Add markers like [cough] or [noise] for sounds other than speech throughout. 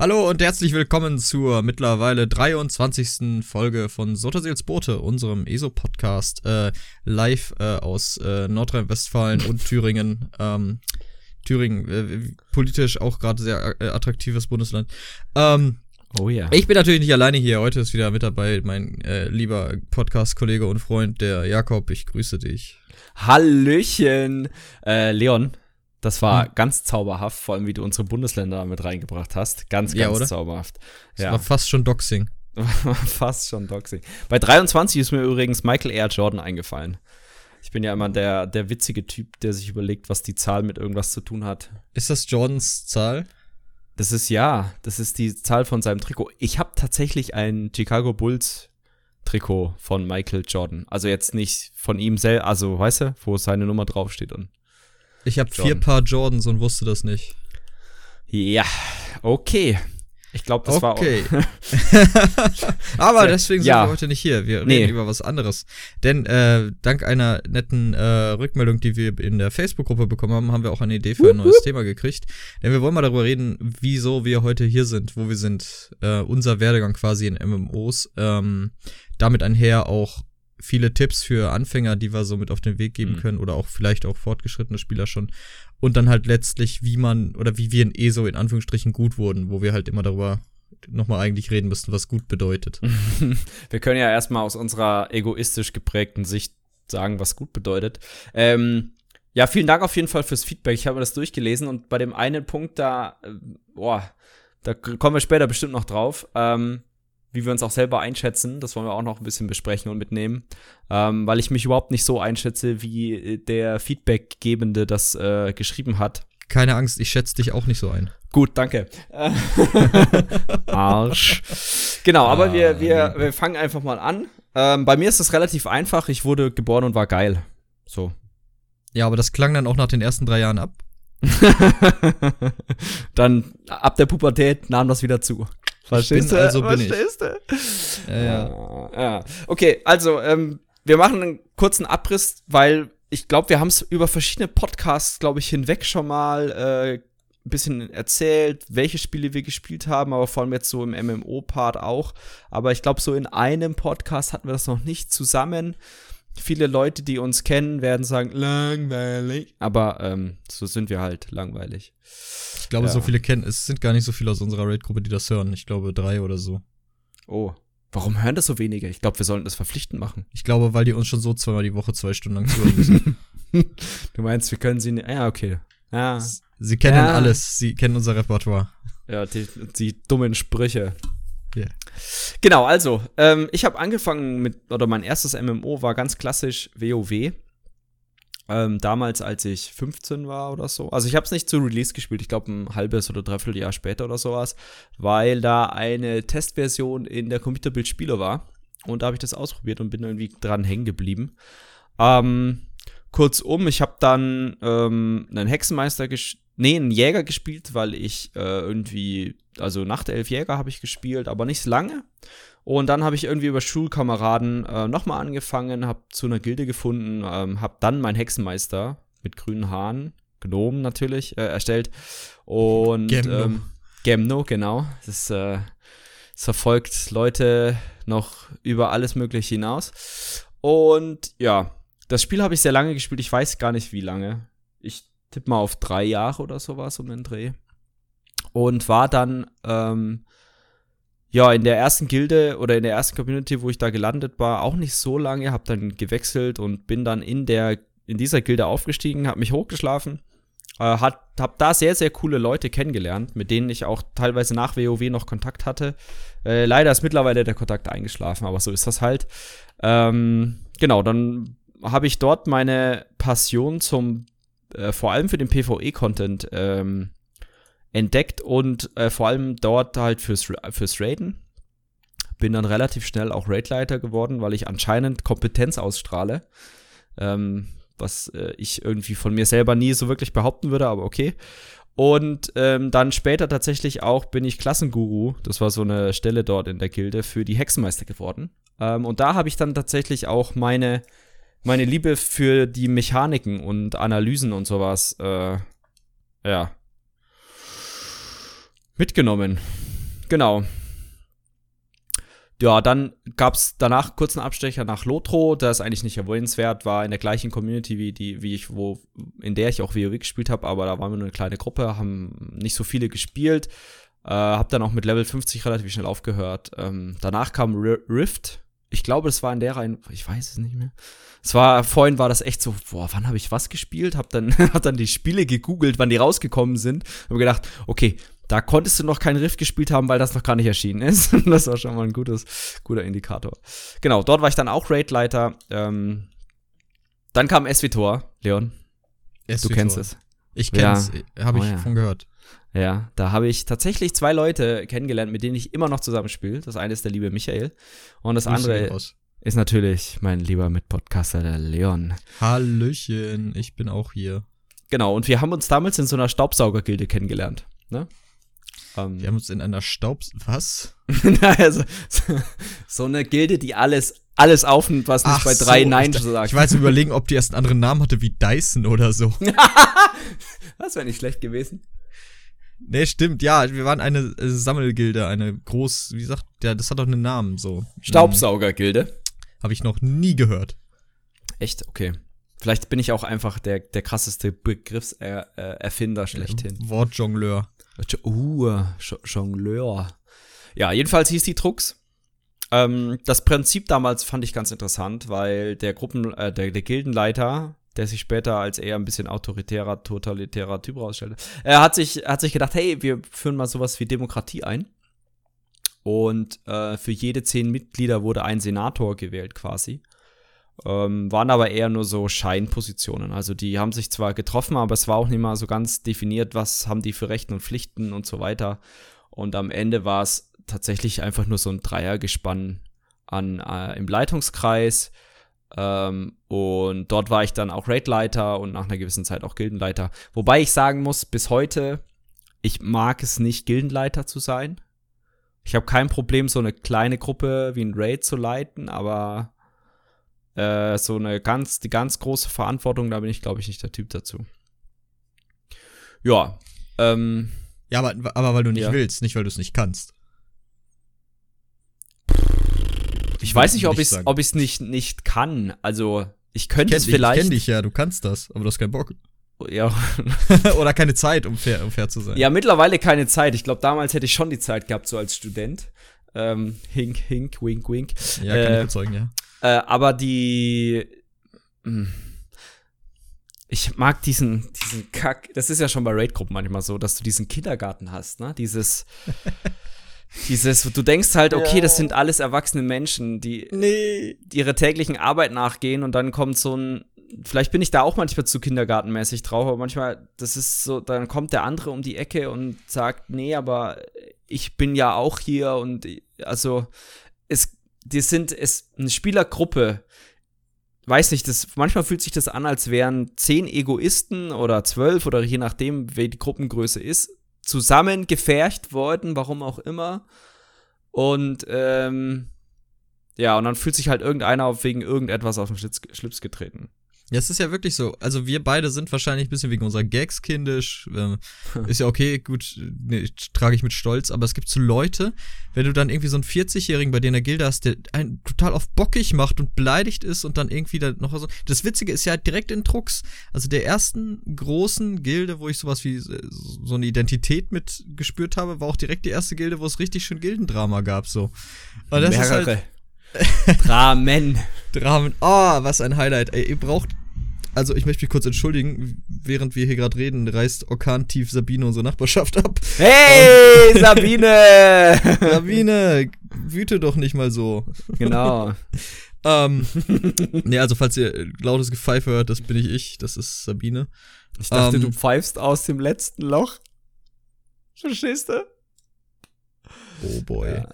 Hallo und herzlich willkommen zur mittlerweile 23. Folge von Sotterseels Boote, unserem ESO-Podcast, äh, live äh, aus äh, Nordrhein-Westfalen und Thüringen. [laughs] Ähm, Thüringen, äh, politisch auch gerade sehr äh, attraktives Bundesland. Ähm, Oh ja. ich bin natürlich nicht alleine hier. Heute ist wieder mit dabei mein äh, lieber Podcast-Kollege und Freund, der Jakob. Ich grüße dich. Hallöchen. Äh, Leon, das war Hm. ganz zauberhaft, vor allem wie du unsere Bundesländer mit reingebracht hast. Ganz, Ja, ganz oder? zauberhaft. Das Ja, war fast schon Doxing. [laughs] fast schon Doxing. Bei 23 ist mir übrigens Michael Air Jordan eingefallen. Ich bin ja immer der, der witzige Typ, der sich überlegt, was die Zahl mit irgendwas zu tun hat. Ist das Jordans Zahl? Das ist ja, das ist die Zahl von seinem Trikot. Ich habe tatsächlich ein Chicago Bulls Trikot von Michael Jordan. Also jetzt nicht von ihm selbst, also weißt du, wo seine Nummer draufsteht und Ich habe vier. Paar Jordans und wusste das nicht. Ja, okay. Ich glaube, das okay. war [laughs] [laughs] Aber Sehr- deswegen sind ja. wir heute nicht hier. Wir Nee. reden über was anderes. Denn äh, dank einer netten äh, Rückmeldung, die wir in der Facebook-Gruppe bekommen haben, haben wir auch eine Idee für ein neues Thema gekriegt. Denn wir wollen mal darüber reden, wieso wir heute hier sind, wo wir sind. Äh, unser Werdegang quasi in MMOs. Ähm, damit einher auch viele Tipps für Anfänger, die wir so mit auf den Weg geben Mhm. können oder auch vielleicht auch fortgeschrittene Spieler schon. Und dann halt letztlich, wie man oder wie wir in ESO in Anführungsstrichen gut wurden, wo wir halt immer darüber nochmal eigentlich reden müssten, was gut bedeutet. [laughs] Wir können ja erstmal aus unserer egoistisch geprägten Sicht sagen, was gut bedeutet. Ähm, ja, vielen Dank auf jeden Fall fürs Feedback. Ich habe das durchgelesen und bei dem einen Punkt da, äh, boah, da kommen wir später bestimmt noch drauf, ähm, wie wir uns auch selber einschätzen. Das wollen wir auch noch ein bisschen besprechen und mitnehmen, ähm, weil ich mich überhaupt nicht so einschätze, wie äh, der Feedbackgebende das äh, geschrieben hat. Keine Angst, ich schätze dich auch nicht so ein. Gut, danke. [laughs] Arsch. Genau, aber Ah, wir, wir, wir fangen einfach mal an. Ähm, bei mir ist das relativ einfach. Ich wurde geboren und war geil. So. Ja, aber das klang dann auch nach den ersten drei Jahren ab. [laughs] Dann ab der Pubertät nahm das wieder zu. Bin, also bin ich. Verstehst du? Ja. Ja, ja. Okay, also ähm, wir machen einen kurzen Abriss, weil ich glaube, wir haben es über verschiedene Podcasts, glaube ich, hinweg schon mal äh, ein bisschen erzählt, welche Spiele wir gespielt haben, aber vor allem jetzt so im MMO-Part auch. Aber ich glaube, so in einem Podcast hatten wir das noch nicht zusammen. Viele Leute, die uns kennen, werden sagen, langweilig. Aber ähm, so sind wir halt langweilig. Ich glaube, Ja. so viele kennen, es sind gar nicht so viele aus unserer Raid-Gruppe, die das hören. Ich glaube, drei oder so. Oh. Warum hören das so wenige? Ich glaube, wir sollten das verpflichtend machen. Ich glaube, weil die uns schon so zweimal die Woche zwei Stunden lang zuhören müssen. [laughs] Du meinst, wir können sie nicht. Ja, okay. Ja, Sie kennen Ja. alles, sie kennen unser Repertoire. ja die, die dummen Sprüche. Genau, also, ähm, ich habe angefangen mit, oder mein erstes MMO war ganz klassisch WoW. Ähm, damals, als ich 15 war oder so. Also ich habe es nicht zu Release gespielt, ich glaube ein halbes oder dreiviertel Jahr später oder sowas, weil da eine Testversion in der Computerbild-Spieler war. Und da habe ich das ausprobiert und bin irgendwie dran hängen geblieben. Ähm, kurzum, ich habe dann ähm, einen Hexenmeister gespielt, nee, einen Jäger gespielt, weil ich äh, irgendwie, also Nachtelf Jäger habe ich gespielt, aber nicht lange. Und dann habe ich irgendwie über Schulkameraden äh, nochmal angefangen, habe zu einer Gilde gefunden, ähm, habe dann meinen Hexenmeister mit grünen Haaren, Gnomen natürlich, äh, erstellt. Und Gemno. Ähm, Gemno, genau. Das, äh, das verfolgt Leute noch über alles Mögliche hinaus. Und ja, das Spiel habe ich sehr lange gespielt. Ich weiß gar nicht, wie lange. Ich tippe mal auf drei Jahre oder sowas um den Dreh. Und war dann, ähm, ja, in der ersten Gilde oder in der ersten Community, wo ich da gelandet war, auch nicht so lange, habe dann gewechselt und bin dann in der in dieser Gilde aufgestiegen, habe mich hochgeschlafen, äh, hat, hab da sehr sehr coole Leute kennengelernt, mit denen ich auch teilweise nach WoW noch Kontakt hatte. Äh, leider ist mittlerweile der Kontakt eingeschlafen, aber so ist das halt. Ähm, genau, dann habe ich dort meine Passion zum äh, vor allem für den PvE-Content ähm, entdeckt und äh, vor allem dort halt fürs, fürs Raiden. Bin dann relativ schnell auch Raidleiter geworden, weil ich anscheinend Kompetenz ausstrahle. Ähm, was äh, ich irgendwie von mir selber nie so wirklich behaupten würde, aber okay. Und ähm, dann später tatsächlich auch bin ich Klassenguru. Das war so eine Stelle dort in der Gilde für die Hexenmeister geworden. Ähm, und da habe ich dann tatsächlich auch meine, meine Liebe für die Mechaniken und Analysen und sowas, äh, ja, mitgenommen. genau. Ja, dann gab's danach kurzen Abstecher nach Lotro, das ist eigentlich nicht erwähnenswert, war in der gleichen Community wie die, wie ich, wo, in der ich auch WoW gespielt habe, aber da waren wir nur eine kleine Gruppe, haben nicht so viele gespielt, äh, hab dann auch mit Level 50 relativ schnell aufgehört. Ähm, danach kam R Rift, ich glaube, das war in der Reihe, ich weiß es nicht mehr. Es war, vorhin war das echt so, boah, wann habe ich was gespielt? Hab dann, [laughs] hab dann die Spiele gegoogelt, wann die rausgekommen sind. Hab gedacht, okay, da konntest du noch kein Rift gespielt haben, weil das noch gar nicht erschienen ist. [laughs] das war schon mal ein gutes, guter Indikator. Genau, dort war ich dann auch Raidleiter. Ähm, dann kam SWTOR, Leon. SWTOR. Du kennst es. Ich kenn's, Ja. habe ich Oh ja. von gehört. Ja, da habe ich tatsächlich zwei Leute kennengelernt, mit denen ich immer noch zusammenspiele. Das eine ist der liebe Michael und das Grüße andere ist natürlich mein lieber Mitpodcaster, der Leon. Hallöchen, ich bin auch hier. Genau, und wir haben uns damals in so einer Staubsaugergilde kennengelernt. Ne? Ähm, Wir haben uns in einer Staub... Was? [laughs] also, [laughs] so eine Gilde, die alles, alles aufnimmt, was nicht Ach bei drei so, Nein ich, sagt. Ich war jetzt überlegen, ob die erst einen anderen Namen hatte wie Dyson oder so. [laughs] das wäre nicht schlecht gewesen. Nee, stimmt, ja, wir waren eine äh, Sammelgilde, eine groß, wie sagt, ja, das hat doch einen Namen, so. Staubsaugergilde. Habe ich noch nie gehört. Echt? Okay. Vielleicht bin ich auch einfach der, der krasseste Begriffserfinder äh, Erfinder schlechthin. Wortjongleur. Uh, Jongleur. Ja, jedenfalls hieß die Trux. Ähm, das Prinzip damals fand ich ganz interessant, weil der Gruppen, äh, der, der Gildenleiter, der sich später als eher ein bisschen autoritärer, totalitärer Typ rausstellte, er hat sich, hat sich gedacht, hey, wir führen mal sowas wie Demokratie ein. Und äh, für jede zehn Mitglieder wurde ein Senator gewählt quasi. Ähm, waren aber eher nur so Scheinpositionen. Also die haben sich zwar getroffen, aber es war auch nicht mal so ganz definiert, was haben die für Rechten und Pflichten und so weiter. Und am Ende war es tatsächlich einfach nur so ein Dreiergespann an, äh, im Leitungskreis. Ähm, und dort war ich dann auch Raidleiter und nach einer gewissen Zeit auch Gildenleiter. Wobei ich sagen muss, bis heute, ich mag es nicht, Gildenleiter zu sein. Ich habe kein Problem, so eine kleine Gruppe wie ein Raid zu leiten, aber äh, so eine ganz, die ganz große Verantwortung, da bin ich, glaube ich, nicht der Typ dazu. Ja, ähm, Ja, aber, aber weil du nicht Ja. willst, nicht weil du es nicht kannst. ich weiß nicht, ob ich es sagen. ob ich's nicht, nicht kann. Also, ich könnte es ich, ich vielleicht. kenn dich ja, du kannst das, aber du hast keinen Bock. Ja, [laughs] Oder keine Zeit, um fair, um fair zu sein. ja, mittlerweile keine Zeit. Ich glaube, damals hätte ich schon die Zeit gehabt, so als Student. Ähm, hink, hink, wink, wink. Ja, kann Äh, ich bezeugen, ja. Äh, aber die. mh, Ich mag diesen, diesen Kack. Das ist ja schon bei Raid-Gruppen manchmal so, dass du diesen Kindergarten hast, ne? Dieses. [laughs] dieses, du denkst halt, okay, das sind alles erwachsene Menschen, die Nee. ihre täglichen Arbeit nachgehen und dann kommt so ein. Vielleicht bin ich da auch manchmal zu kindergartenmäßig drauf, aber manchmal, das ist so, dann kommt der andere um die Ecke und sagt, nee, aber ich bin ja auch hier und also es, die sind es eine Spielergruppe. Weiß nicht, das manchmal fühlt sich das an, als wären zehn Egoisten oder zwölf oder je nachdem, wer die Gruppengröße ist, zusammen gefercht worden, warum auch immer. Und ähm, ja, und dann fühlt sich halt irgendeiner wegen irgendetwas auf den Schlips getreten. Ja, es ist ja wirklich so. Also wir beide sind wahrscheinlich ein bisschen wegen unserer Gags kindisch. Ähm, [laughs] ist ja okay, gut, nee, trage ich mit Stolz, aber es gibt so Leute, wenn du dann irgendwie so einen 40-Jährigen bei dir in der Gilde hast, der einen total auf bockig macht und beleidigt ist und dann irgendwie da noch so. Das Witzige ist ja direkt in Drucks, also der ersten großen Gilde, wo ich sowas wie äh, so eine Identität mit gespürt habe, war auch direkt die erste Gilde, wo es richtig schön Gildendrama gab, so. Und das ist halt [laughs] Dramen. Dramen. Oh, was ein Highlight. Ey, ihr braucht. Also, ich möchte mich kurz entschuldigen. Während wir hier gerade reden, reißt Orkantief Sabine unsere Nachbarschaft ab. Hey, [laughs] Sabine! Sabine, wüte doch nicht mal so. genau. [laughs] Ähm, nee, also, falls ihr lautes Gepfeife hört, das bin nicht ich, das ist Sabine. Ich dachte, Ähm, du pfeifst aus dem letzten Loch. Verstehst du? Oh boy. Ja.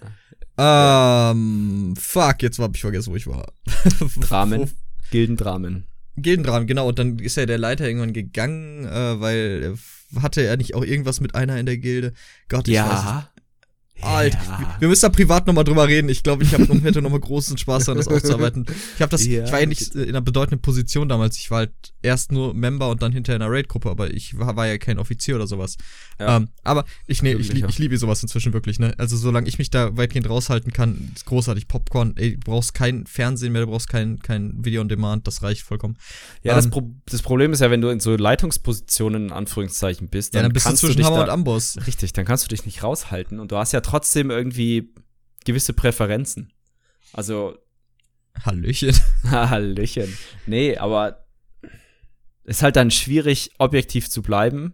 Ähm, fuck, jetzt hab ich vergessen, wo ich war. [laughs] Dramen. Gildendramen. Gildendramen, genau. Und dann ist ja der Leiter irgendwann gegangen, äh, weil er- hatte er nicht auch irgendwas mit einer in der Gilde? Gott, ich weiß es Ja. Ah, alt. Ja. Wir müssen da privat nochmal drüber reden. Ich glaube, ich hab, hätte nochmal großen Spaß daran, das [laughs] aufzuarbeiten. Ich habe das, Ja, ich war ja nicht in einer bedeutenden Position damals. Ich war halt erst nur Member und dann hinterher in einer Raid-Gruppe, aber ich war, war ja kein Offizier oder sowas. Ja. Ähm, aber ich, nee, ich, ich liebe sowas inzwischen wirklich, ne? Also solange ich mich da weitgehend raushalten kann, ist großartig. Popcorn, ey, du brauchst kein Fernsehen mehr, du brauchst kein, kein Video on Demand, das reicht vollkommen. Ja, das, Ähm, Pro das Problem ist ja, wenn du in so Leitungspositionen in Anführungszeichen bist, dann, dann bist du kannst du zwischen dich Hammer da, und Amboss. Richtig, dann kannst du dich nicht raushalten und du hast ja trotzdem irgendwie gewisse Präferenzen. Also, Hallöchen. [laughs] [laughs] Hallöchen. Nee, aber ist halt dann schwierig, objektiv zu bleiben,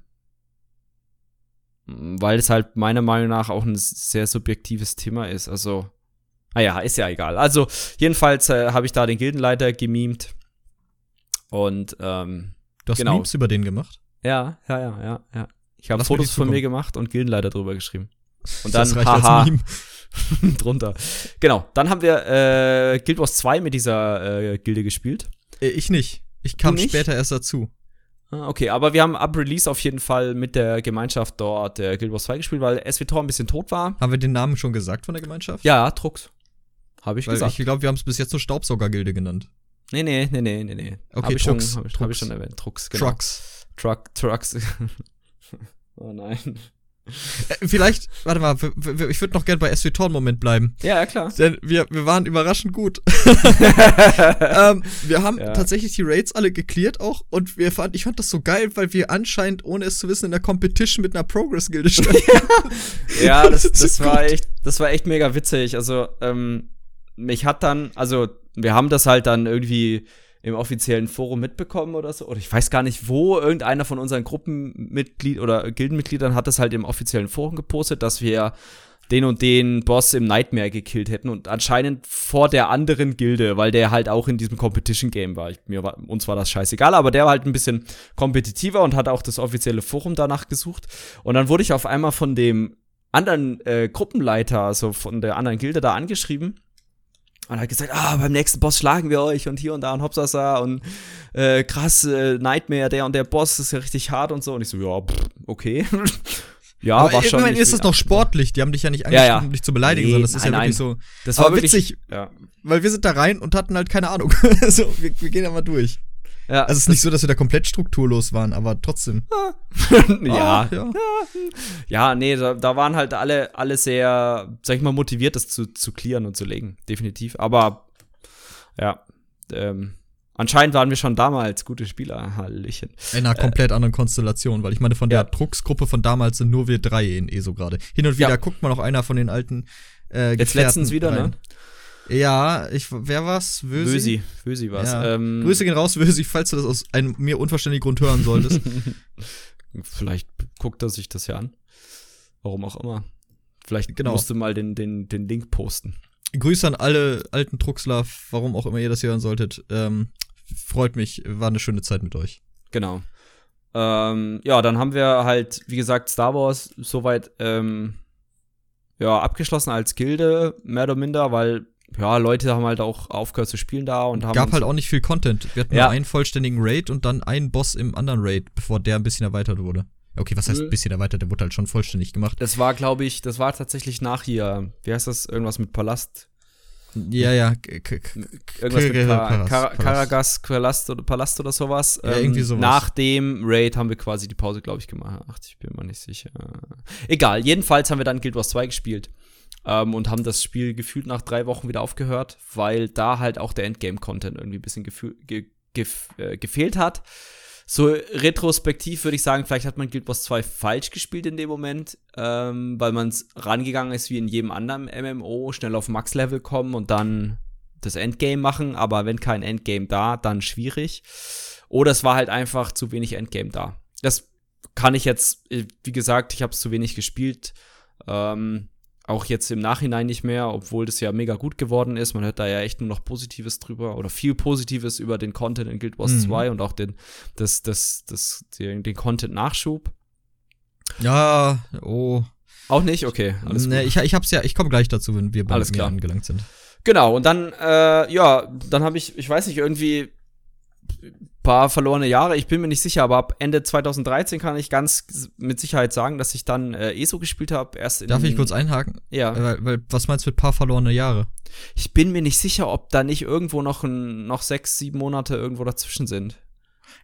weil es halt meiner Meinung nach auch ein sehr subjektives Thema ist. Also, naja, ist ja egal. Also, jedenfalls äh, habe ich da den Gildenleiter gemimt und ähm, Du hast Genau. Memes über den gemacht? ja, ja, ja, ja, ja. Ich habe Fotos von mir gemacht und Gildenleiter drüber geschrieben. Und dann haha. [laughs] drunter. Genau, dann haben wir äh, Guild Wars 2 mit dieser äh, Gilde gespielt. Äh, Ich nicht. Ich kam nicht? später erst dazu. Ah, Okay, aber wir haben ab Release auf jeden Fall mit der Gemeinschaft dort äh, Guild Wars 2 gespielt, weil SWTOR ein bisschen tot war. Haben wir den Namen schon gesagt von der Gemeinschaft? Ja, Trux. Habe ich Weil gesagt. ich glaube, wir haben es bis jetzt nur Staubsaugergilde genannt. nee, nee, nee, nee, nee, nee. Okay, Hab ich schon, Trux, hab. Hab ich schon erwähnt. Trux, genau. Trucks. Truck, Trucks. [laughs] oh nein. Äh, vielleicht, warte mal, ich würde noch gern bei SW einen Moment bleiben. Ja, ja, klar. Denn wir, wir waren überraschend gut. [laughs] ähm, wir haben Ja. tatsächlich die Raids alle geklärt auch und wir fand, ich fand das so geil, weil wir anscheinend, ohne es zu wissen, in der Competition mit einer Progress-Gilde [laughs] standen. Ja, das, [laughs] Das das so war echt, das war echt mega witzig. Also, ähm, mich hat dann, also, wir haben das halt dann irgendwie im offiziellen Forum mitbekommen oder so. Oder ich weiß gar nicht, wo irgendeiner von unseren Gruppenmitglied oder Gildenmitgliedern hat das halt im offiziellen Forum gepostet, dass wir den und den Boss im Nightmare gekillt hätten und anscheinend vor der anderen Gilde, weil der halt auch in diesem Competition Game war. Ich, mir war. Uns war das scheißegal, aber der war halt ein bisschen kompetitiver und hat auch das offizielle Forum danach gesucht. Und dann wurde ich auf einmal von dem anderen äh, Gruppenleiter, also von der anderen Gilde da angeschrieben. Und hat gesagt, ah, beim nächsten Boss schlagen wir euch und hier und da und Hopsasa und äh, krass, äh, Nightmare, der und der Boss ist ja richtig hart und so. Und ich so, ja, pff, okay. [laughs] ja, Aber war schon. immerhin nicht ist das noch sportlich. Die haben dich ja nicht Ja, angeschrieben, ja. um dich zu beleidigen, Nee, sondern das ist ja nein, wirklich so. Das war wirklich, witzig, Ja. weil wir sind da rein und hatten halt keine Ahnung. [laughs] also, wir, wir gehen ja mal durch. Ja Also, es ist nicht so, dass wir da komplett strukturlos waren, aber trotzdem. [laughs] ja, Ah, ja. [laughs] Ja, nee, da, da waren halt alle, alle sehr, sag ich mal, motiviert, das zu, zu clearen und zu legen. Definitiv. Aber ja, ähm, anscheinend waren wir schon damals gute Spieler. Hallöchen. In einer komplett anderen Konstellation, weil ich meine, von der Ja. Drucksgruppe von damals sind nur wir drei in ESO gerade. Hin und wieder Ja. guckt man auch einer von den alten äh, Jetzt letztens wieder, rein. ne? Ja, ich, wer war's? Wösi? Wösi. Wösi war's. Ja. Ähm, Grüße gehen raus, Wösi, falls du das aus einem mir unverständlichen Grund hören solltest. [laughs] Vielleicht guckt er sich das ja an. Warum auch immer. Vielleicht Genau. musst du mal den, den, den Link posten. Grüße an alle alten Drucksler, warum auch immer ihr das hören solltet. Ähm, freut mich, war eine schöne Zeit mit euch. Genau. Ähm, ja, dann haben wir halt, wie gesagt, Star Wars soweit ähm, ja, abgeschlossen als Gilde, mehr oder minder, weil ja, Leute haben halt auch aufgehört zu spielen da und haben. Gab halt auch nicht viel Content. Wir hatten Ja. nur einen vollständigen Raid und dann einen Boss im anderen Raid, bevor der ein bisschen erweitert wurde. Okay, was heißt ein bisschen erweitert? Der wurde halt schon vollständig gemacht. Das war, glaube ich, das war tatsächlich nach hier, wie heißt das, irgendwas mit Palast? Ja, ja. Irgendwas mit. Karagas Palast oder, sowas. Ähm, Ja, irgendwie sowas. Nach dem Raid haben wir quasi die Pause, glaube ich, gemacht. Ich bin mir nicht sicher. Egal, jedenfalls haben wir dann Guild Wars 2 gespielt. Ähm, und haben das Spiel gefühlt nach drei Wochen wieder aufgehört, weil da halt auch der Endgame-Content irgendwie ein bisschen ge, gef, äh, gefehlt hat. So retrospektiv würde ich sagen, vielleicht hat man Guild Wars 2 falsch gespielt in dem Moment, ähm, weil man rangegangen ist wie in jedem anderen MMO, schnell auf Max-Level kommen und dann das Endgame machen, aber wenn kein Endgame da, dann schwierig. Oder es war halt einfach zu wenig Endgame da. Das kann ich jetzt, äh, wie gesagt, ich habe es zu wenig gespielt. Ähm, auch jetzt im Nachhinein nicht mehr, obwohl das ja mega gut geworden ist. Man hört da ja echt nur noch Positives drüber oder viel Positives über den Content in Guild Wars Mhm. 2 und auch den, das, das, das, den, den Content-Nachschub. Ja, oh. Auch nicht? Okay, alles nee, gut. ich, ich hab's ja, ich komme gleich dazu, wenn wir bei Alles mir klar. angelangt sind. Genau, und dann, äh, ja, dann habe ich, ich weiß nicht, irgendwie paar verlorene Jahre, ich bin mir nicht sicher, aber ab Ende 2013 kann ich ganz mit Sicherheit sagen, dass ich dann äh, ESO gespielt habe. Erst Darf ich kurz einhaken? Ja. Äh, Weil, weil, was meinst du mit paar verlorene Jahre? Ich bin mir nicht sicher, ob da nicht irgendwo noch, ein, noch sechs, sieben Monate irgendwo dazwischen sind.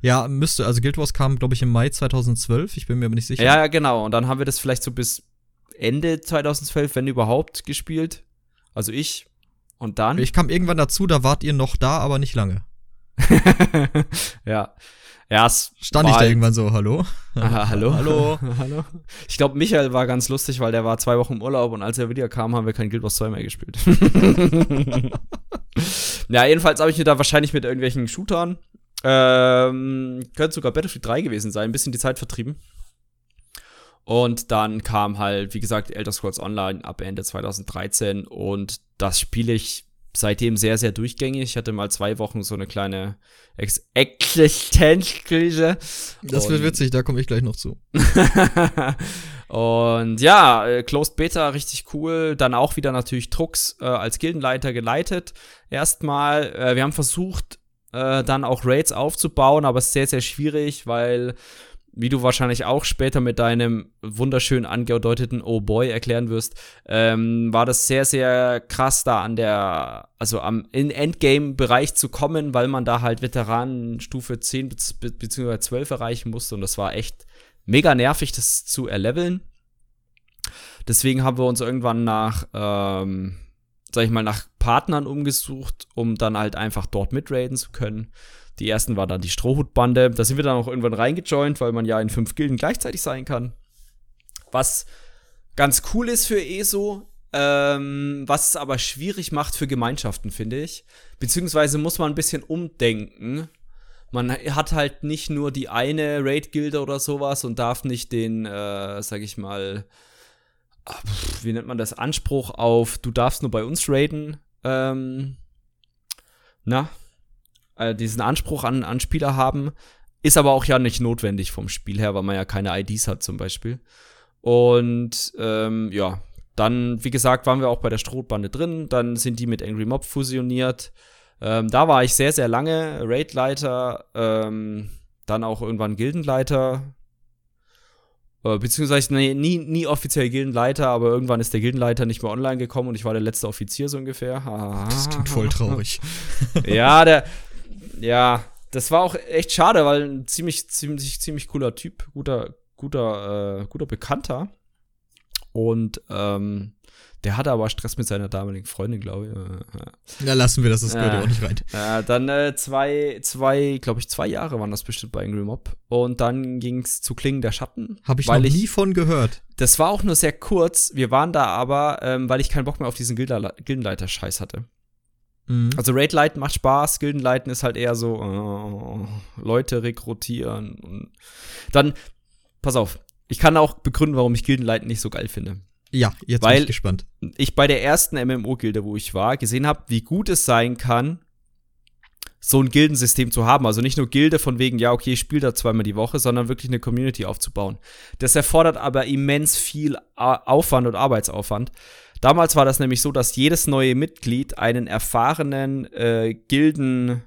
Ja, müsste. Also Guild Wars kam, glaube ich, im Mai 2012. Ich bin mir aber nicht sicher. Ja, ja, genau. Und dann haben wir das vielleicht so bis Ende 2012, wenn überhaupt, gespielt. Also ich. Und dann? Ich kam irgendwann dazu, da wart ihr noch da, aber nicht lange. [laughs] ja. Ja, es Stand ich da halt- irgendwann so, hallo? [laughs] Aha, hallo. Hallo. [laughs] hallo. Ich glaube, Michael war ganz lustig, weil der war zwei Wochen im Urlaub und als er wieder kam, haben wir kein Guild Wars 2 mehr gespielt. ja, jedenfalls habe ich mir da wahrscheinlich mit irgendwelchen Shootern, ähm, könnte sogar Battlefield 3 gewesen sein, ein bisschen die Zeit vertrieben. Und dann kam halt, wie gesagt, Elder Scrolls Online ab Ende 2013 und das spiele ich seitdem sehr, sehr durchgängig. Ich hatte mal zwei Wochen so eine kleine Ex Existenzkrise. Das wird witzig, da komme ich gleich noch zu. [laughs] und ja, äh, Closed Beta richtig cool. Dann auch wieder natürlich Trux äh, als Gildenleiter geleitet. Erstmal, äh, wir haben versucht, äh, dann auch Raids aufzubauen, aber es ist sehr, sehr schwierig, weil, wie du wahrscheinlich auch später mit deinem wunderschön angedeuteten Oh Boy erklären wirst, ähm, war das sehr, sehr krass da an der, also am in Endgame-Bereich zu kommen, weil man da halt Veteranen Stufe 10 be bzw. 12 erreichen musste und das war echt mega nervig, das zu erleveln. Deswegen haben wir uns irgendwann nach, ähm, sag ich mal, nach Partnern umgesucht, um dann halt einfach dort mitraiden zu können. Die ersten war dann die Strohhutbande. Da sind wir dann auch irgendwann reingejoint, weil man ja in fünf Gilden gleichzeitig sein kann. Was ganz cool ist für ESO, ähm, was es aber schwierig macht für Gemeinschaften, finde ich. Beziehungsweise muss man ein bisschen umdenken. Man hat halt nicht nur die eine Raid-Gilde oder sowas und darf nicht den, äh, sag ich mal, wie nennt man das, Anspruch auf, du darfst nur bei uns raiden, ähm, na, äh, diesen Anspruch an, an Spieler haben, ist aber auch ja nicht notwendig vom Spiel her, weil man ja keine IDs hat zum Beispiel. Und ähm, ja, dann, wie gesagt, waren wir auch bei der Strohbande drin, dann sind die mit Angry Mob fusioniert. Ähm, da war ich sehr, sehr lange Raidleiter, ähm, dann auch irgendwann Gildenleiter. Äh, beziehungsweise nee, nie, nie offiziell Gildenleiter, aber irgendwann ist der Gildenleiter nicht mehr online gekommen und ich war der letzte Offizier so ungefähr. Das klingt voll traurig. ja, der, ja, das war auch echt schade, weil ein ziemlich, ziemlich, ziemlich cooler Typ, guter, guter, äh, guter Bekannter. Und ähm, der hatte aber Stress mit seiner damaligen Freundin, glaube ich. Äh, Na, lassen wir das, das gehört Ja. ja auch nicht rein. ja, dann äh, zwei, zwei, glaube ich, zwei Jahre waren das bestimmt bei Angry Mob. Und dann ging's zu Klingen der Schatten. Habe ich noch ich, nie von gehört. Das war auch nur sehr kurz. Wir waren da aber, ähm, weil ich keinen Bock mehr auf diesen Gildenleiter-Scheiß hatte. Mhm. Also Raid Lighten macht Spaß, Gildenleiten ist halt eher so äh, Leute rekrutieren und dann pass auf, ich kann auch begründen, warum ich Gildenleiten nicht so geil finde. ja, jetzt weil- bin ich gespannt. Ich bei der ersten MMO-Gilde, wo ich war, gesehen habe, wie gut es sein kann, so ein Gildensystem zu haben. Also nicht nur Gilde von wegen, ja, okay, ich spiele da zweimal die Woche, sondern wirklich eine Community aufzubauen. Das erfordert aber immens viel Aufwand und Arbeitsaufwand. Damals war das nämlich so, dass jedes neue Mitglied einen erfahrenen äh, Gilden,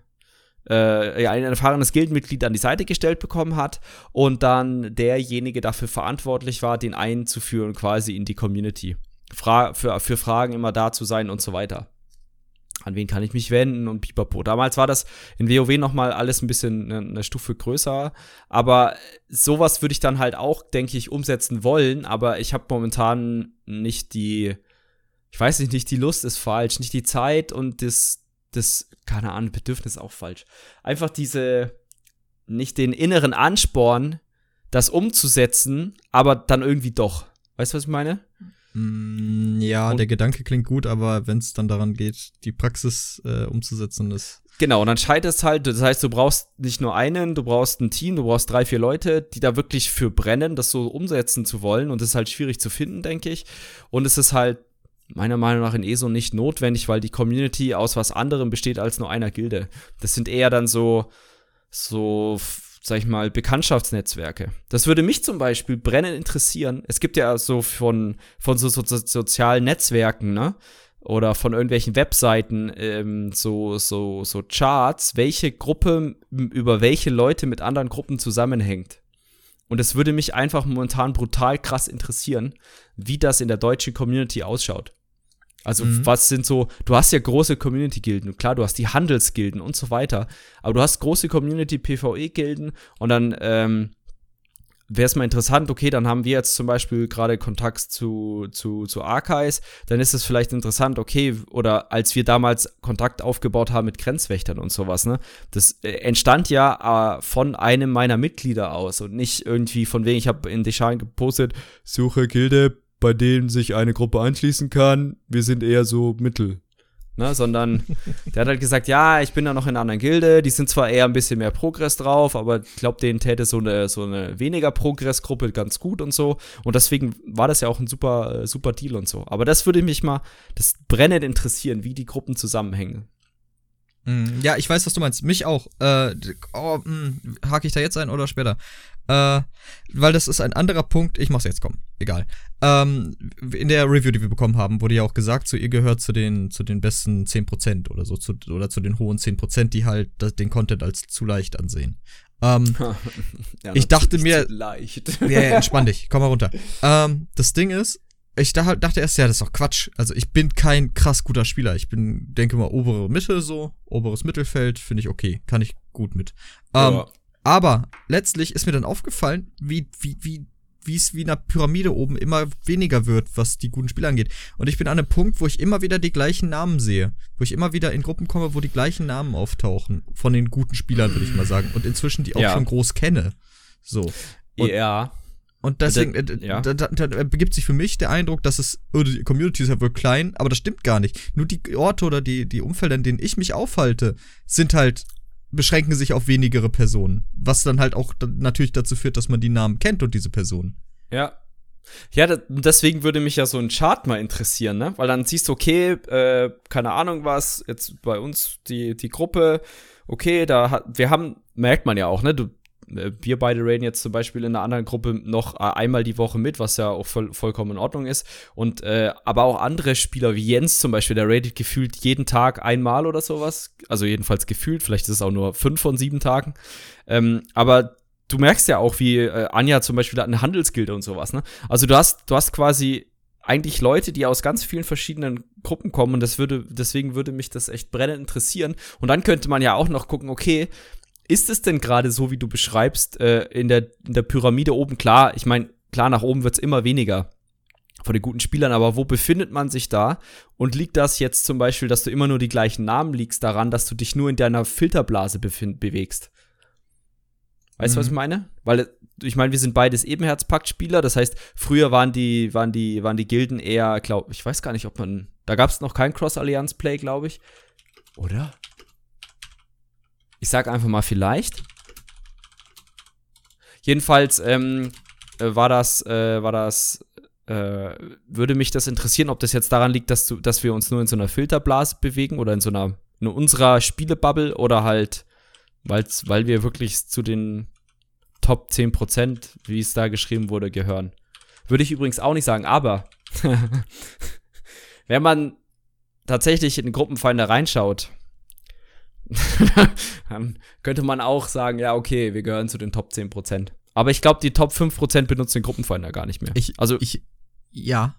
äh, ja, ein erfahrenes Gildenmitglied an die Seite gestellt bekommen hat und dann derjenige dafür verantwortlich war, den einzuführen quasi in die Community. Fra für, für Fragen immer da zu sein und so weiter. An wen kann ich mich wenden und pipapo. Damals war das in WoW noch mal alles ein bisschen eine, eine Stufe größer, aber sowas würde ich dann halt auch, denke ich, umsetzen wollen, aber ich habe momentan nicht die, ich weiß nicht, nicht die Lust ist falsch, nicht die Zeit und das, das, keine Ahnung, Bedürfnis auch falsch. Einfach diese, nicht den inneren Ansporn, das umzusetzen, aber dann irgendwie doch. Weißt du, was ich meine? Mm, ja, Und- der Gedanke klingt gut, aber wenn es dann daran geht, die Praxis äh, umzusetzen, ist. Genau, und dann scheitert es halt. Das heißt, du brauchst nicht nur einen, du brauchst ein Team, du brauchst drei, vier Leute, die da wirklich für brennen, das so umsetzen zu wollen. Und das ist halt schwierig zu finden, denke ich. Und es ist halt meiner Meinung nach in ESO nicht notwendig, weil die Community aus was anderem besteht als nur einer Gilde. Das sind eher dann so, so, sag ich mal, Bekanntschaftsnetzwerke. Das würde mich zum Beispiel brennend interessieren. Es gibt ja so von, von so, so, so sozialen Netzwerken, ne? oder von irgendwelchen Webseiten ähm, so, so, so Charts, welche Gruppe über welche Leute mit anderen Gruppen zusammenhängt. Und es würde mich einfach momentan brutal krass interessieren, wie das in der deutschen Community ausschaut. Also mhm. was sind so, du hast ja große Community-Gilden, klar, du hast die Handelsgilden und so weiter, aber du hast große Community-PvE-Gilden und dann ähm, wäre es mal interessant, okay, dann haben wir jetzt zum Beispiel gerade Kontakt zu, zu, zu Archives, dann ist es vielleicht interessant, okay, oder als wir damals Kontakt aufgebaut haben mit Grenzwächtern und sowas, ne, das äh, entstand ja äh, von einem meiner Mitglieder aus und nicht irgendwie von wegen, ich habe in Deschan gepostet, suche Gilde bei denen sich eine Gruppe anschließen kann. Wir sind eher so Mittel. Ne, sondern der hat halt gesagt, ja, ich bin da noch in einer anderen Gilde, die sind zwar eher ein bisschen mehr Progress drauf, aber ich glaube, denen täte so eine, so eine weniger Progress-Gruppe ganz gut und so. Und deswegen war das ja auch ein super, äh, super Deal und so. Aber das würde mich mal, das brennend interessieren, wie die Gruppen zusammenhängen. Mm, ja, ich weiß, was du meinst. Mich auch. Äh, oh, mm, hake ich da jetzt ein oder später? Äh, weil das ist ein anderer Punkt. Ich mach's jetzt, komm. Egal. Ähm, in der Review, die wir bekommen haben, wurde ja auch gesagt, so ihr gehört zu den, zu den besten 10% oder so, zu, oder zu den hohen 10%, die halt das, den Content als zu leicht ansehen. Ähm, [laughs] ja, ich dachte mir. Leicht. ja, ja, entspann dich, komm mal runter. [laughs] Ähm, das Ding ist, ich dachte erst, ja, das ist doch Quatsch. Also ich bin kein krass guter Spieler. Ich bin, denke mal, obere Mitte so, oberes Mittelfeld, finde ich okay. Kann ich gut mit. Ähm, ja. Aber letztlich ist mir dann aufgefallen, wie, wie, wie, wie es wie in einer Pyramide oben immer weniger wird, was die guten Spieler angeht. Und ich bin an einem Punkt, wo ich immer wieder die gleichen Namen sehe. Wo ich immer wieder in Gruppen komme, wo die gleichen Namen auftauchen. Von den guten Spielern, würde ich mal sagen. Und inzwischen die auch ja. schon groß kenne. So. Und, ja. Und deswegen, äh, ja. da, da, da, begibt sich für mich der Eindruck, dass es, oh, die Community ist ja wohl klein, aber das stimmt gar nicht. Nur die Orte oder die, die Umfelder, in denen ich mich aufhalte, sind halt beschränken sich auf wenigere Personen. Was dann halt auch natürlich dazu führt, dass man die Namen kennt und diese Personen. Ja. Ja, deswegen würde mich ja so ein Chart mal interessieren, ne? Weil dann siehst du, okay, äh, keine Ahnung was, jetzt bei uns die, die Gruppe, okay, da hat, wir haben, merkt man ja auch, ne? Du wir beide raiden jetzt zum Beispiel in einer anderen Gruppe noch äh, einmal die Woche mit, was ja auch voll, vollkommen in Ordnung ist. Und äh, aber auch andere Spieler wie Jens zum Beispiel, der raidet gefühlt jeden Tag einmal oder sowas. Also jedenfalls gefühlt, vielleicht ist es auch nur fünf von sieben Tagen. Ähm, aber du merkst ja auch, wie äh, Anja zum Beispiel hat eine Handelsgilde und sowas, ne? Also du hast, du hast quasi eigentlich Leute, die aus ganz vielen verschiedenen Gruppen kommen und das würde, deswegen würde mich das echt brennend interessieren. Und dann könnte man ja auch noch gucken, okay, ist es denn gerade so, wie du beschreibst, äh, in, der, in der Pyramide oben? Klar, ich meine, klar, nach oben wird es immer weniger von den guten Spielern, aber wo befindet man sich da? Und liegt das jetzt zum Beispiel, dass du immer nur die gleichen Namen liegst, daran, dass du dich nur in deiner Filterblase bewegst? Weißt du, mhm. was ich meine? Weil ich meine, wir sind beides Ebenherzpakt-Spieler, das heißt, früher waren die, waren die, waren die Gilden eher, glaube ich, weiß gar nicht, ob man, da gab es noch kein Cross-Allianz-Play, glaube ich. Oder? Ich sag einfach mal vielleicht. Jedenfalls ähm, äh, war das, äh, war das, äh, würde mich das interessieren, ob das jetzt daran liegt, dass, du, dass wir uns nur in so einer Filterblase bewegen oder in so einer, in unserer Spielebubble oder halt, weil's, weil wir wirklich zu den Top 10%, wie es da geschrieben wurde, gehören. Würde ich übrigens auch nicht sagen, aber [laughs] wenn man tatsächlich in Gruppenfeinde reinschaut, dann könnte man auch sagen, ja, okay, wir gehören zu den Top 10%. Aber ich glaube, die Top 5% benutzen den Gruppenfinder gar nicht mehr. Ich, also, ich, ja.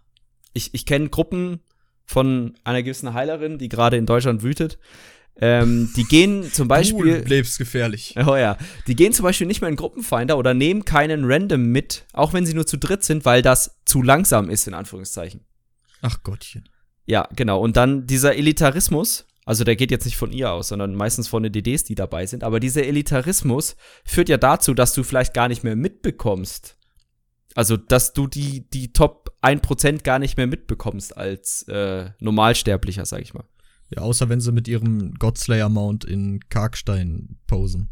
Ich, ich kenne Gruppen von einer gewissen Heilerin, die gerade in Deutschland wütet. Ähm, die gehen [laughs] zum Beispiel. Du lebensgefährlich. Oh ja. Die gehen zum Beispiel nicht mehr in Gruppenfinder oder nehmen keinen Random mit, auch wenn sie nur zu dritt sind, weil das zu langsam ist, in Anführungszeichen. Ach Gottchen. Ja, genau. Und dann dieser Elitarismus, also der geht jetzt nicht von ihr aus, sondern meistens von den DDs, die dabei sind. Aber dieser Elitarismus führt ja dazu, dass du vielleicht gar nicht mehr mitbekommst. Also, dass du die, die Top 1% gar nicht mehr mitbekommst als äh, Normalsterblicher, sag ich mal. Ja, außer wenn sie mit ihrem Godslayer-Mount in Karkstein posen.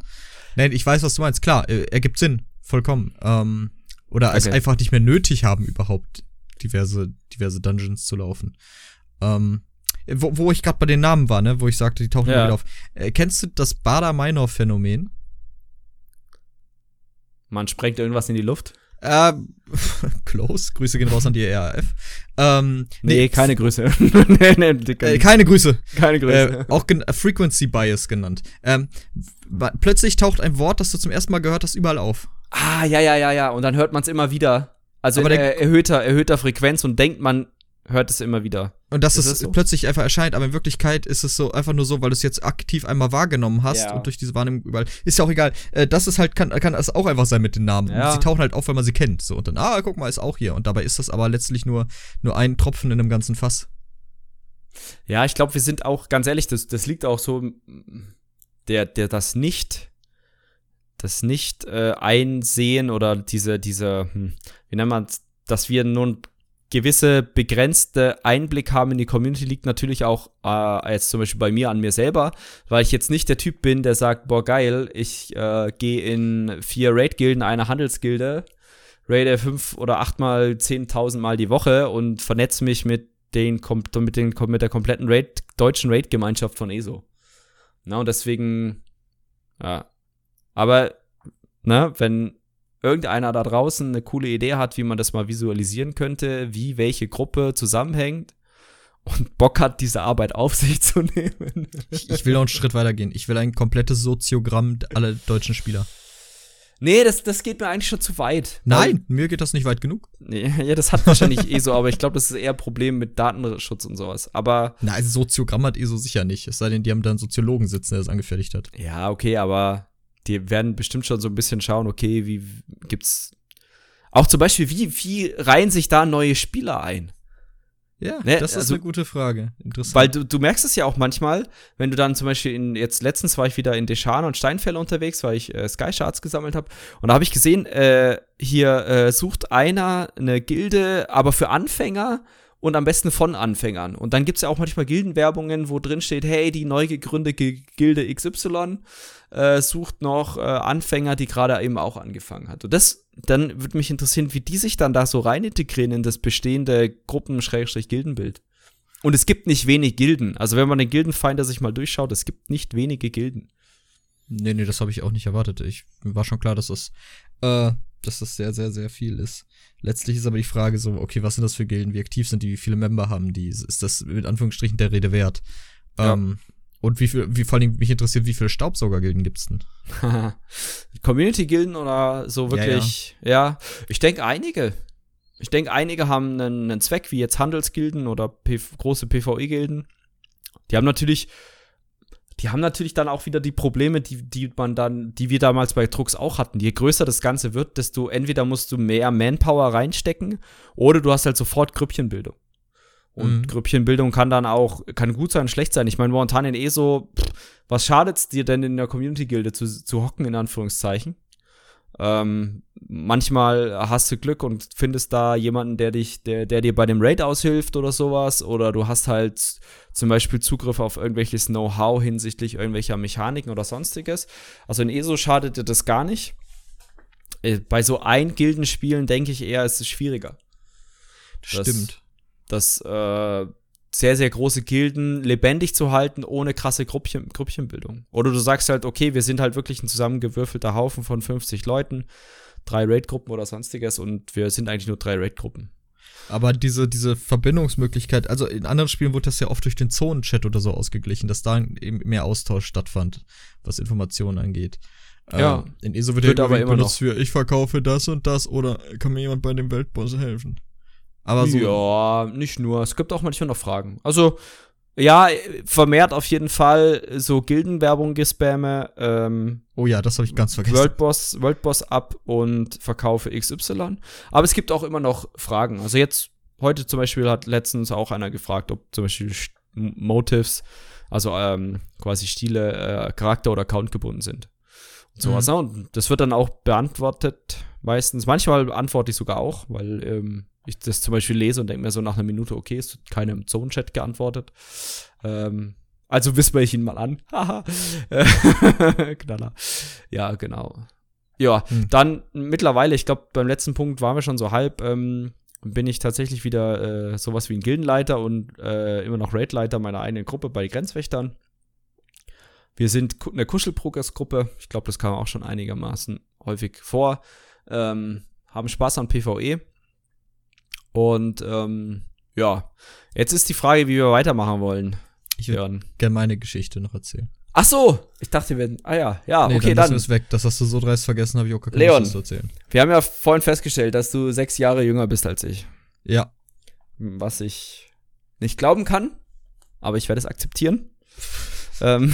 Nein, ich weiß, was du meinst. Klar, äh, ergibt Sinn. Vollkommen. Ähm, oder okay. es einfach nicht mehr nötig haben, überhaupt diverse, diverse Dungeons zu laufen. Ähm, wo, wo ich gerade bei den Namen war, ne, wo ich sagte, die tauchen ja. wieder auf. Äh, kennst du das Bader-Meinhof-Phänomen? Man sprengt irgendwas in die Luft? Äh, [laughs] close. Grüße gehen raus an die ERF. Ähm, nee, nee keine Grüße. [laughs] nee, nee, äh, keine Grüße. Keine Grüße. Äh, auch äh, Frequency Bias genannt. Ähm, plötzlich taucht ein Wort, das du zum ersten Mal gehört hast, überall auf. Ah, ja, ja, ja, ja. Und dann hört man es immer wieder. Also in äh, erhöhter, erhöhter Frequenz und denkt, man hört es immer wieder. Und dass ist es so? plötzlich einfach erscheint, aber in Wirklichkeit ist es so einfach nur so, weil du es jetzt aktiv einmal wahrgenommen hast ja. und durch diese Wahrnehmung überall. Ist ja auch egal. Äh, das ist halt, kann, kann das auch einfach sein mit den Namen. Ja. Sie tauchen halt auf, weil man sie kennt. So, und dann, ah, guck mal, ist auch hier. Und dabei ist das aber letztlich nur, nur ein Tropfen in einem ganzen Fass. Ja, ich glaube, wir sind auch, ganz ehrlich, das, das liegt auch so, der, der das nicht, das nicht äh, einsehen oder diese, diese, hm, wie nennt man dass wir nun gewisse begrenzte Einblick haben in die Community liegt natürlich auch äh, jetzt zum Beispiel bei mir an mir selber, weil ich jetzt nicht der Typ bin, der sagt, boah geil, ich äh, gehe in vier Raid-Gilden, eine Handelsgilde, raide fünf oder achtmal, zehntausend Mal die Woche und vernetze mich mit den, mit, den, mit der kompletten Raid, deutschen Raid-Gemeinschaft von ESO. Na, und deswegen, ja. Aber, ne, wenn irgendeiner da draußen eine coole Idee hat, wie man das mal visualisieren könnte, wie welche Gruppe zusammenhängt und Bock hat, diese Arbeit auf sich zu [laughs] nehmen. Ich, ich will noch einen Schritt weiter gehen. Ich will ein komplettes Soziogramm aller deutschen Spieler. Nee, das, das geht mir eigentlich schon zu weit. Nein, mir geht das nicht weit genug. Nee, [laughs] ja, das hat wahrscheinlich ESO, aber ich glaube, das ist eher ein Problem mit Datenschutz und sowas. Aber. Na, also Soziogramm hat ESO sicher nicht. Es sei denn, die haben da einen Soziologen sitzen, der das angefertigt hat. Ja, okay, aber die werden bestimmt schon so ein bisschen schauen, okay, wie gibt's auch zum Beispiel, wie, wie reihen sich da neue Spieler ein? Ja, ne? das ist also, eine gute Frage. Interessant. Weil du, du merkst es ja auch manchmal, wenn du dann zum Beispiel in, jetzt letztens war ich wieder in Deschan und Steinfälle unterwegs, weil ich äh, Sky Shards gesammelt habe. Und da habe ich gesehen, äh, hier äh, sucht einer eine Gilde, aber für Anfänger und am besten von Anfängern. Und dann gibt es ja auch manchmal Gildenwerbungen, wo drin steht, hey, die neu gegründete Gilde XY äh, sucht noch äh, Anfänger, die gerade eben auch angefangen hat. Und das, dann würde mich interessieren, wie die sich dann da so rein integrieren in das bestehende Gruppen-Gildenbild. Und es gibt nicht wenig Gilden. Also wenn man den Gildenfinder sich mal durchschaut, es gibt nicht wenige Gilden. Nee, nee, das habe ich auch nicht erwartet. Ich war schon klar, dass das, äh, dass das sehr, sehr, sehr viel ist. Letztlich ist aber die Frage so, okay, was sind das für Gilden, wie aktiv sind die, wie viele Member haben die? Ist das mit Anführungsstrichen der Rede wert? Ja. Ähm, und wie viel, wie vor allem mich interessiert, wie viele Staubsaugergilden gibt's denn? [laughs] Community-Gilden oder so wirklich? Ja, ja. ja ich denke einige. Ich denke, einige haben einen, einen, Zweck, wie jetzt Handelsgilden oder P große PvE-Gilden. Die haben natürlich, die haben natürlich dann auch wieder die Probleme, die, die man dann, die wir damals bei Drucks auch hatten. Je größer das Ganze wird, desto entweder musst du mehr Manpower reinstecken oder du hast halt sofort Grüppchenbildung. Und mhm. Grüppchenbildung kann dann auch, kann gut sein, schlecht sein. Ich meine, momentan in ESO, pff, was schadet's dir denn in der Community-Gilde zu, zu hocken, in Anführungszeichen? Ähm, manchmal hast du Glück und findest da jemanden, der dich, der, der dir bei dem Raid aushilft oder sowas. Oder du hast halt zum Beispiel Zugriff auf irgendwelches Know-how hinsichtlich irgendwelcher Mechaniken oder sonstiges. Also in ESO schadet dir das gar nicht. Äh, bei so Ein-Gildenspielen denke ich eher, ist es schwieriger. Das Stimmt das äh, sehr, sehr große Gilden lebendig zu halten, ohne krasse Gruppchen, Gruppchenbildung. Oder du sagst halt, okay, wir sind halt wirklich ein zusammengewürfelter Haufen von 50 Leuten, drei Raid-Gruppen oder sonstiges und wir sind eigentlich nur drei Raid-Gruppen. Aber diese, diese Verbindungsmöglichkeit, also in anderen Spielen wurde das ja oft durch den Zonenchat oder so ausgeglichen, dass da eben mehr Austausch stattfand, was Informationen angeht. Ja. Äh, in ESO wird, wird aber immer noch für ich verkaufe das und das oder kann mir jemand bei dem Weltboss helfen? Aber so. Ja, nicht nur. Es gibt auch manchmal noch Fragen. Also, ja, vermehrt auf jeden Fall so Gildenwerbung gespamme. Ähm, oh ja, das habe ich ganz vergessen. Worldboss, Worldboss ab und verkaufe XY. Aber es gibt auch immer noch Fragen. Also jetzt, heute zum Beispiel hat letztens auch einer gefragt, ob zum Beispiel Motives, also ähm, quasi Stile, äh, Charakter oder Account gebunden sind. Und sowas. Mhm. Und das wird dann auch beantwortet meistens. Manchmal antworte ich sogar auch, weil ähm, ich das zum Beispiel lese und denke mir so nach einer Minute, okay, es wird keiner im Zone-Chat geantwortet. Ähm, also whisper ich ihn mal an. [laughs] Haha. [laughs] Knaller. Ja, genau. Ja, hm. dann mittlerweile, ich glaube, beim letzten Punkt waren wir schon so halb, ähm, bin ich tatsächlich wieder äh, sowas wie ein Gildenleiter und äh, immer noch Raidleiter meiner eigenen Gruppe bei Grenzwächtern. Wir sind eine Kuschelprogers-Gruppe. Ich glaube, das kam auch schon einigermaßen häufig vor. Ähm, haben Spaß an PvE. Und ähm, ja, jetzt ist die Frage, wie wir weitermachen wollen. Ich würde gerne meine Geschichte noch erzählen. Ach so, ich dachte, wir. Ah ja, ja, nee, okay, dann. dann ist weg. Das hast du so dreist vergessen, habe ich auch gar keine Leon, Lust zu erzählen. Wir haben ja vorhin festgestellt, dass du sechs Jahre jünger bist als ich. Ja. Was ich nicht glauben kann, aber ich werde es akzeptieren. Ähm,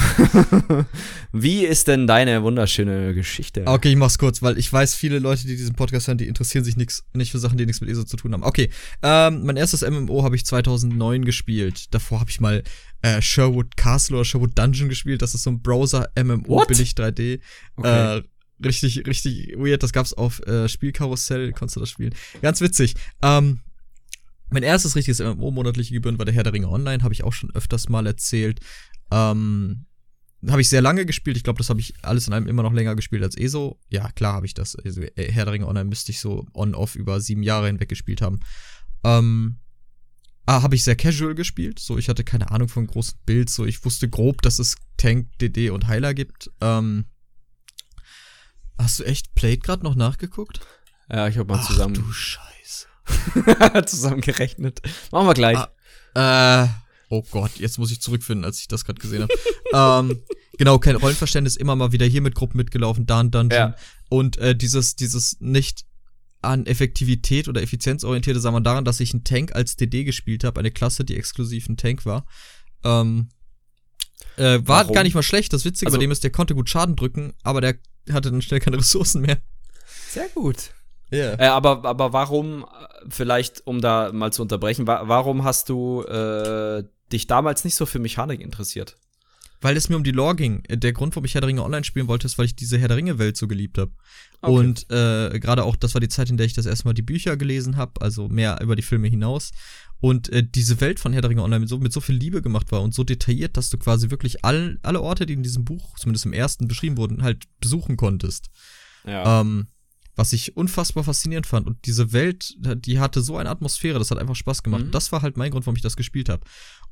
[laughs] wie ist denn deine wunderschöne Geschichte? Okay, ich mach's kurz, weil ich weiß, viele Leute, die diesen Podcast hören, die interessieren sich nix, nicht für Sachen, die nichts mit ESO zu tun haben. Okay, ähm, mein erstes MMO habe ich 2009 gespielt. Davor habe ich mal äh, Sherwood Castle oder Sherwood Dungeon gespielt. Das ist so ein Browser-MMO, billig 3D. Okay. Äh, richtig, richtig weird. Das gab's auf äh, Spielkarussell, konntest du das spielen. Ganz witzig. Ähm, mein erstes richtiges MMO monatliche Gebühren war der Herr der Ringe Online, habe ich auch schon öfters mal erzählt. Ähm, habe ich sehr lange gespielt. Ich glaube, das habe ich alles in einem immer noch länger gespielt als ESO. Ja, klar habe ich das. Also, äh, Herr der Ringe Online müsste ich so on-off über sieben Jahre hinweg gespielt haben. Ähm, ah, habe ich sehr casual gespielt. So, ich hatte keine Ahnung von großen Builds. So, ich wusste grob, dass es Tank, DD und Heiler gibt. Ähm, hast du echt Played gerade noch nachgeguckt? Ja, ich habe mal zusammen. Ach, du Scheiße. [laughs] zusammengerechnet. Machen wir gleich. Ah, äh, oh Gott, jetzt muss ich zurückfinden, als ich das gerade gesehen habe. [laughs] ähm, genau, kein Rollenverständnis, immer mal wieder hier mit Gruppen mitgelaufen, da ein Dungeon. Ja. Und äh, dieses, dieses nicht an Effektivität oder effizienzorientierte, sagen wir daran, dass ich einen Tank als DD gespielt habe, eine Klasse, die exklusiv ein Tank war. Ähm, äh, war Warum? gar nicht mal schlecht. Das Witzige also, bei dem ist, der konnte gut Schaden drücken, aber der hatte dann schnell keine [laughs] Ressourcen mehr. Sehr gut. Ja. Äh, aber, aber warum, vielleicht um da mal zu unterbrechen, wa warum hast du äh, dich damals nicht so für Mechanik interessiert? Weil es mir um die Lore ging. Der Grund, warum ich Herr der Ringe online spielen wollte, ist, weil ich diese Herr der Ringe-Welt so geliebt habe. Okay. Und äh, gerade auch, das war die Zeit, in der ich das erstmal die Bücher gelesen habe, also mehr über die Filme hinaus. Und äh, diese Welt von Herr der Ringe Online mit so, mit so viel Liebe gemacht war und so detailliert, dass du quasi wirklich all, alle Orte, die in diesem Buch, zumindest im ersten, beschrieben wurden, halt besuchen konntest. Ja. Ähm, was ich unfassbar faszinierend fand. Und diese Welt, die hatte so eine Atmosphäre, das hat einfach Spaß gemacht. Mhm. Das war halt mein Grund, warum ich das gespielt habe.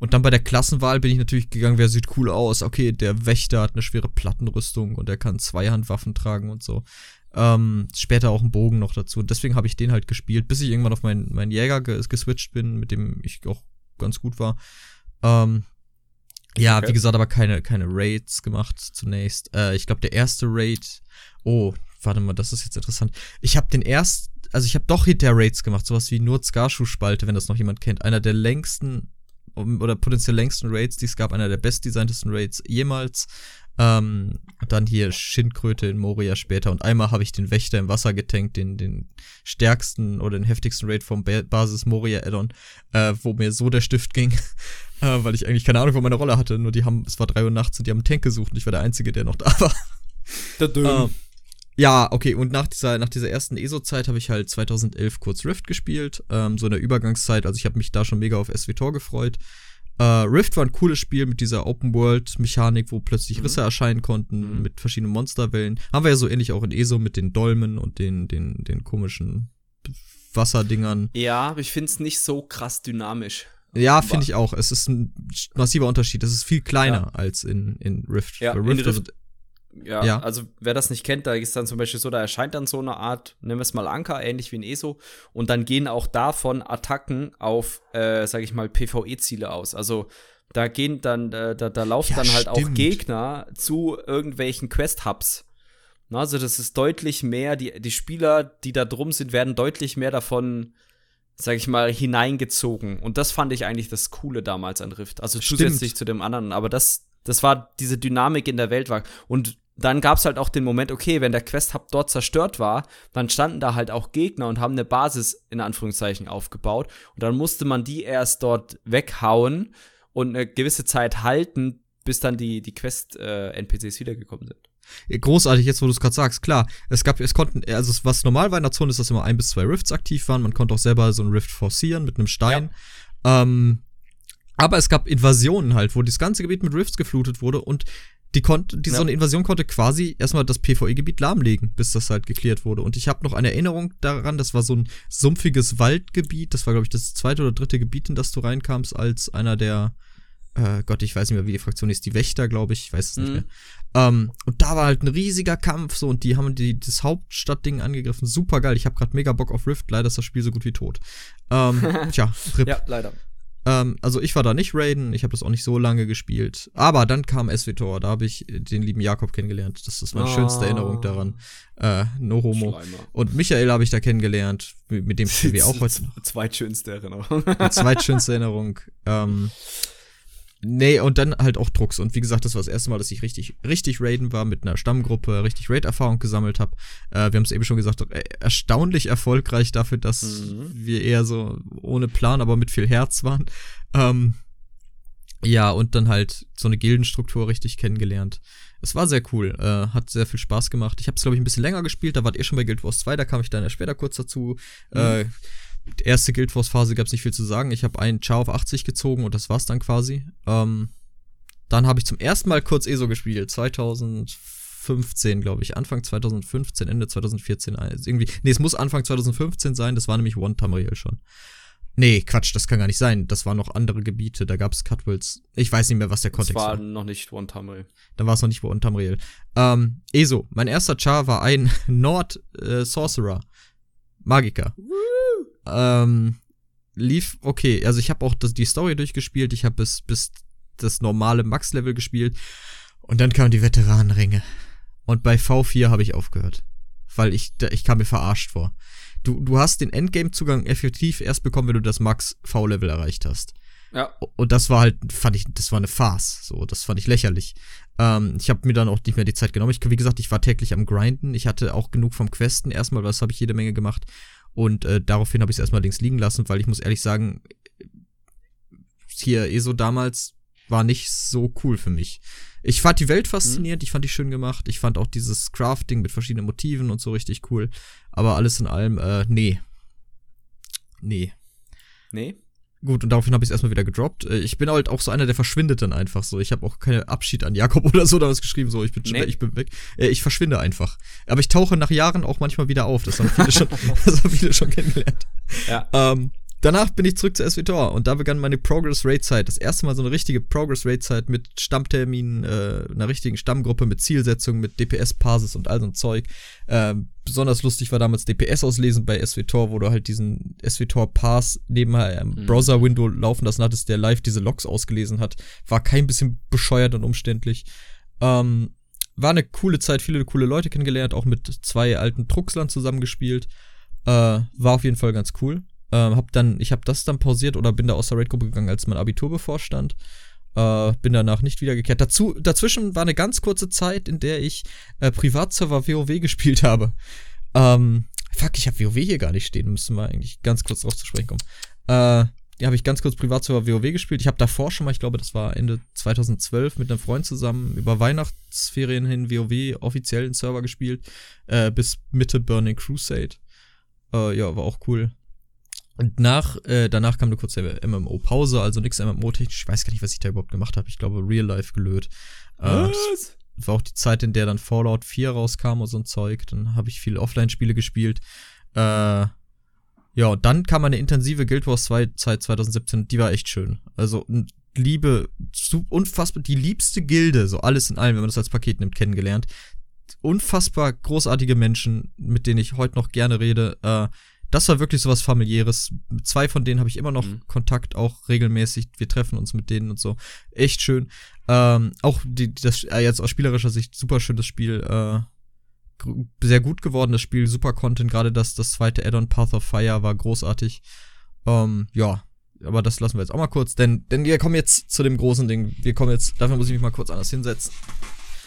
Und dann bei der Klassenwahl bin ich natürlich gegangen, wer sieht cool aus. Okay, der Wächter hat eine schwere Plattenrüstung und er kann Zweihandwaffen tragen und so. Ähm, später auch einen Bogen noch dazu. Und deswegen habe ich den halt gespielt, bis ich irgendwann auf meinen, meinen Jäger geswitcht bin, mit dem ich auch ganz gut war. Ähm, ja, okay. wie gesagt, aber keine, keine Raids gemacht zunächst. Äh, ich glaube, der erste Raid. Oh, warte mal, das ist jetzt interessant. Ich habe den erst, also ich habe doch Hinter-Raids gemacht, sowas wie nur Skarschuh-Spalte, wenn das noch jemand kennt. Einer der längsten oder potenziell längsten Raids, die es gab, einer der bestdesigntesten Raids jemals. Ähm, dann hier Schindkröte in Moria später und einmal habe ich den Wächter im Wasser getankt, den, den stärksten oder den heftigsten Raid vom ba Basis Moria Addon, äh, wo mir so der Stift ging, [laughs] äh, weil ich eigentlich keine Ahnung von meiner Rolle hatte. Nur die haben, es war drei Uhr nachts und die haben einen Tank gesucht und ich war der Einzige, der noch da war. Ähm, ja, okay, und nach dieser, nach dieser ersten ESO-Zeit habe ich halt 2011 kurz Rift gespielt, ähm, so in der Übergangszeit, also ich habe mich da schon mega auf SWTOR gefreut. Äh, Rift war ein cooles Spiel mit dieser Open-World-Mechanik, wo plötzlich mhm. Risse erscheinen konnten, mhm. mit verschiedenen Monsterwellen. Haben wir ja so ähnlich auch in ESO mit den Dolmen und den, den, den komischen Wasserdingern. Ja, aber ich finde es nicht so krass dynamisch. Ja, finde ich auch. Es ist ein massiver Unterschied. Es ist viel kleiner ja. als in, in Rift. Ja, Rift, in Rift ja, ja, also wer das nicht kennt, da ist dann zum Beispiel so, da erscheint dann so eine Art, nennen wir es mal Anker, ähnlich wie ein ESO, und dann gehen auch davon Attacken auf, äh, sag ich mal, PvE-Ziele aus. Also da gehen dann, äh, da, da laufen ja, dann halt stimmt. auch Gegner zu irgendwelchen Quest-Hubs. Also das ist deutlich mehr, die, die Spieler, die da drum sind, werden deutlich mehr davon, sag ich mal, hineingezogen. Und das fand ich eigentlich das Coole damals an Rift. Also Stimmt. zusätzlich zu dem anderen. Aber das, das war diese Dynamik in der Welt war. Und dann gab es halt auch den Moment, okay, wenn der Quest-Hub dort zerstört war, dann standen da halt auch Gegner und haben eine Basis in Anführungszeichen aufgebaut. Und dann musste man die erst dort weghauen und eine gewisse Zeit halten, bis dann die, die Quest-NPCs äh, wiedergekommen sind. Großartig, jetzt wo du es gerade sagst, klar. Es gab, es konnten, also was normal war in der Zone ist, dass immer ein bis zwei Rifts aktiv waren. Man konnte auch selber so einen Rift forcieren mit einem Stein. Ja. Ähm, aber es gab Invasionen halt, wo das ganze Gebiet mit Rifts geflutet wurde und die konnte, die ja. so eine Invasion konnte quasi erstmal das PvE-Gebiet lahmlegen, bis das halt geklärt wurde. Und ich habe noch eine Erinnerung daran, das war so ein sumpfiges Waldgebiet. Das war, glaube ich, das zweite oder dritte Gebiet, in das du reinkamst, als einer der äh, Gott, ich weiß nicht mehr, wie die Fraktion ist, die Wächter, glaube ich, ich weiß es nicht Mhm. mehr. Ähm, und da war halt ein riesiger Kampf so und die haben die, das Hauptstadtding angegriffen. Super geil. Ich habe gerade mega Bock auf Rift. Leider ist das Spiel so gut wie tot. Ähm, [laughs] tja, RIP. Ja, leider. Ähm, also ich war da nicht Raiden, ich habe das auch nicht so lange gespielt. Aber dann kam SWTOR, da habe ich den lieben Jakob kennengelernt. Das ist meine Oh. schönste Erinnerung daran. Äh, no homo. Schleimer. Und Michael habe ich da kennengelernt, mit dem spielen wir [laughs] auch heute. Zweitschönste Erinnerung. Zweitschönste Erinnerung. Ähm, nee, und dann halt auch Drucks. Und wie gesagt, das war das erste Mal, dass ich richtig, richtig Raiden war, mit einer Stammgruppe, richtig Raid-Erfahrung gesammelt habe. Äh, wir haben es eben schon gesagt, äh, erstaunlich erfolgreich dafür, dass Mhm. wir eher so ohne Plan, aber mit viel Herz waren. Ähm, ja, und dann halt so eine Gildenstruktur richtig kennengelernt. Es war sehr cool, äh, hat sehr viel Spaß gemacht. Ich habe es, glaube ich, ein bisschen länger gespielt, da wart ihr schon bei Guild Wars 2, da kam ich dann ja später kurz dazu. Äh, die erste Guild Wars Phase gab es nicht viel zu sagen. Ich habe einen Char auf 80 gezogen und das war's dann quasi. Ähm, dann habe ich zum ersten Mal kurz ESO gespielt, 2015, glaube ich. Anfang 2015, Ende 2014. Also irgendwie, nee, es muss Anfang 2015 sein, das war nämlich One Tamriel schon. Nee, Quatsch, das kann gar nicht sein. Das waren noch andere Gebiete, da gab's Cutwills. Ich weiß nicht mehr, was der Das Kontext war war. noch nicht One Tamil. Da war es noch nicht One Tamriel. Ähm, ESO, mein erster Char war ein [laughs] Nord-Sorcerer. Magiker. Ähm, lief okay. Also ich habe auch das, die Story durchgespielt. Ich habe bis, bis das normale Max-Level gespielt. Und dann kamen die Veteranenringe. Und bei V4 habe ich aufgehört. Weil ich, da- ich kam mir verarscht vor. Du, du hast den Endgame-Zugang effektiv erst bekommen, wenn du das Max-V-Level erreicht hast. Ja. Und das war halt, fand ich, das war eine Farce. So, das fand ich lächerlich. Ähm, ich habe mir dann auch nicht mehr die Zeit genommen. Ich, wie gesagt, ich war täglich am Grinden. Ich hatte auch genug vom Questen erstmal, das habe ich jede Menge gemacht. Und äh, daraufhin habe ich es erstmal links liegen lassen, weil ich muss ehrlich sagen, hier ESO damals war nicht so cool für mich. Ich fand die Welt faszinierend, ich fand die schön gemacht, ich fand auch dieses Crafting mit verschiedenen Motiven und so richtig cool. Aber alles in allem, äh, nee. Nee. Nee? Gut, und daraufhin habe ich es erstmal wieder gedroppt. Äh, Ich bin halt auch so einer, der verschwindet dann einfach so. Ich habe auch keine Abschied an Jakob [laughs] oder so damals geschrieben, so, ich bin, Nee. ich bin weg. Äh, Ich verschwinde einfach. Aber ich tauche nach Jahren auch manchmal wieder auf. Das haben viele schon, [laughs] das haben viele schon kennengelernt. Ja. Ähm, danach bin ich zurück zu SWTOR und da begann meine Progress Rate Zeit. Das erste Mal so eine richtige Progress Rate Zeit mit Stammterminen, äh, einer richtigen Stammgruppe, mit Zielsetzungen, mit DPS Passes und all so ein Zeug. Ähm, besonders lustig war damals DPS auslesen bei SWTOR, wo du halt diesen SWTOR Pass neben einem Mhm. Browser Window laufen lassen hattest, der live diese Logs ausgelesen hat. War kein bisschen bescheuert und umständlich. Ähm, war eine coole Zeit, viele coole Leute kennengelernt, auch mit zwei alten Truxlern zusammengespielt. Äh, war auf jeden Fall ganz cool. Ähm, hab dann, ich habe das dann pausiert oder bin da aus der Raid-Gruppe gegangen, als mein Abitur bevorstand. Äh, bin danach nicht wiedergekehrt. Dazu, dazwischen war eine ganz kurze Zeit, in der ich äh, Privatserver WoW [laughs] gespielt habe. Ähm, fuck, ich habe WoW hier gar nicht stehen. Müssen wir eigentlich ganz kurz drauf zu sprechen kommen. Äh, ja, habe ich ganz kurz Privatserver WoW gespielt. Ich habe davor schon mal, ich glaube, das war Ende 2012 mit einem Freund zusammen über Weihnachtsferien hin WoW offiziell den Server gespielt. Äh, bis Mitte Burning Crusade. Äh, ja, war auch cool. Und nach, äh, danach kam eine kurze MMO-Pause, also nix MMO-technisch. Ich weiß gar nicht, was ich da überhaupt gemacht habe. Ich glaube, Real Life gelöt. Äh, das war auch die Zeit, in der dann Fallout 4 rauskam und so ein Zeug. Dann habe ich viele Offline-Spiele gespielt. Äh, ja, und dann kam eine intensive Guild Wars 2 Zeit 2017. Die war echt schön. Also Liebe, unfassbar, die liebste Gilde, so alles in allem, wenn man das als Paket nimmt, kennengelernt. Unfassbar großartige Menschen, mit denen ich heute noch gerne rede. Äh, das war wirklich sowas familiäres. Mit zwei von denen habe ich immer noch Mhm. Kontakt, auch regelmäßig. Wir treffen uns mit denen und so. Echt schön. Ähm, auch die, das, äh, jetzt aus spielerischer Sicht super schönes Spiel. Äh, sehr gut geworden, das Spiel, super Content. Gerade das, das zweite Add-on Path of Fire war großartig. Ähm, ja, aber das lassen wir jetzt auch mal kurz, denn, denn wir kommen jetzt zu dem großen Ding. Wir kommen jetzt, dafür muss ich mich mal kurz anders hinsetzen.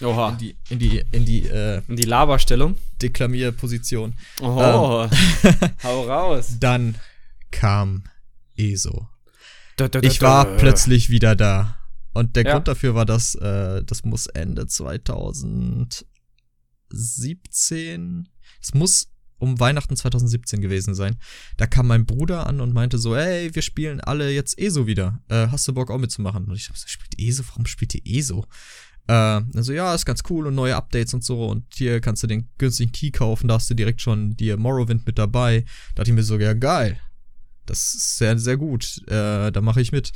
In Oha. die, in die, in die äh, Und die Laberstellung. Deklamierposition. Oho. [laughs] Hau raus. Dann kam ESO. Da, da, da, Ich war plötzlich wieder da. Und der Ja. Grund dafür war, dass äh, das muss Ende 2017, es muss um Weihnachten 2017 gewesen sein. Da kam mein Bruder an und meinte so, ey, wir spielen alle jetzt ESO wieder. Äh, hast du Bock auch mitzumachen? Und ich hab so, spielt ESO? Warum spielt ihr ESO? Äh, also ja, ist ganz cool und neue Updates und so und hier kannst du den günstigen Key kaufen, da hast du direkt schon dir Morrowind mit dabei. Da dachte ich mir so, ja geil. das ist sehr, sehr gut. Äh, da mache ich mit.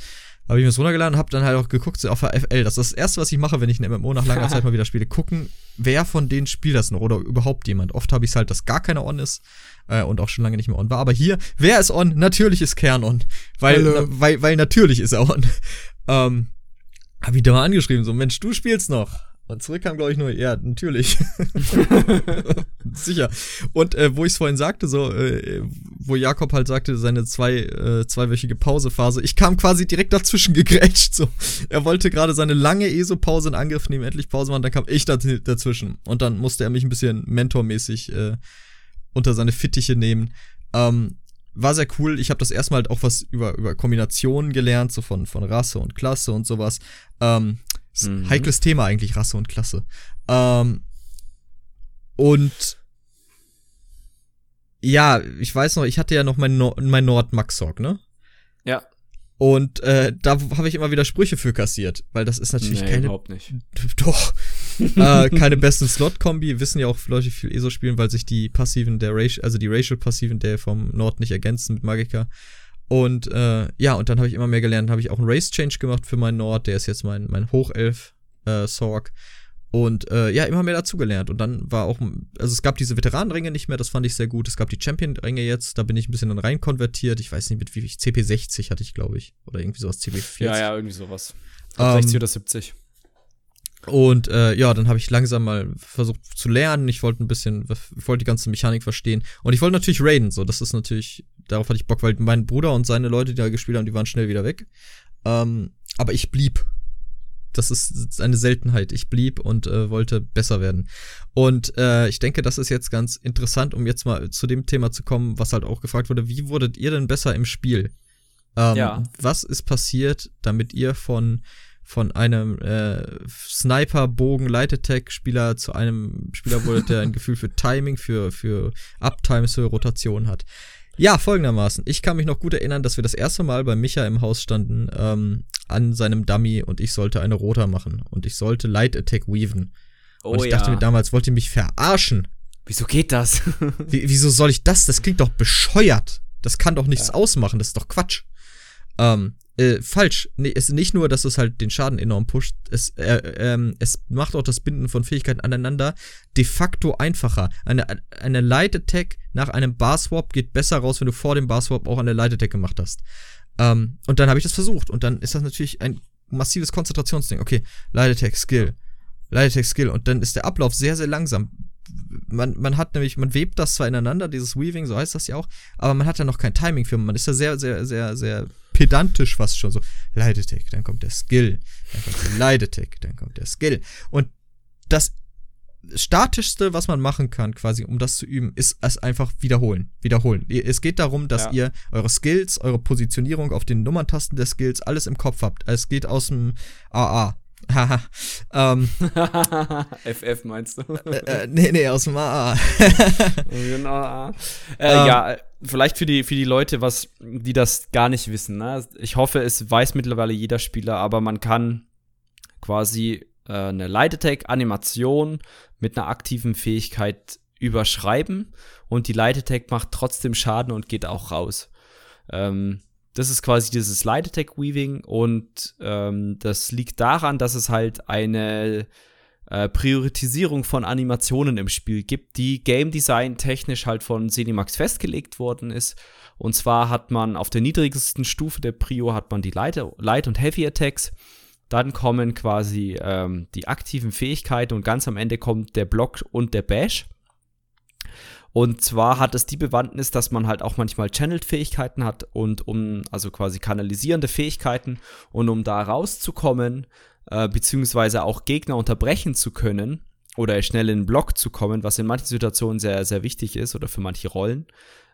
Habe ich mir das runtergeladen, habe dann halt auch geguckt auf der FL. Das ist das erste, was ich mache, wenn ich ein MMO nach langer [laughs] Zeit mal wieder spiele. Gucken, wer von denen spielt das noch oder überhaupt jemand. Oft habe ich es halt, dass gar keiner on ist äh, und auch schon lange nicht mehr on war. Aber hier, wer ist on? Natürlich ist Kern on. Weil, na, weil, weil natürlich ist er on. [laughs] ähm, habe ich da mal angeschrieben, so, Mensch, du spielst noch. Und zurück kam, glaube ich, nur, ja, natürlich. [laughs] Sicher. Und äh, wo ich es vorhin sagte, so, äh, wo Jakob halt sagte, seine zwei, äh, zweiwöchige Pausephase, ich kam quasi direkt dazwischen gegrätscht. So. Er wollte gerade seine lange ESO-Pause in Angriff nehmen, endlich Pause machen, dann kam ich dazwischen. Und dann musste er mich ein bisschen mentormäßig äh, unter seine Fittiche nehmen. Ähm, war sehr cool. Ich habe das erstmal halt auch was über, über Kombinationen gelernt, so von, von Rasse und Klasse und sowas. Ähm, mhm. Heikles Thema eigentlich, Rasse und Klasse. Ähm, und ja, ich weiß noch, ich hatte ja noch mein, no mein Nord Maxorg, ne? Ja. Und äh, da habe ich immer wieder Sprüche für kassiert, weil das ist natürlich nee, keine. überhaupt nicht. Doch. [laughs] äh, keine besten Slot-Kombi. Wissen ja auch Leute, die viel ESO spielen, weil sich die passiven der Racial, also die Racial-Passiven der vom Nord nicht ergänzen mit Magika. Und äh, ja, und dann habe ich immer mehr gelernt. habe ich auch einen Race-Change gemacht für meinen Nord. Der ist jetzt mein, mein Hochelf-Sorg. Äh, und äh, ja, immer mehr dazugelernt. Und dann war auch, also es gab diese Veteranenringe nicht mehr, das fand ich sehr gut. Es gab die Champion-Ringe jetzt, da bin ich ein bisschen dann rein konvertiert. Ich weiß nicht, mit wie viel, CP60 hatte ich, glaube ich. Oder irgendwie sowas, CP40. Ja, ja, irgendwie sowas. Um, 60 ähm, oder 70. Und äh, ja, dann habe ich langsam mal versucht zu lernen. Ich wollte ein bisschen, ich wollte die ganze Mechanik verstehen. Und ich wollte natürlich raiden, so. Das ist natürlich, darauf hatte ich Bock, weil mein Bruder und seine Leute, die da gespielt haben, die waren schnell wieder weg. Ähm, aber ich blieb. Das ist eine Seltenheit. Ich blieb und äh, wollte besser werden. Und äh, ich denke, das ist jetzt ganz interessant, um jetzt mal zu dem Thema zu kommen, was halt auch gefragt wurde. Wie wurdet ihr denn besser im Spiel? Ähm, ja. Was ist passiert, damit ihr von von einem äh, Sniper-Bogen-Light-Attack-Spieler zu einem Spieler wurde, der ein Gefühl für Timing, für, für Uptimes, für Rotation hat. Ja, folgendermaßen. Ich kann mich noch gut erinnern, dass wir das erste Mal bei Micha im Haus standen, ähm, an seinem Dummy und ich sollte eine Rota machen. Und ich sollte Light Attack weaven. Oh, und ich ja. dachte mir damals, wollt ihr mich verarschen? Wieso geht das? [laughs] Wie, wieso soll ich das? Das klingt doch bescheuert. Das kann doch nichts ja. ausmachen, das ist doch Quatsch. Ähm, äh, falsch. Nee, es ist nicht nur, dass es halt den Schaden enorm pusht, es, äh, ähm, es macht auch das Binden von Fähigkeiten aneinander de facto einfacher. Eine, eine Light Attack nach einem Bar Swap geht besser raus, wenn du vor dem Bar Swap auch eine Light Attack gemacht hast. Ähm, und dann habe ich das versucht und dann ist das natürlich ein massives Konzentrationsding. Okay, Light Attack Skill. Light Attack Skill und dann ist der Ablauf sehr, sehr langsam man, man hat nämlich, man webt das zwar ineinander, dieses Weaving, so heißt das ja auch, aber man hat ja noch kein Timing für. Man ist ja sehr, sehr, sehr, sehr pedantisch fast schon so. Leidetek, dann kommt der Skill, dann kommt der Leidetek, dann kommt der Skill. Und das statischste, was man machen kann, quasi, um das zu üben, ist es einfach wiederholen. Wiederholen. Es geht darum, dass ja. ihr eure Skills, eure Positionierung auf den Nummerntasten der Skills alles im Kopf habt. Es geht aus dem AA. Haha. ähm, [laughs] FF meinst du? äh, äh, nee, nee, aus dem AA. genau. [laughs] Äh, ähm, ja, vielleicht für die, für die Leute, was, die das gar nicht wissen. Ne? Ich hoffe, es weiß mittlerweile jeder Spieler, aber man kann quasi äh, eine Light Attack Animation mit einer aktiven Fähigkeit überschreiben und die Light Attack macht trotzdem Schaden und geht auch raus. Ähm, das ist quasi dieses Light Attack Weaving und ähm, das liegt daran, dass es halt eine äh, Priorisierung von Animationen im Spiel gibt, die Game Design technisch halt von Cinemax festgelegt worden ist. Und zwar hat man auf der niedrigsten Stufe der Prio hat man die Light, Light und Heavy Attacks. Dann kommen quasi ähm, die aktiven Fähigkeiten und ganz am Ende kommt der Block und der Bash. Und zwar hat es die Bewandtnis, dass man halt auch manchmal Channeled-Fähigkeiten hat und um, also quasi kanalisierende Fähigkeiten und um da rauszukommen, äh, beziehungsweise auch Gegner unterbrechen zu können oder schnell in den Block zu kommen, was in manchen Situationen sehr, sehr wichtig ist oder für manche Rollen,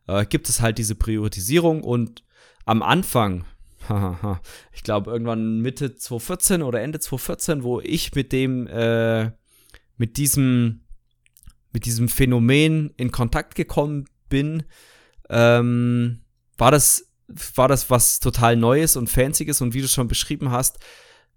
äh, gibt es halt diese Priorisierung und am Anfang, [laughs] ich glaube irgendwann Mitte 2014 oder Ende 2014, wo ich mit dem, äh, mit diesem, mit diesem Phänomen in Kontakt gekommen bin, ähm, war das, war das was total Neues und Fancyes und wie du schon beschrieben hast,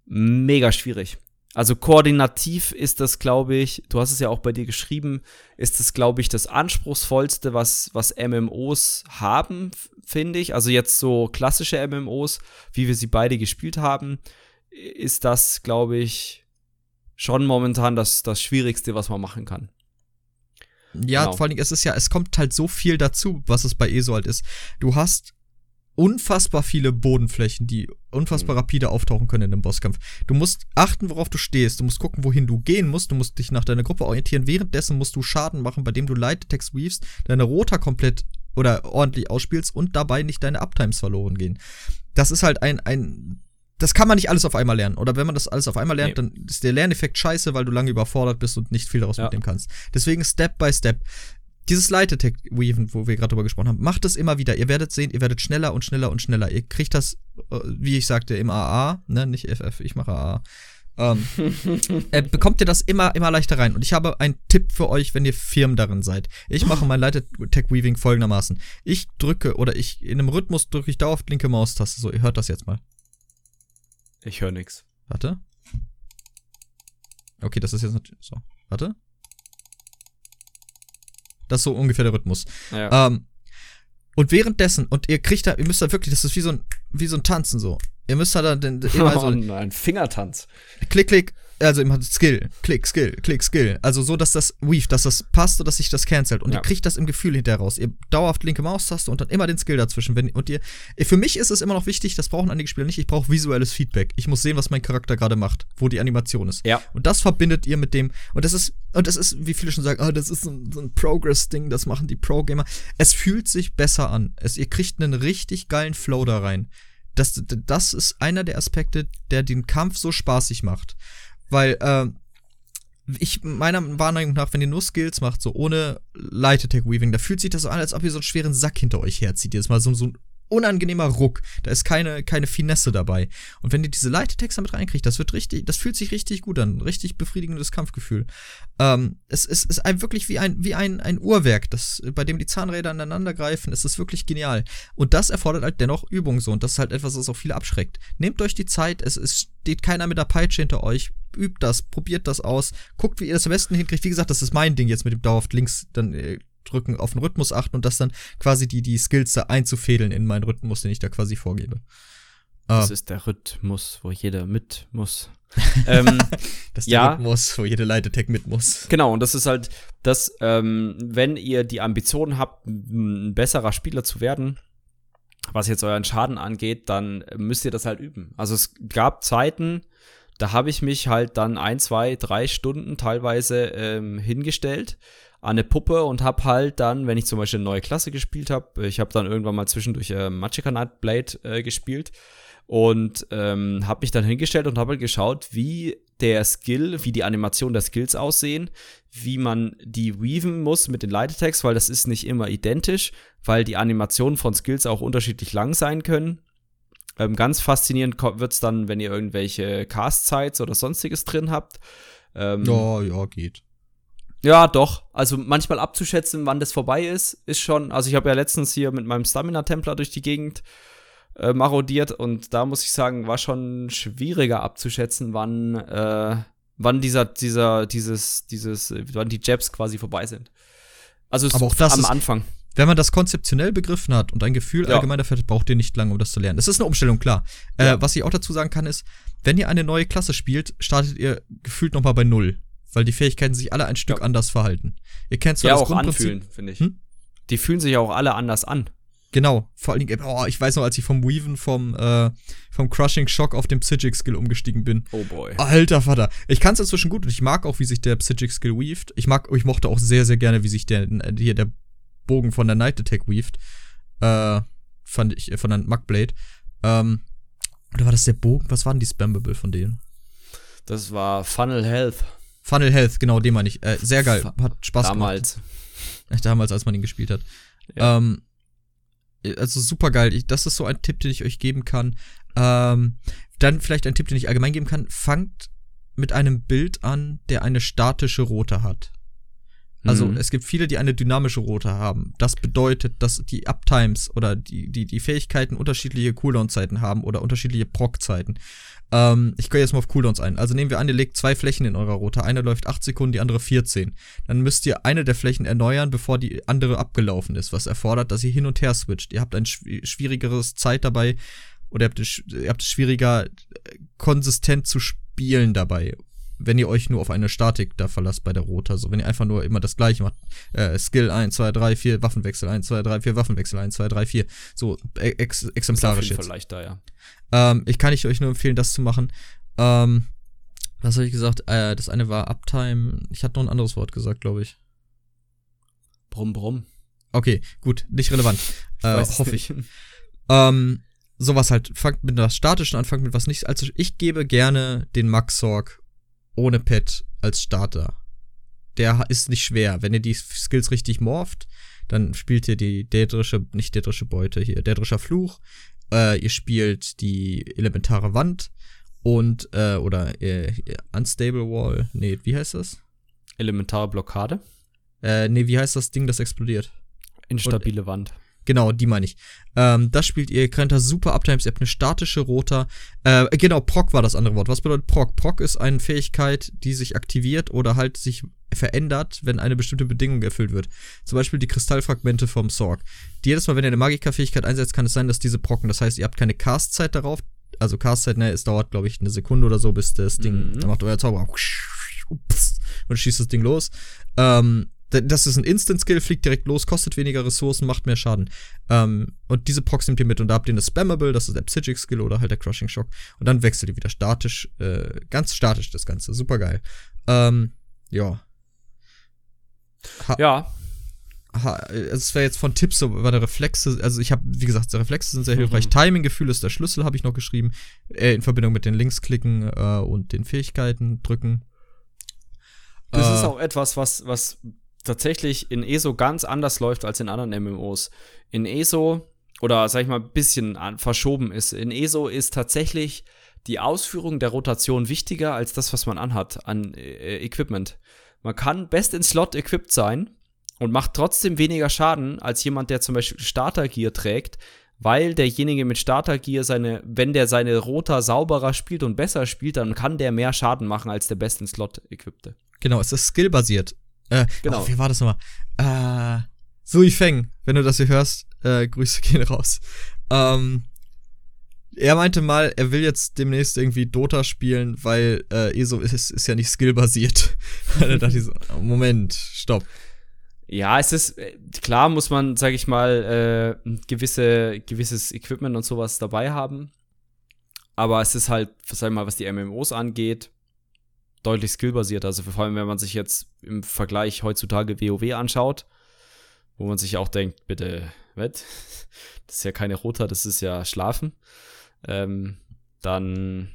mega schwierig. Also koordinativ ist das, glaube ich, du hast es ja auch bei dir geschrieben, ist das, glaube ich, das anspruchsvollste, was, was MMOs haben, finde ich. Also jetzt so klassische MMOs, wie wir sie beide gespielt haben, ist das, glaube ich, schon momentan das, das Schwierigste, was man machen kann. Ja, genau. vor allen Dingen, es ist ja, es kommt halt so viel dazu, was es bei ESO halt ist. Du hast unfassbar viele Bodenflächen, die unfassbar mhm. rapide auftauchen können in einem Bosskampf. Du musst achten, worauf du stehst. Du musst gucken, wohin du gehen musst. Du musst dich nach deiner Gruppe orientieren. Währenddessen musst du Schaden machen, bei dem du Light-Text weavest, deine Rota komplett oder ordentlich ausspielst und dabei nicht deine Uptimes verloren gehen. Das ist halt ein, ein das kann man nicht alles auf einmal lernen. Oder wenn man das alles auf einmal lernt, nee. dann ist der Lerneffekt scheiße, weil du lange überfordert bist und nicht viel daraus ja. mitnehmen kannst. Deswegen Step by Step. Dieses Light Attack Weaven, wo wir gerade drüber gesprochen haben, macht es immer wieder. Ihr werdet sehen, ihr werdet schneller und schneller und schneller. Ihr kriegt das, äh, wie ich sagte, im AA, ne, nicht FF, ich mache AA. Ähm, [laughs] äh, bekommt ihr das immer, immer leichter rein. Und ich habe einen Tipp für euch, wenn ihr firm darin seid. Ich mache mein Light Attack Weaving folgendermaßen. Ich drücke oder ich in einem Rhythmus drücke ich dauerhaft linke Maustaste. So, ihr hört das jetzt mal. Ich höre nix. Warte. Okay, das ist jetzt natürlich so. Warte. Das ist so ungefähr der Rhythmus. Ja. Ähm, und währenddessen, und ihr kriegt da, ihr müsst da wirklich, das ist wie so ein, wie so ein Tanzen so. Ihr müsst da dann immer so. [laughs] Oh, ein Fingertanz. Klick, klick, also immer Skill, Klick, Skill, Klick, Skill. Also so, dass das weave, dass das passt und dass sich das cancelt. Und ja. ihr kriegt das im Gefühl hinterher raus. Ihr dauerhaft linke Maustaste und dann immer den Skill dazwischen. Wenn, und ihr, für mich ist es immer noch wichtig, das brauchen einige Spieler nicht, ich brauche visuelles Feedback. Ich muss sehen, was mein Charakter gerade macht, wo die Animation ist. Ja. Und das verbindet ihr mit dem, und das ist, und das ist, wie viele schon sagen, oh, das ist so ein, so ein Progress-Ding, das machen die Pro-Gamer. Es fühlt sich besser an. Es, ihr kriegt einen richtig geilen Flow da rein. Das, das ist einer der Aspekte, der den Kampf so spaßig macht. Weil, äh, ich, meiner Wahrnehmung nach, wenn ihr nur Skills macht, so ohne Light Attack Weaving, da fühlt sich das so an, als ob ihr so einen schweren Sack hinter euch herzieht. Jetzt mal so, so ein unangenehmer Ruck. Da ist keine, keine Finesse dabei. Und wenn ihr diese Attacks damit reinkriegt, das wird richtig, das fühlt sich richtig gut an. Richtig befriedigendes Kampfgefühl. Ähm, es, es ist ein, wirklich wie ein, wie ein, ein Uhrwerk, das, bei dem die Zahnräder aneinander greifen. Es ist wirklich genial. Und das erfordert halt dennoch Übung so. Und das ist halt etwas, was auch viele abschreckt. Nehmt euch die Zeit, es, es steht keiner mit der Peitsche hinter euch. Übt das, probiert das aus, guckt, wie ihr das am besten hinkriegt. Wie gesagt, das ist mein Ding jetzt mit dem dauerhaft links dann äh, drücken, auf den Rhythmus achten und das dann quasi die, die Skills da einzufädeln in meinen Rhythmus, den ich da quasi vorgebe. Das äh, ist der Rhythmus, wo jeder mit muss. [laughs] ähm, das ist der ja, Rhythmus, wo jede Attack mit muss. Genau, und das ist halt das, ähm, wenn ihr die Ambitionen habt, ein besserer Spieler zu werden, was jetzt euren Schaden angeht, dann müsst ihr das halt üben. Also es gab Zeiten, da habe ich mich halt dann ein, zwei, drei Stunden teilweise ähm, hingestellt an eine Puppe und habe halt dann, wenn ich zum Beispiel eine neue Klasse gespielt habe, ich habe dann irgendwann mal zwischendurch äh, Magicka Nightblade äh, gespielt und ähm, habe mich dann hingestellt und habe halt geschaut, wie der Skill, wie die Animation der Skills aussehen, wie man die weaven muss mit den Attacks, weil das ist nicht immer identisch, weil die Animationen von Skills auch unterschiedlich lang sein können. Ähm, ganz faszinierend wird's dann, wenn ihr irgendwelche Cast-Sites oder sonstiges drin habt. Ähm, ja, ja, geht. Ja, doch. Also manchmal abzuschätzen, wann das vorbei ist, ist schon. Also ich habe ja letztens hier mit meinem Stamina-Templer durch die Gegend äh, marodiert und da muss ich sagen, war schon schwieriger abzuschätzen, wann, äh, wann dieser, dieser, dieses, dieses, wann die Jabs quasi vorbei sind. Also Aber auch das am ist, Anfang. Wenn man das konzeptionell begriffen hat und ein Gefühl ja. allgemein dafür hat, braucht ihr nicht lange, um das zu lernen. Das ist eine Umstellung, klar. Äh, ja. Äh, was ich auch dazu sagen kann, ist, wenn ihr eine neue Klasse spielt, startet ihr gefühlt noch mal bei Null weil die Fähigkeiten sich alle ein Stück ja. anders verhalten. Ihr kennt zwar ja, das auch anfühlen, finde ich. Hm? Die fühlen sich auch alle anders an. Genau, vor allen Dingen, oh, ich weiß noch, als ich vom Weaven vom, äh, vom Crushing Shock auf den Psychic Skill umgestiegen bin. Oh boy. Alter Vater. Ich kann es inzwischen gut und ich mag auch, wie sich der Psychic Skill weaved. Ich mag, ich mochte auch sehr, sehr gerne, wie sich der, hier der Bogen von der Night Attack weaved. Äh, fand ich, von der Mugblade. Ähm, oder war das der Bogen? Was waren die Spammable von denen? Das war Funnel Health. Funnel Health, genau, den meine ich. Äh, sehr geil. Hat Spaß Damals. gemacht. Damals. Damals, als man ihn gespielt hat. Ja. Ähm, also super geil. Ich, das ist so ein Tipp, den ich euch geben kann. Ähm, dann vielleicht ein Tipp, den ich allgemein geben kann. Fangt mit einem Bild an, der eine statische Rote hat. Also Mhm. es gibt viele, die eine dynamische Rote haben. Das bedeutet, dass die Uptimes oder die, die, die Fähigkeiten unterschiedliche Cooldown-Zeiten haben oder unterschiedliche Proc-Zeiten. Ähm, ich gehe jetzt mal auf Cooldowns ein. Also nehmen wir an, ihr legt zwei Flächen in eurer Rote. Eine läuft 8 Sekunden, die andere 14. Dann müsst ihr eine der Flächen erneuern, bevor die andere abgelaufen ist, was erfordert, dass ihr hin und her switcht. Ihr habt ein schwi- schwierigeres Zeit dabei oder ihr habt es, ihr habt es schwieriger, konsistent zu spielen dabei wenn ihr euch nur auf eine Statik da verlasst bei der Rota. Also wenn ihr einfach nur immer das gleiche macht. Äh, Skill 1, 2, 3, 4, Waffenwechsel 1, 2, 3, 4, Waffenwechsel 1, 2, 3, 4. So e- ex exemplarisch jetzt. leichter, ja. Ähm, ich kann ich euch nur empfehlen, das zu machen. Ähm, was habe ich gesagt? Äh, das eine war Uptime. Ich hatte noch ein anderes Wort gesagt, glaube ich. Brumm, brumm. Okay, gut, nicht relevant. Äh, hoffe ich. [laughs] Ähm, sowas halt, fangt mit was Statischen an, fangt mit was nicht. Also ich gebe gerne den Max Sorg ohne Pet als Starter. Der ist nicht schwer. Wenn ihr die Skills richtig morpht, dann spielt ihr die dädrische, nicht dädrische Beute hier, dädrischer Fluch. Äh, ihr spielt die elementare Wand und, äh, oder äh, Unstable Wall. Nee, wie heißt das? Elementare Blockade. Äh, nee, wie heißt das Ding, das explodiert? Instabile Wand. Genau, die meine ich. Ähm, das spielt ihr, könnt da super Uptimes, ihr habt eine statische Rota. Äh, genau, Proc war das andere Wort. Was bedeutet Proc? Proc ist eine Fähigkeit, die sich aktiviert oder halt sich verändert, wenn eine bestimmte Bedingung erfüllt wird. Zum Beispiel die Kristallfragmente vom Sorg. Jedes Mal, wenn ihr eine Magika-Fähigkeit einsetzt, kann es sein, dass diese procken. Das heißt, ihr habt keine Cast-Zeit darauf. Also Cast-Zeit, ne, es dauert, glaube ich, eine Sekunde oder so, bis das Ding, Mhm. dann macht euer Zauber und schießt das Ding los. Ähm, das ist ein Instant-Skill, fliegt direkt los, kostet weniger Ressourcen, macht mehr Schaden. Ähm, und diese Procs nimmt ihr mit und da habt ihr eine Spammable, das ist der Psychic-Skill oder halt der Crushing Shock. Und dann wechselt ihr wieder statisch, äh, ganz statisch das Ganze, super geil. Ähm, ja. Ja, Ha, also es wäre jetzt von Tipps so der Reflexe, also ich habe, wie gesagt, Reflexe sind sehr hilfreich. Mhm. Timing-Gefühl ist der Schlüssel, habe ich noch geschrieben. Äh, in Verbindung mit den Linksklicken äh, und den Fähigkeiten drücken. das Äh, ist auch etwas, was, was tatsächlich in ESO ganz anders läuft als in anderen MMOs. In ESO, oder sag ich mal, ein bisschen verschoben ist. In ESO ist tatsächlich die Ausführung der Rotation wichtiger als das, was man anhat an äh, Equipment. Man kann best in Slot equipped sein und macht trotzdem weniger Schaden als jemand, der zum Beispiel Starter-Gear trägt, weil derjenige mit Starter-Gear seine, wenn der seine Rota sauberer spielt und besser spielt, dann kann der mehr Schaden machen als der best in Slot equippte. Genau, es ist skillbasiert. Äh, Genau. Oh, wie war das nochmal? Äh, Sui Feng, wenn du das hier hörst, äh, Grüße [laughs] gehen raus. Ähm, er meinte mal, er will jetzt demnächst irgendwie Dota spielen, weil äh, ESO [laughs] ist, ist ja nicht skillbasiert. [laughs] da dachte ich so, Moment, stopp. Ja, es ist äh, klar, muss man, sag ich mal, äh, gewisse, gewisses Equipment und sowas dabei haben. Aber es ist halt, sag ich mal, was die MMOs angeht, deutlich skillbasiert. Also vor allem, wenn man sich jetzt im Vergleich heutzutage WoW anschaut, wo man sich auch denkt, bitte, was? [laughs] Das ist ja keine Rota, das ist ja Schlafen. Ähm, dann,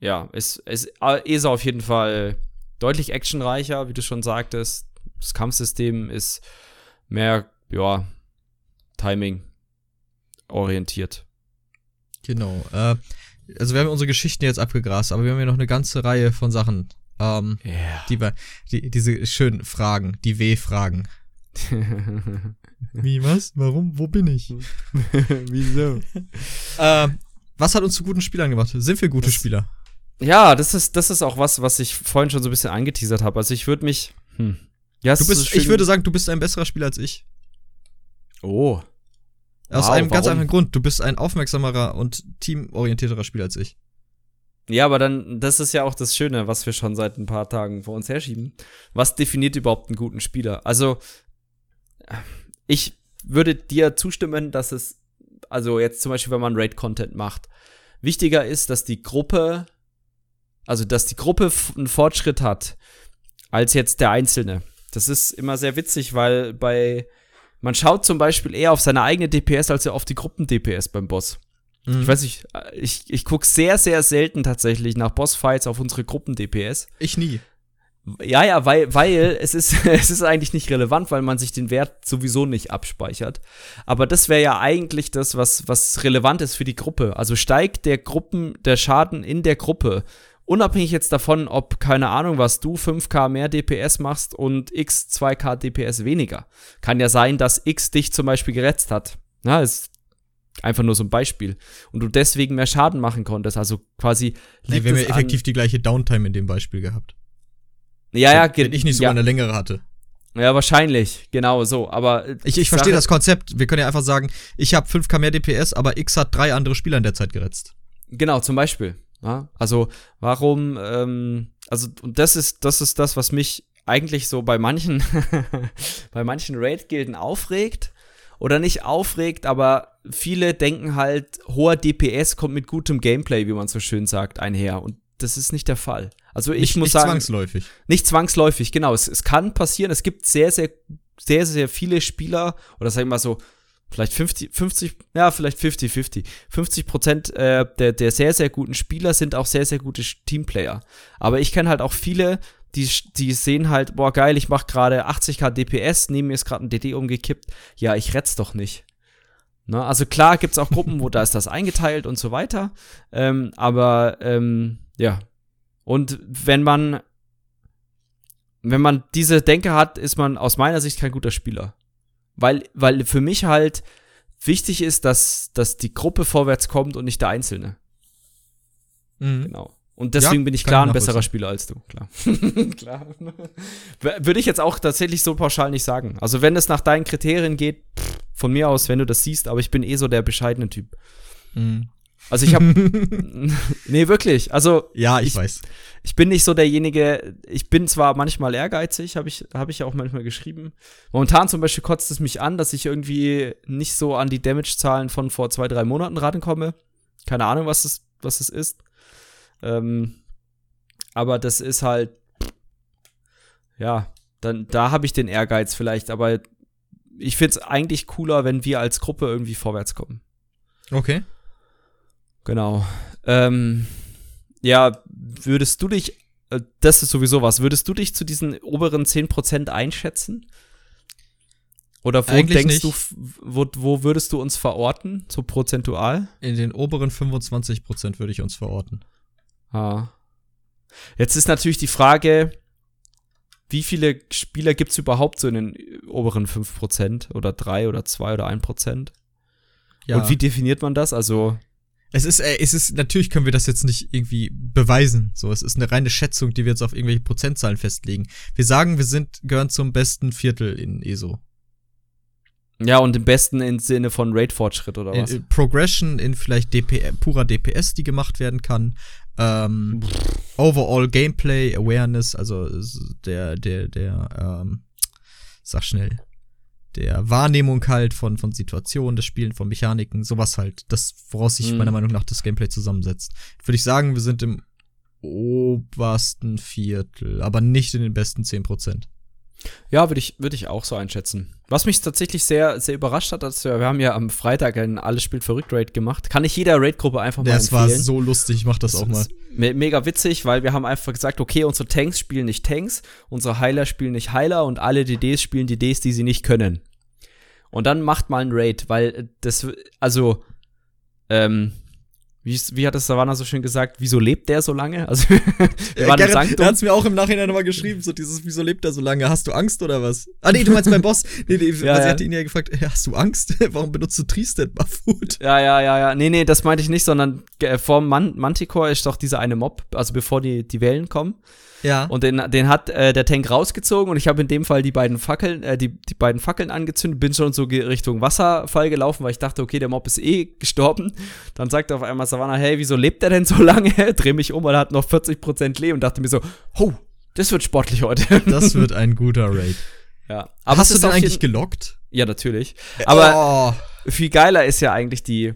ja, ist, ist ESA auf jeden Fall deutlich actionreicher, wie du schon sagtest. Das Kampfsystem ist mehr, ja, Timing orientiert. Genau. Äh, also wir haben unsere Geschichten jetzt abgegrast, aber wir haben ja noch eine ganze Reihe von Sachen. Ähm, Ja. die, wir- die, diese schönen Fragen, die W-Fragen. Wie, was? Warum? Wo bin ich? [laughs] Wieso? Äh, was hat uns zu guten Spielern gemacht? Sind wir gute Das- Spieler? Ja, das ist, das ist auch was, was ich vorhin schon so ein bisschen angeteasert habe. Also ich würde mich. Hm. Ja, Du so bist, ich würde sagen, du bist ein besserer Spieler als ich. Oh. Aus Wow, einem ganz warum? einfachen Grund. Du bist ein aufmerksamerer und teamorientierterer Spieler als ich. Ja, aber dann, das ist ja auch das Schöne, was wir schon seit ein paar Tagen vor uns herschieben. Was definiert überhaupt einen guten Spieler? Also, ich würde dir zustimmen, dass es, also jetzt zum Beispiel, wenn man Raid-Content macht, wichtiger ist, dass die Gruppe, also dass die Gruppe einen Fortschritt hat, als jetzt der Einzelne. Das ist immer sehr witzig, weil bei, man schaut zum Beispiel eher auf seine eigene DPS als auf die Gruppen-DPS beim Boss. Mhm. Ich weiß nicht, äh, ich, ich gucke sehr, sehr selten tatsächlich nach Bossfights auf unsere Gruppen-DPS. Ich nie. Ja, ja, weil, weil es ist, [laughs] es ist eigentlich nicht relevant, weil man sich den Wert sowieso nicht abspeichert. Aber das wäre ja eigentlich das, was, was relevant ist für die Gruppe. Also steigt der Gruppen, der Schaden in der Gruppe unabhängig jetzt davon, ob, keine Ahnung, was du 5k mehr DPS machst und x 2k DPS weniger. Kann ja sein, dass x dich zum Beispiel geretzt hat. Na, ist einfach nur so ein Beispiel. Und du deswegen mehr Schaden machen konntest. Also quasi. Nee, wir haben ja effektiv die gleiche Downtime in dem Beispiel gehabt. Ja, ja, Wenn ich nicht sogar ja. eine längere hatte. Ja, wahrscheinlich, genau so. Aber äh, Ich, ich verstehe das Konzept. Wir können ja einfach sagen, ich habe 5k mehr DPS, aber X hat drei andere Spieler in der Zeit geretzt. Genau, zum Beispiel. Ja? Also warum? Ähm, also und das ist das ist das, was mich eigentlich so bei manchen [laughs] bei manchen Raid-Gilden aufregt oder nicht aufregt, aber viele denken halt, hoher DPS kommt mit gutem Gameplay, wie man so schön sagt, einher. Und das ist nicht der Fall. Also ich nicht, muss nicht sagen, zwangsläufig. nicht zwangsläufig, genau. Es, es kann passieren. Es gibt sehr, sehr, sehr, sehr viele Spieler, oder sagen wir mal so, vielleicht 50, 50, ja, vielleicht 50, 50. 50 Prozent äh, der, der sehr, sehr guten Spieler sind auch sehr, sehr gute Teamplayer. Aber ich kenne halt auch viele, die, die sehen halt, boah, geil, ich mach gerade 80k DPS, neben mir ist gerade ein DD umgekippt. Ja, ich rett's doch nicht. Ne? Also klar gibt's auch Gruppen, wo da ist das eingeteilt und so weiter. Ähm, aber ähm, ja. Und wenn man wenn man diese Denke hat, ist man aus meiner Sicht kein guter Spieler. Weil, weil für mich halt wichtig ist, dass, dass die Gruppe vorwärts kommt und nicht der Einzelne. Mhm. Genau. Und deswegen Ja, bin ich klar ich ein besserer. Spieler als du, klar. [laughs] klar. Würde ich jetzt auch tatsächlich so pauschal nicht sagen. Also, wenn es nach deinen Kriterien geht, pff, von mir aus, wenn du das siehst, aber ich bin eh so der bescheidene Typ. Mhm. Also, ich habe. [laughs] nee, wirklich. Also, Ja, ich, Ich- weiß. ich bin nicht so derjenige, ich bin zwar manchmal ehrgeizig, habe ich, hab ich ja auch manchmal geschrieben. Momentan zum Beispiel kotzt es mich an, dass ich irgendwie nicht so an die Damage-Zahlen von vor zwei, drei Monaten rankomme. Keine Ahnung, was es, was es ist. Ähm, aber das ist halt, ja, dann, da habe ich den Ehrgeiz vielleicht, aber ich finde es eigentlich cooler, wenn wir als Gruppe irgendwie vorwärts kommen. Okay. Genau. Ähm, ja, würdest du dich, äh, das ist sowieso was, würdest du dich zu diesen oberen 10% einschätzen? Oder wo Eigentlich denkst nicht. du, wo, wo würdest du uns verorten, so prozentual? In den oberen 25% würde ich uns verorten. Ah. Jetzt ist natürlich die Frage, wie viele Spieler gibt es überhaupt so in den oberen 5% oder 3 oder 2 oder 1%? Ja. Und wie definiert man das? Also, Es ist, äh, es ist, natürlich können wir das jetzt nicht irgendwie beweisen. So, es ist eine reine Schätzung, die wir jetzt auf irgendwelche Prozentzahlen festlegen. Wir sagen, wir sind, gehören zum besten Viertel in ESO. ja, und im besten im Sinne von Raid-Fortschritt oder was? in Progression, in vielleicht DP, purer DPS, die gemacht werden kann. Ähm, overall Gameplay, Awareness, also der, der, der, ähm, sag schnell, der Wahrnehmung halt von, von Situationen, das Spielen von Mechaniken, sowas halt. Das, woraus sich Mhm. meiner Meinung nach das Gameplay zusammensetzt. Würde ich sagen, wir sind im obersten Viertel, aber nicht in den besten 10%. Ja, würde ich, würde ich auch so einschätzen. Was mich tatsächlich sehr, sehr überrascht hat, als wir, wir haben ja am Freitag ein Alles spielt verrückt Raid gemacht. Kann ich jeder Raid-Gruppe einfach mal Das war empfehlen. so lustig, ich mach das auch mal. ist me mega witzig, weil wir haben einfach gesagt, okay, unsere Tanks spielen nicht Tanks, unsere Heiler spielen nicht Heiler und alle DDs spielen DDs, die sie nicht können. Und dann macht mal ein Raid, weil äh, das, also, ähm, wie, wie hat es Savannah so schön gesagt, wieso lebt der so lange? Also, [laughs] wir Ja, waren im Gerrit, der hat's mir auch im Nachhinein nochmal geschrieben, so dieses, wieso lebt er so lange? Hast du Angst oder was? Ah, nee, du meinst beim Boss. Nee, nee, Ja, sie ja. hatte ihn ja gefragt, "Hey, hast du Angst? [laughs] Warum benutzt du Tristed Buffwood? Ja, ja, ja, ja. Nee, nee, das meinte ich nicht, sondern äh, vor Man Manticore ist doch dieser eine Mob, also bevor die, die Wellen kommen. Ja. Und den, den hat äh, der Tank rausgezogen und ich habe in dem Fall die beiden Fackeln, äh, die, die beiden Fackeln angezündet, bin schon so Richtung Wasserfall gelaufen, weil ich dachte, okay, der Mob ist eh gestorben. Dann sagt auf einmal Savannah, hey, wieso lebt der denn so [laughs] lange? Dreh mich um, weil er hat noch 40% Leben und dachte mir so, oh, das wird sportlich heute. [laughs] das wird ein guter [laughs] Raid. ja. Aber hast du auf eigentlich gelockt? Ja, natürlich. Aber oh. viel geiler ist ja eigentlich die,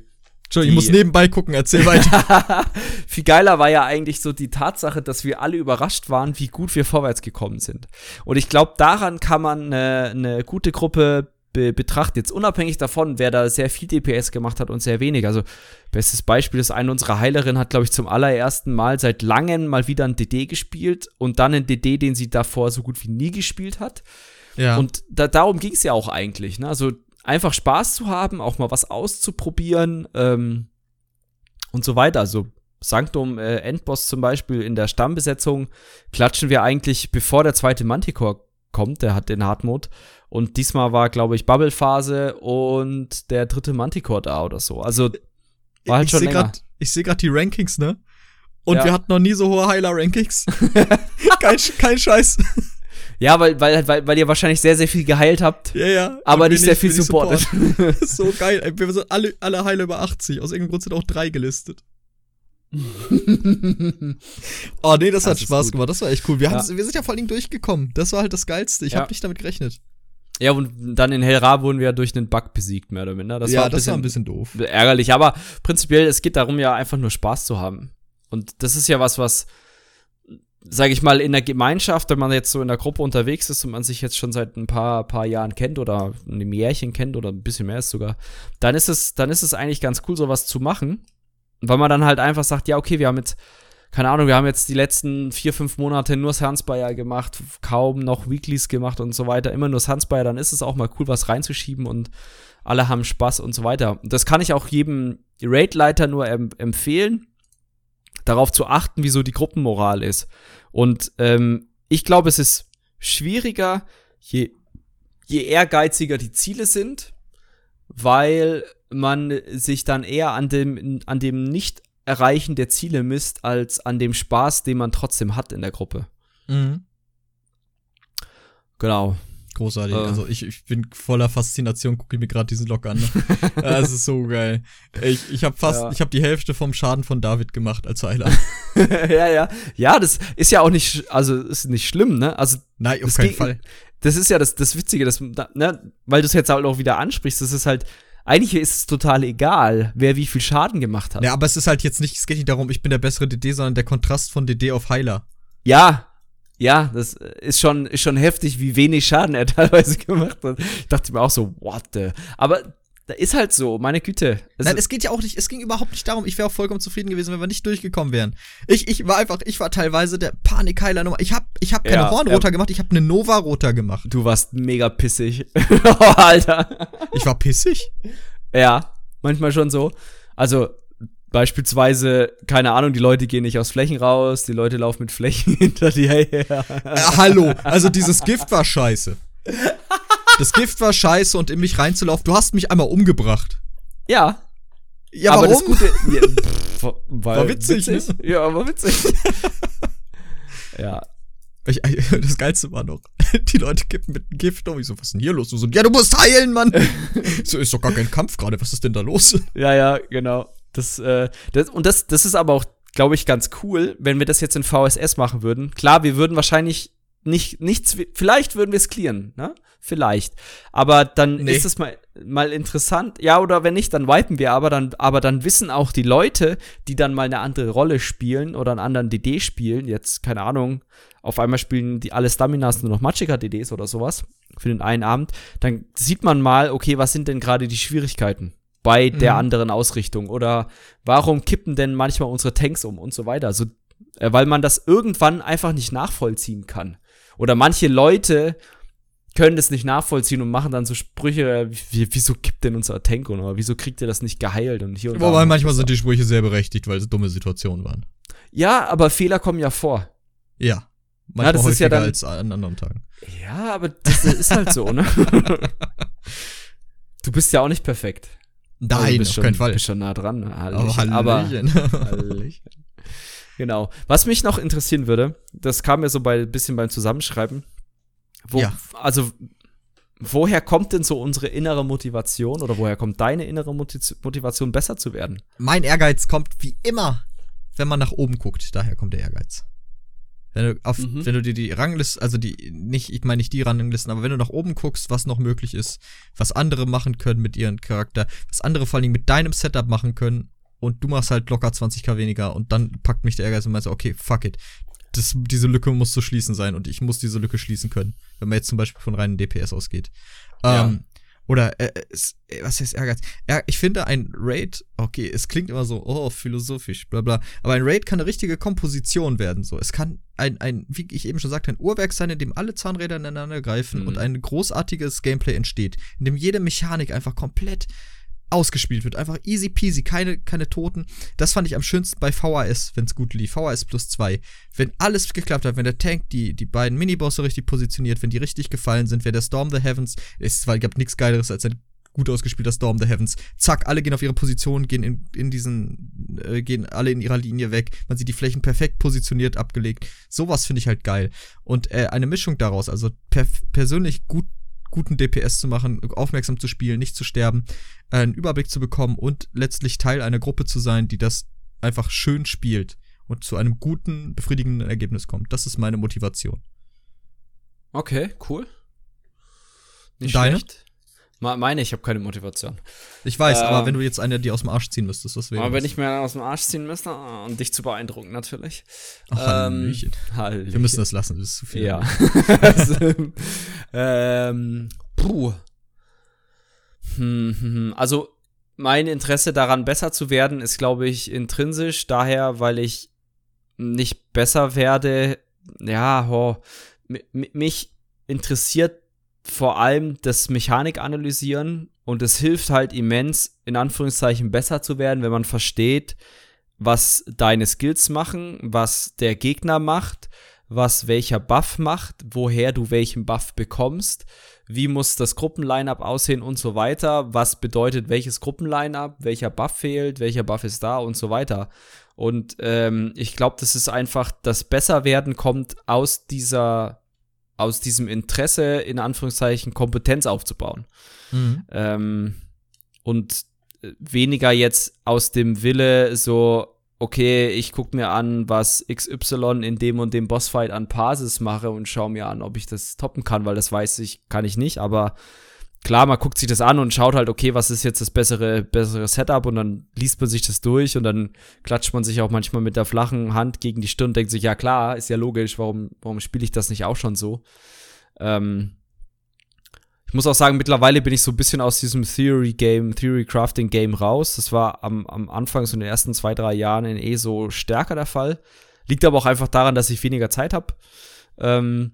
Entschuldigung, ich muss nebenbei gucken, erzähl weiter. [laughs] Viel geiler war ja eigentlich so die Tatsache, dass wir alle überrascht waren, wie gut wir vorwärts gekommen sind. Und ich glaube, daran kann man eine, eine gute Gruppe be betrachten. Jetzt unabhängig davon, wer da sehr viel DPS gemacht hat und sehr wenig. Also, bestes Beispiel ist, eine unserer Heilerinnen hat, glaube ich, zum allerersten Mal seit langem mal wieder ein DD gespielt und dann ein DD, den sie davor so gut wie nie gespielt hat. ja. Und da, darum ging es ja auch eigentlich. Ne? Also einfach Spaß zu haben, auch mal was auszuprobieren ähm, und so weiter. Also Sanctum äh, Endboss zum Beispiel in der Stammbesetzung klatschen wir eigentlich, bevor der zweite Manticore kommt, der hat den Hardmode. Und diesmal war, glaube ich, Bubble-Phase und der dritte Manticore da oder so. Also war halt ich schon seh länger. grad, ich sehe gerade die Rankings, ne? Und Ja. wir hatten noch nie so hohe Heiler-Rankings. [laughs] kein, kein Scheiß. Ja, weil, weil, weil, weil ihr wahrscheinlich sehr, sehr viel geheilt habt, ja, ja. aber nicht sehr viel supportet. [laughs] Support. so geil. Wir sind alle, alle Heiler über 80. Aus irgendeinem Grund sind auch drei gelistet. [laughs] Oh, nee, das, Das hat Spaß gut. gemacht. Das war echt cool. Wir, Ja. wir sind ja vor allen Dingen durchgekommen. Das war halt das Geilste. Ich Ja. hab nicht damit gerechnet. ja, und dann in Hellra wurden wir durch einen Bug besiegt, mehr oder minder. Das ja, war das bisschen, war ein bisschen doof. ärgerlich, aber prinzipiell, es geht darum, ja einfach nur Spaß zu haben. Und das ist ja was, was, sage ich mal, in der Gemeinschaft, wenn man jetzt so in der Gruppe unterwegs ist und man sich jetzt schon seit ein paar, paar Jahren kennt oder einem Jährchen kennt oder ein bisschen mehr ist sogar, dann ist es, dann ist es eigentlich ganz cool, sowas zu machen. Weil man dann halt einfach sagt, ja, okay, wir haben jetzt, keine Ahnung, wir haben jetzt die letzten vier, fünf Monate nur Sunspire gemacht, kaum noch Weeklies gemacht und so weiter, immer nur Sunspire, dann ist es auch mal cool, was reinzuschieben und alle haben Spaß und so weiter. Das kann ich auch jedem Raid-Leiter nur em empfehlen, darauf zu achten, wieso die Gruppenmoral ist. Und ähm, ich glaube, es ist schwieriger, je, je ehrgeiziger die Ziele sind, weil man sich dann eher an dem, an dem Nicht-Erreichen der Ziele misst, als an dem Spaß, den man trotzdem hat in der Gruppe. Mhm. Genau. Großartig. Äh. Also ich, ich bin voller Faszination, gucke mir gerade diesen Log an. [laughs] Ne? das ist so geil. Ich, ich habe fast, Ja. ich habe die Hälfte vom Schaden von David gemacht als Heiler. [laughs] ja, ja. Ja, das ist ja auch nicht, also ist nicht schlimm, ne? Also Nein, auf keinen ging- Fall. das ist ja das, das Witzige, das, ne, weil du es jetzt halt auch wieder ansprichst, das ist halt, eigentlich ist es total egal, wer wie viel Schaden gemacht hat. Ja, aber es ist halt jetzt nicht, es geht nicht darum, ich bin der bessere DD, sondern der Kontrast von DD auf Heiler. Ja, ja, das ist schon, ist schon heftig, wie wenig Schaden er [laughs] teilweise gemacht hat. Ich dachte mir auch so, what the? Aber da ist halt so, meine Güte. Also, Nein, es geht ja auch nicht, es ging überhaupt nicht darum, ich wäre auch vollkommen zufrieden gewesen, wenn wir nicht durchgekommen wären. Ich, ich war einfach, ich war teilweise der Panikheiler Nummer. Ich hab, ich hab keine Ja, Hornroter gemacht, ich hab eine Nova-Roter gemacht. du warst mega pissig. [laughs] oh, Alter. Ich war pissig. Ja, manchmal schon so. Also, beispielsweise, keine Ahnung, die Leute gehen nicht aus Flächen raus, die Leute laufen mit Flächen [laughs] hinter dir her. Äh, hallo, also dieses Gift war scheiße. Das Gift war scheiße und in mich reinzulaufen, du hast mich einmal umgebracht. Ja, Ja, aber warum? das Gute. Ja, [laughs] pff, weil War witzig, ne? Ja, war witzig. [laughs] ja. Ich, das Geilste war noch, die Leute kippen mit dem Gift um. Ich so, was ist denn hier los? Du so, ja, du musst heilen, Mann. So, ist doch gar kein Kampf gerade, was ist denn da los? Ja, ja, genau. Das, äh, das, und das, das ist aber auch, glaube ich, ganz cool, wenn wir das jetzt in VSS machen würden. Klar, wir würden wahrscheinlich nicht, nichts, vielleicht würden wir es clearen, ne? Vielleicht. Aber dann Nee. ist es mal, mal interessant. Ja, oder wenn nicht, dann wipen wir, aber dann, aber dann wissen auch die Leute, die dann mal eine andere Rolle spielen oder einen anderen DD spielen, jetzt, keine Ahnung, auf einmal spielen die alle Staminas nur noch Magicka-DDs oder sowas für den einen Abend, dann sieht man mal, okay, was sind denn gerade die Schwierigkeiten bei der Mhm. anderen Ausrichtung oder warum kippen denn manchmal unsere Tanks um und so weiter. Also, äh, weil man das irgendwann einfach nicht nachvollziehen kann. Oder manche Leute können das nicht nachvollziehen und machen dann so Sprüche, wie, wieso kippt denn unser Tank um? oder wieso kriegt ihr das nicht geheilt und hier und. Wobei manchmal sind die Sprüche sehr berechtigt, weil es dumme Situationen waren. Ja, aber Fehler kommen ja vor. Ja. Manchmal das ist häufiger ja dann- als an anderen Tagen. Ja, aber das ist halt so, ne? [laughs] du bist ja auch nicht perfekt. Also Nein, bist auf schon, keinen Fall. bist schon nah dran. Aber Hallöchen. Aber, Hallöchen. [laughs] Hallöchen. Genau. Was mich noch interessieren würde, das kam mir so bei bisschen beim Zusammenschreiben. Wo, Ja. Also, woher kommt denn so unsere innere Motivation oder woher kommt deine innere Motiv- Motivation, besser zu werden? mein Ehrgeiz kommt wie immer, wenn man nach oben guckt. Daher kommt der Ehrgeiz. Wenn du, auf, Mhm. wenn du dir die Ranglisten, also die, nicht, ich meine nicht die Ranglisten, aber wenn du nach oben guckst, was noch möglich ist, was andere machen können mit ihrem Charakter, was andere vor allen Dingen mit deinem Setup machen können und du machst halt locker 20k weniger und dann packt mich der Ehrgeiz und meinst, okay, fuck it. Das, diese Lücke muss zu schließen sein und ich muss diese Lücke schließen können, wenn man jetzt zum Beispiel von reinen DPS ausgeht. Ja. Ähm, oder, äh, es, äh, was heißt Ehrgeiz? Ja, ich finde ein Raid, okay, es klingt immer so, oh, philosophisch, bla bla, aber ein Raid kann eine richtige Komposition werden, so. Es kann ein, ein, wie ich eben schon sagte, ein Uhrwerk sein, in dem alle Zahnräder ineinander greifen Mhm. und ein großartiges Gameplay entsteht, in dem jede Mechanik einfach komplett ausgespielt wird. Einfach easy peasy, keine, keine Toten. Das fand ich am schönsten bei VHS, wenn es gut lief. VHS plus zwei. Wenn alles geklappt hat, wenn der Tank die, die beiden Minibosse richtig positioniert, wenn die richtig gefallen sind, wenn der Storm the Heavens, es gab nichts Geileres als ein gut ausgespielter Storm the Heavens. Zack, alle gehen auf ihre Position, gehen in, in diesen, äh, gehen alle in ihrer Linie weg. Man sieht die Flächen perfekt positioniert, abgelegt. Sowas finde ich halt geil. Und äh, eine Mischung daraus, also per persönlich gut guten DPS zu machen, aufmerksam zu spielen, nicht zu sterben, äh, einen Überblick zu bekommen und letztlich Teil einer Gruppe zu sein, die das einfach schön spielt und zu einem guten, befriedigenden Ergebnis kommt. Das ist meine Motivation. Okay, cool. Nicht Deine? schlecht. Meine, ich habe keine Motivation. Ich weiß, ähm, aber wenn du jetzt eine die aus dem Arsch ziehen müsstest, was wäre Aber wenn ich mir aus dem Arsch ziehen müsste, um ah, dich zu beeindrucken, natürlich. Ach, ähm, Wir müssen das lassen, das ist zu viel. Ja. [laughs] [laughs] ähm, puh. Hm, hm, hm. Also, mein Interesse daran, besser zu werden, ist, glaube ich, intrinsisch. Daher, weil ich nicht besser werde. Ja, ho, mich interessiert vor allem das Mechanik analysieren und es hilft halt immens, in Anführungszeichen besser zu werden, wenn man versteht, was deine Skills machen, was der Gegner macht, was welcher Buff macht, woher du welchen Buff bekommst, wie muss das Gruppenline-up aussehen und so weiter, was bedeutet welches Gruppenline-up, welcher Buff fehlt, welcher Buff ist da und so weiter. Und ähm, ich glaube, das ist einfach, das Besserwerden kommt aus dieser aus diesem Interesse, in Anführungszeichen, Kompetenz aufzubauen. Mhm. Ähm, und weniger jetzt aus dem Wille so, okay, ich gucke mir an, was XY in dem und dem Bossfight an Basis mache und schaue mir an, ob ich das toppen kann, weil das weiß ich, kann ich nicht, aber klar, man guckt sich das an und schaut halt, okay, was ist jetzt das bessere, bessere Setup und dann liest man sich das durch und dann klatscht man sich auch manchmal mit der flachen Hand gegen die Stirn und denkt sich, ja klar, ist ja logisch, warum, warum spiele ich das nicht auch schon so? Ähm, ich muss auch sagen, mittlerweile bin ich so ein bisschen aus diesem Theory-Game, Theory-Crafting-Game raus. Das war am, am Anfang, so in den ersten zwei, drei Jahren in eh so stärker der Fall. Liegt aber auch einfach daran, dass ich weniger Zeit habe. Ähm,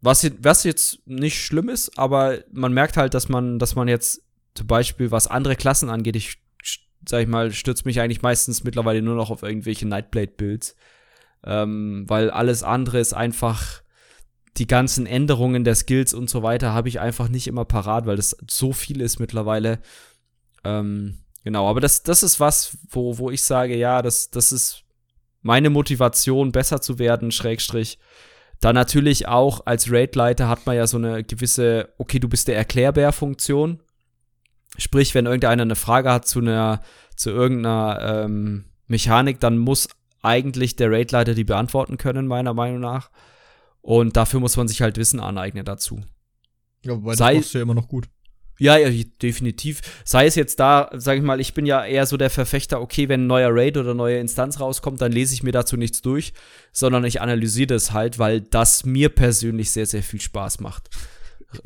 was, was jetzt nicht schlimm ist, aber man merkt halt, dass man, dass man jetzt zum Beispiel, was andere Klassen angeht, ich sag ich mal, stürze mich eigentlich meistens mittlerweile nur noch auf irgendwelche Nightblade-Builds. Ähm, weil alles andere ist einfach, die ganzen Änderungen der Skills und so weiter habe ich einfach nicht immer parat, weil das so viel ist mittlerweile. Ähm, genau, aber das, das ist was, wo, wo ich sage, ja, das, das ist meine Motivation, besser zu werden, Schrägstrich, dann natürlich auch als Raid-Leiter hat man ja so eine gewisse, okay, du bist der Erklärbär-Funktion. Sprich, wenn irgendeiner eine Frage hat zu einer, zu irgendeiner ähm, Mechanik, dann muss eigentlich der Raid-Leiter die beantworten können, meiner Meinung nach. Und dafür muss man sich halt Wissen aneignen dazu. Ja, wobei Sei, das machst du ja immer noch gut. Ja, ja, definitiv. Sei es jetzt da, sag ich mal, ich bin ja eher so der Verfechter, okay, wenn ein neuer Raid oder neue Instanz rauskommt, dann lese ich mir dazu nichts durch, sondern ich analysiere das halt, weil das mir persönlich sehr, sehr viel Spaß macht.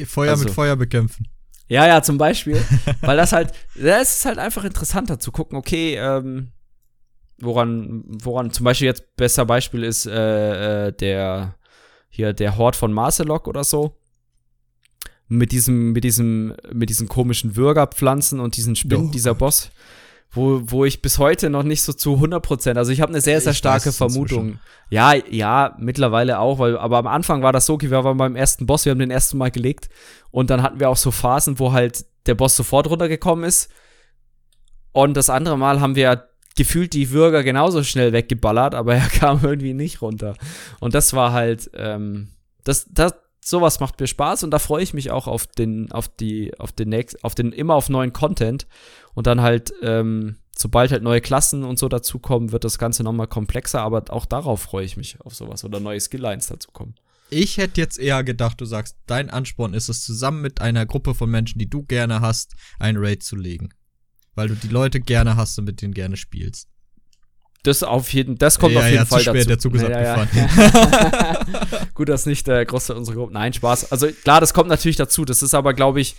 Feuer also, mit Feuer bekämpfen. Ja, ja, zum Beispiel. [laughs] weil das halt, das ist halt einfach interessanter zu gucken, okay, ähm, woran, woran, zum Beispiel jetzt, besser Beispiel ist äh, äh, der, hier, der Hort von Marcelok oder so mit diesem, mit diesem, mit diesen komischen Würgerpflanzen und diesen Spinnen, Doch. dieser Boss, wo, wo ich bis heute noch nicht so zu 100 Prozent, also ich habe eine sehr, sehr starke Vermutung. Ja, ja, mittlerweile auch, weil, aber am Anfang war das so, wir waren beim ersten Boss, wir haben den ersten Mal gelegt und dann hatten wir auch so Phasen, wo halt der Boss sofort runtergekommen ist und das andere Mal haben wir gefühlt die Würger genauso schnell weggeballert, aber er [laughs] kam irgendwie nicht runter. Und das war halt, ähm, das, das, sowas macht mir Spaß und da freue ich mich auch auf den, auf die, auf den nächsten, auf den, immer auf neuen Content und dann halt, ähm, sobald halt neue Klassen und so dazukommen, wird das Ganze nochmal komplexer, aber auch darauf freue ich mich auf sowas oder neue Skilllines dazukommen. Ich hätte jetzt eher gedacht, du sagst, dein Ansporn ist es, zusammen mit einer Gruppe von Menschen, die du gerne hast, ein Raid zu legen. Weil du die Leute gerne hast und mit denen gerne spielst. Das auf jeden, das kommt ja, auf jeden ja, Fall zu spät, dazu. Der Zug ist ja, abgefahren. [laughs] Gut, dass nicht der große unsere Gruppe. Nein, Spaß. Also klar, das kommt natürlich dazu. Das ist aber, glaube ich,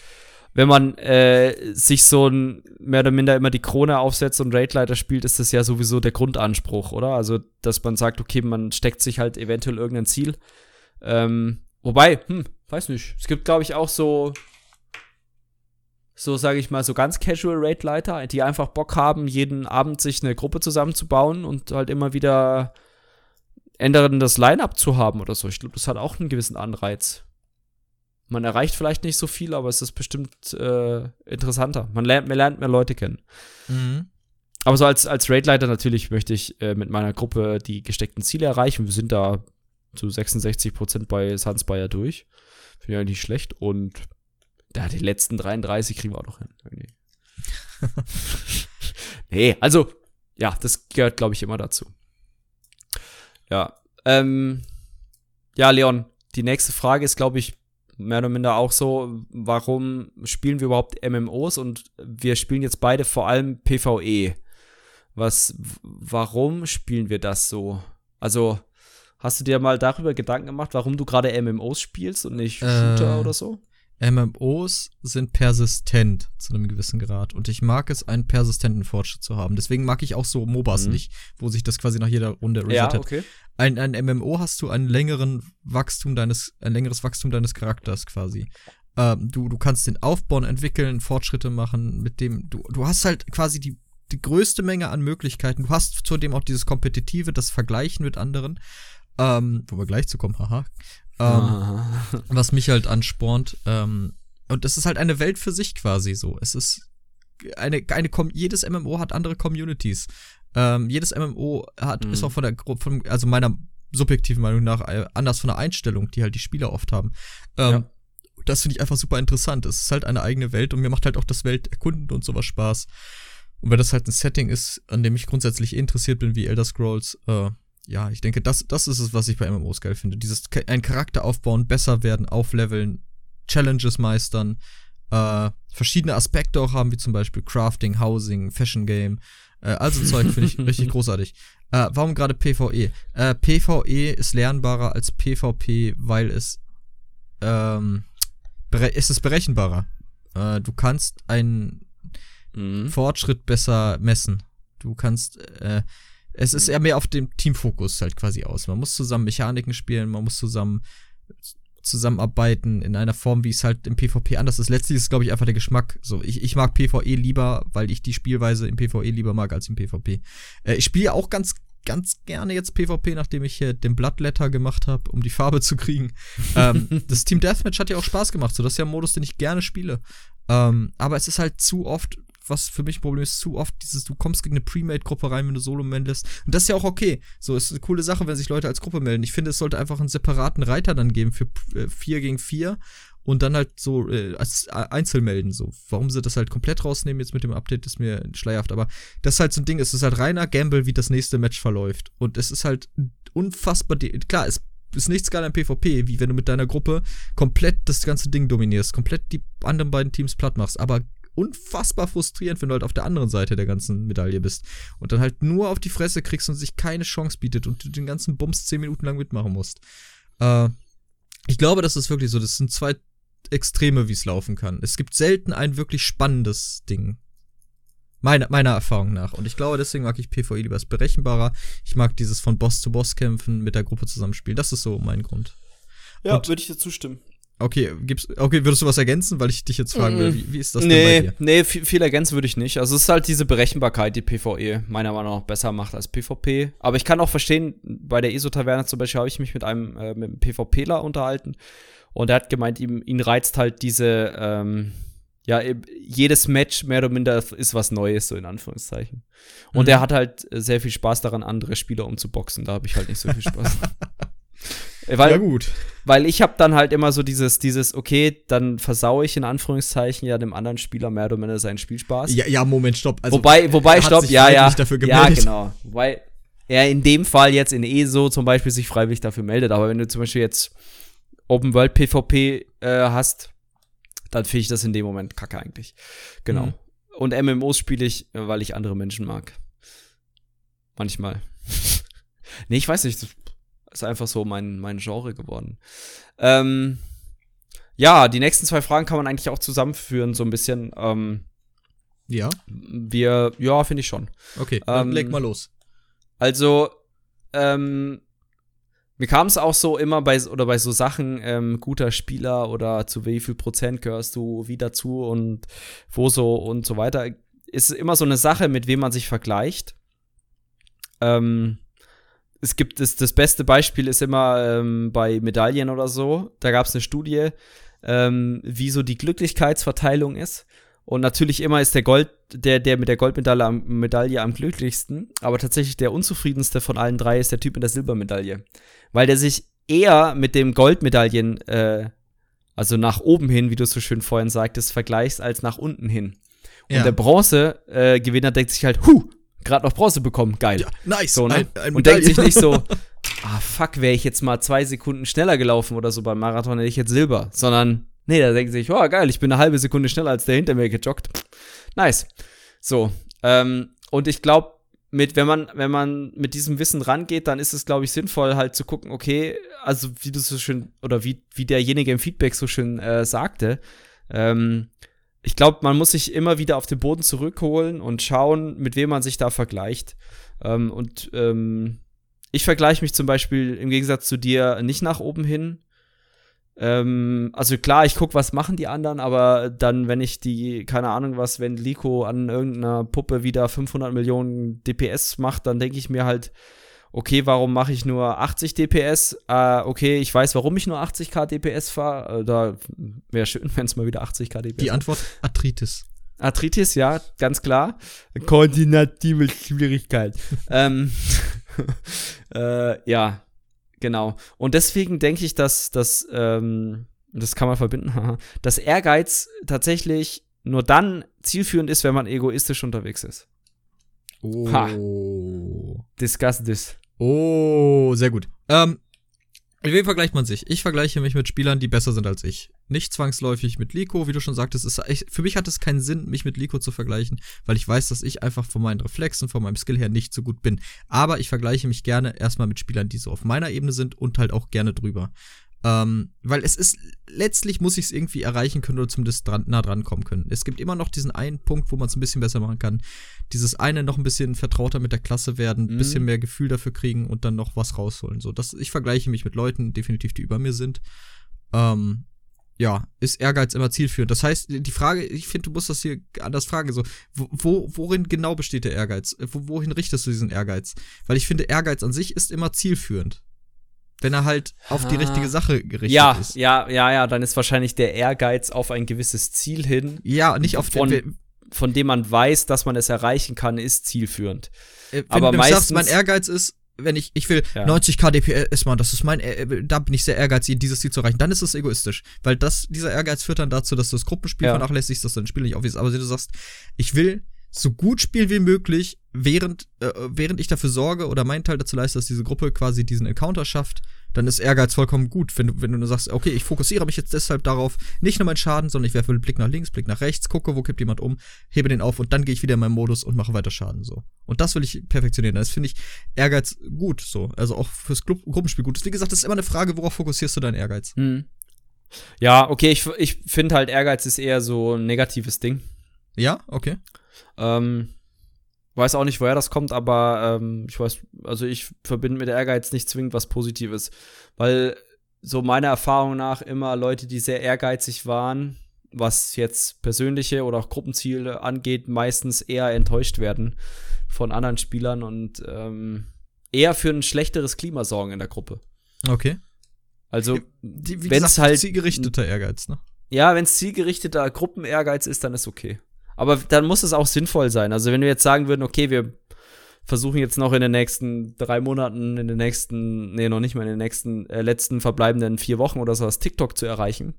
wenn man äh, sich so ein mehr oder minder immer die Krone aufsetzt und Raidleiter spielt, ist das ja sowieso der Grundanspruch, oder? Also, dass man sagt, okay, man steckt sich halt eventuell irgendein Ziel. Ähm, wobei, hm, weiß nicht. Es gibt, glaube ich, auch so so sage ich mal, so ganz casual Raid-Leiter, die einfach Bock haben, jeden Abend sich eine Gruppe zusammenzubauen und halt immer wieder änderndes Line-Up zu haben oder so. Ich glaube, das hat auch einen gewissen Anreiz. Man erreicht vielleicht nicht so viel, aber es ist bestimmt äh, interessanter. Man lernt, man lernt mehr Leute kennen. Mhm. Aber so als, als Raid-Leiter natürlich möchte ich äh, mit meiner Gruppe die gesteckten Ziele erreichen. Wir sind da zu 66 Prozent bei Sunspire durch. Finde ich eigentlich nicht schlecht. Und da die letzten 33 kriegen wir auch noch hin. [laughs] nee, also, ja, das gehört, glaube ich, immer dazu. Ja. Ähm, ja, Leon, die nächste Frage ist, glaube ich, mehr oder minder auch so, warum spielen wir überhaupt MMOs und wir spielen jetzt beide vor allem PvE. Was, warum spielen wir das so? Also, hast du dir mal darüber Gedanken gemacht, warum du gerade MMOs spielst und nicht Shooter Äh, oder so? MMOs sind persistent zu einem gewissen Grad. Und ich mag es, einen persistenten Fortschritt zu haben. Deswegen mag ich auch so MOBAs Mhm. nicht, wo sich das quasi nach jeder Runde Ja, resettet. okay. ein, ein MMO hast du einen längeren Wachstum deines, ein längeres Wachstum deines Charakters quasi. Ähm, du, du kannst den aufbauen, entwickeln, Fortschritte machen, mit dem, du, du hast halt quasi die, die größte Menge an Möglichkeiten. Du hast zudem auch dieses Kompetitive, das Vergleichen mit anderen, ähm, wo wir gleich zu kommen, haha. Ähm, [laughs] was mich halt anspornt. Ähm, und das ist halt eine Welt für sich quasi so. Es ist eine, eine Com jedes MMO hat andere Communities. Ähm, jedes MMO hat, Mhm. ist auch von der Gruppe, von, also meiner subjektiven Meinung nach, äh, anders von der Einstellung, die halt die Spieler oft haben. Ähm, Ja. Das finde ich einfach super interessant. Es ist halt eine eigene Welt und mir macht halt auch das Welterkunden und sowas Spaß. Und wenn das halt ein Setting ist, an dem ich grundsätzlich interessiert bin, wie Elder Scrolls, äh, ja, ich denke, das, das ist es, was ich bei MMOs geil finde. Dieses einen Charakter aufbauen, besser werden, aufleveln, Challenges meistern, äh, verschiedene Aspekte auch haben, wie zum Beispiel Crafting, Housing, Fashion Game, äh, also [laughs] Zeug finde ich richtig großartig. Äh, warum gerade PvE? Äh, PvE ist lernbarer als PvP, weil es ähm, es ist berechenbarer. Äh, du kannst einen Mhm. Fortschritt besser messen. Du kannst, äh, es ist eher mehr auf dem Teamfokus halt quasi aus. Man muss zusammen Mechaniken spielen, man muss zusammen zusammenarbeiten in einer Form, wie es halt im PvP anders ist. Letztlich ist, glaube ich, einfach der Geschmack. So, ich, ich mag PvE lieber, weil ich die Spielweise im PvE lieber mag als im PvP. Äh, ich spiele auch ganz, ganz gerne jetzt PvP, nachdem ich hier den Bloodletter gemacht habe, um die Farbe zu kriegen. [laughs] ähm, das Team Deathmatch hat ja auch Spaß gemacht, so das ist ja ein Modus, den ich gerne spiele. Ähm, aber es ist halt zu oft, was für mich ein Problem ist, zu oft dieses, du kommst gegen eine Premade-Gruppe rein, wenn du Solo meldest. Und das ist ja auch okay. So, ist eine coole Sache, wenn sich Leute als Gruppe melden. Ich finde, es sollte einfach einen separaten Reiter dann geben für äh, 4 gegen 4 und dann halt so äh, als Einzelmelden. So, warum sie das halt komplett rausnehmen jetzt mit dem Update, ist mir schleierhaft. Aber das ist halt so ein Ding, es ist halt reiner Gamble, wie das nächste Match verläuft. Und es ist halt unfassbar, klar, es ist nichts geil am PvP, wie wenn du mit deiner Gruppe komplett das ganze Ding dominierst, komplett die anderen beiden Teams platt machst, aber unfassbar frustrierend, wenn du halt auf der anderen Seite der ganzen Medaille bist und dann halt nur auf die Fresse kriegst und sich keine Chance bietet und du den ganzen Bums zehn Minuten lang mitmachen musst. Äh, ich glaube, das ist wirklich so. Das sind zwei Extreme, wie es laufen kann. Es gibt selten ein wirklich spannendes Ding. Meiner, meiner Erfahrung nach. Und ich glaube, deswegen mag ich PvE lieber. Ist berechenbarer. Ich mag dieses von Boss zu Boss kämpfen, mit der Gruppe zusammenspielen. Das ist so mein Grund. Ja, würde ich dir zustimmen. Okay, gibt's, okay, würdest du was ergänzen, weil ich dich jetzt fragen will, Mhm. wie, wie ist das denn bei Nee, dir? nee, viel, viel ergänzen würde ich nicht. Also es ist halt diese Berechenbarkeit, die PvE meiner Meinung nach besser macht als PvP. Aber ich kann auch verstehen, bei der ESO-Taverne zum Beispiel habe ich mich mit einem, äh, mit einem PvPler unterhalten und er hat gemeint, ihm, ihn reizt halt diese, ähm, ja, eben jedes Match mehr oder minder ist was Neues, so in Anführungszeichen. Und Mhm. er hat halt sehr viel Spaß daran, andere Spieler umzuboxen. Da habe ich halt nicht so viel Spaß. [laughs] Äh, Weil, ja, gut. weil ich habe dann halt immer so dieses, dieses, okay, dann versaue ich in Anführungszeichen ja dem anderen Spieler mehr oder minder seinen Spielspaß. Ja, ja, Moment, stopp. Also, wobei, wobei, stopp, ja, ja. dafür ja, genau. Wobei er in dem Fall jetzt in ESO zum Beispiel sich freiwillig dafür meldet. Aber wenn du zum Beispiel jetzt Open World PvP äh, hast, dann finde ich das in dem Moment kacke eigentlich. Genau. Mhm. Und MMOs spiele ich, äh, weil ich andere Menschen mag. Manchmal. [laughs] nee, ich weiß nicht. Ist einfach so mein, mein Genre geworden. Ähm, ja, die nächsten zwei Fragen kann man eigentlich auch zusammenführen, so ein bisschen. Ähm, Ja, wir, ja, finde ich schon. okay, dann Ähm, leg mal los. Also, ähm, mir kam es auch so immer bei oder bei so Sachen ähm, guter Spieler oder zu wie viel Prozent gehörst du wie dazu und wo so und so weiter ist immer so eine Sache, mit wem man sich vergleicht. Ähm, es gibt das, das beste Beispiel ist immer ähm, bei Medaillen oder so. Da gab es eine Studie, ähm, wie so die Glücklichkeitsverteilung ist. Und natürlich immer ist der Gold, der, der mit der Goldmedaille am, Medaille am glücklichsten. Aber tatsächlich der unzufriedenste von allen drei ist der Typ mit der Silbermedaille. Weil der sich eher mit dem Goldmedaillen, äh, also nach oben hin, wie du so schön vorhin sagtest, vergleichst, als nach unten hin. Und ja. der Bronze-Gewinner äh, denkt sich halt, huh, gerade noch Bronze bekommen, geil. Ja, nice. So, ne? ein, ein und denkt sich nicht so, [laughs] ah fuck, wäre ich jetzt mal zwei Sekunden schneller gelaufen oder so beim Marathon, hätte ich jetzt Silber. Sondern, nee, da denkt sich, oh geil, ich bin eine halbe Sekunde schneller als der hinter mir gejoggt. Nice. So, ähm, und ich glaube, mit, wenn man, wenn man mit diesem Wissen rangeht, dann ist es, glaube ich, sinnvoll, halt zu gucken, okay, also wie du so schön, oder wie, wie derjenige im Feedback so schön äh, sagte, ähm, ich glaube, man muss sich immer wieder auf den Boden zurückholen und schauen, mit wem man sich da vergleicht. Ähm, und ähm, ich vergleiche mich zum Beispiel im Gegensatz zu dir nicht nach oben hin. Ähm, also klar, ich gucke, was machen die anderen, aber dann, wenn ich die, keine Ahnung was, wenn Lico an irgendeiner Puppe wieder 500 Millionen DPS macht, dann denke ich mir halt, okay, warum mache ich nur 80 DPS? Äh, okay, ich weiß, warum ich nur 80k DPS fahre. Äh, da wäre schön, [laughs] wenn es mal wieder 80k DPS Die Antwort Arthritis. Arthritis, ja, ganz klar. Koordinative Schwierigkeit. [laughs] ähm, [laughs] äh, ja, genau. Und deswegen denke ich, dass das, ähm, das kann man verbinden, dass Ehrgeiz tatsächlich nur dann zielführend ist, wenn man egoistisch unterwegs ist. Oh. Ha. Discuss this. Oh, sehr gut. Ähm, mit wem vergleicht man sich? Ich vergleiche mich mit Spielern, die besser sind als ich. Nicht zwangsläufig mit Liko, wie du schon sagtest. Ist, ich, für mich hat es keinen Sinn, mich mit Liko zu vergleichen, weil ich weiß, dass ich einfach von meinen Reflexen, von meinem Skill her nicht so gut bin. Aber ich vergleiche mich gerne erstmal mit Spielern, die so auf meiner Ebene sind und halt auch gerne drüber. Ähm, weil es ist, letztlich muss ich es irgendwie erreichen können oder zumindest dran, nah dran kommen können. Es gibt immer noch diesen einen Punkt, wo man es ein bisschen besser machen kann. Dieses eine noch ein bisschen vertrauter mit der Klasse werden, ein mhm. bisschen mehr Gefühl dafür kriegen und dann noch was rausholen. So, das, ich vergleiche mich mit Leuten, definitiv, die über mir sind. Ähm, ja, ist Ehrgeiz immer zielführend. Das heißt, die Frage, ich finde, du musst das hier anders fragen, so, wo, worin genau besteht der Ehrgeiz? Wo, wohin richtest du diesen Ehrgeiz? Weil ich finde, Ehrgeiz an sich ist immer zielführend wenn er halt auf die richtige Sache gerichtet ja, ist. Ja, ja, ja, dann ist wahrscheinlich der Ehrgeiz auf ein gewisses Ziel hin. Ja, nicht auf von, den, von dem man weiß, dass man es erreichen kann, ist zielführend. Äh, Aber du meistens, sagst, mein Ehrgeiz ist, wenn ich, ich will ja. 90 KDPS machen, das ist mein, äh, da bin ich sehr ehrgeizig, dieses Ziel zu erreichen, dann ist es egoistisch. Weil das, dieser Ehrgeiz führt dann dazu, dass du das Gruppenspiel ja. vernachlässigst, dass du dein Spiel nicht aufwiegst. Aber wenn du sagst, ich will so gut spielen wie möglich, während, äh, während ich dafür sorge oder meinen Teil dazu leiste, dass diese Gruppe quasi diesen Encounter schafft, dann ist Ehrgeiz vollkommen gut. Wenn du, wenn du sagst, okay, ich fokussiere mich jetzt deshalb darauf, nicht nur meinen Schaden, sondern ich werfe einen Blick nach links, Blick nach rechts, gucke, wo kippt jemand um, hebe den auf und dann gehe ich wieder in meinen Modus und mache weiter Schaden, so. Und das will ich perfektionieren. Das finde ich Ehrgeiz gut, so. Also auch fürs Gru Gruppenspiel gut. Wie gesagt, das ist immer eine Frage, worauf fokussierst du deinen Ehrgeiz? Mhm. Ja, okay, ich, ich finde halt, Ehrgeiz ist eher so ein negatives Ding. Ja, okay. Ähm, weiß auch nicht, woher das kommt, aber ähm, ich weiß, also ich verbinde mit Ehrgeiz nicht zwingend was Positives, weil so meiner Erfahrung nach immer Leute, die sehr ehrgeizig waren, was jetzt persönliche oder auch Gruppenziele angeht, meistens eher enttäuscht werden von anderen Spielern und ähm, eher für ein schlechteres Klima sorgen in der Gruppe. Okay. Also, wenn es halt zielgerichteter Ehrgeiz, ne? Ja, wenn es zielgerichteter Gruppenehrgeiz ist, dann ist okay. Aber dann muss es auch sinnvoll sein. Also wenn wir jetzt sagen würden, okay, wir versuchen jetzt noch in den nächsten drei Monaten, in den nächsten, nee, noch nicht mal in den nächsten, äh, letzten verbleibenden vier Wochen oder so das TikTok zu erreichen,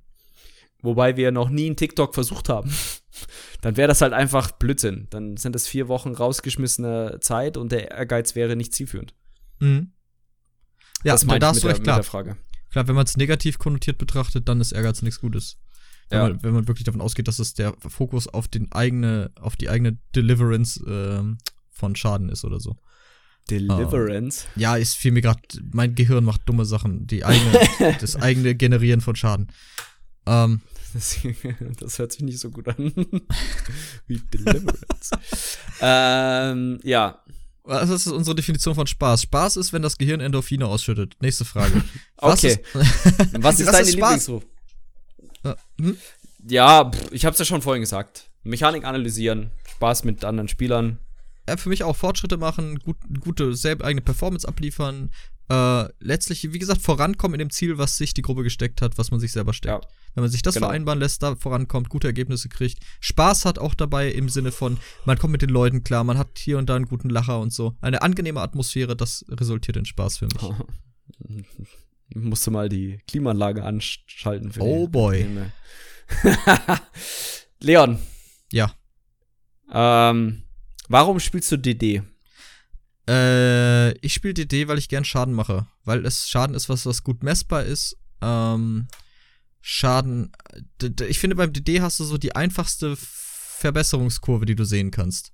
wobei wir noch nie einen TikTok versucht haben, [laughs] dann wäre das halt einfach Blödsinn. Dann sind das vier Wochen rausgeschmissene Zeit und der Ehrgeiz wäre nicht zielführend. Mhm. Ja, das da hast du recht, klar. Frage. Klar, wenn man es negativ konnotiert betrachtet, dann ist Ehrgeiz nichts Gutes. Wenn, ja. man, wenn man wirklich davon ausgeht, dass es der Fokus auf den eigene, auf die eigene Deliverance ähm, von Schaden ist oder so. Deliverance? Uh, ja, ist fiel mir gerade, mein Gehirn macht dumme Sachen. Die eigene, [laughs] das eigene Generieren von Schaden. Ähm, das, [laughs] das, hört sich nicht so gut an. [laughs] Wie Deliverance. ähm, ja. Was ist unsere Definition von Spaß? Spaß ist, wenn das Gehirn Endorphine ausschüttet. Nächste Frage. Was Okay. Ist, Was ist deine? Lieblingsruf? Hm? Ja, ich hab's ja schon vorhin gesagt. Mechanik analysieren, Spaß mit anderen Spielern. ja, für mich auch Fortschritte machen, gut, gute selber eigene Performance abliefern. Äh, letztlich, wie gesagt, vorankommen in dem Ziel, was sich die Gruppe gesteckt hat, was man sich selber steckt. Ja. Wenn man sich das Genau. vereinbaren lässt, da vorankommt, gute Ergebnisse kriegt, Spaß hat auch dabei im Sinne von, man kommt mit den Leuten klar, man hat hier und da einen guten Lacher und so. Eine angenehme Atmosphäre, das resultiert in Spaß für mich. [laughs] Musste mal die Klimaanlage anschalten. Für Oh boy. [laughs] Leon, Ja. ähm, warum spielst du DD? Äh, ich spiele DD, weil ich gern Schaden mache. Weil es Schaden ist, was, was gut messbar ist. Ähm, Schaden. Ich finde, beim DD hast du so die einfachste Verbesserungskurve, die du sehen kannst.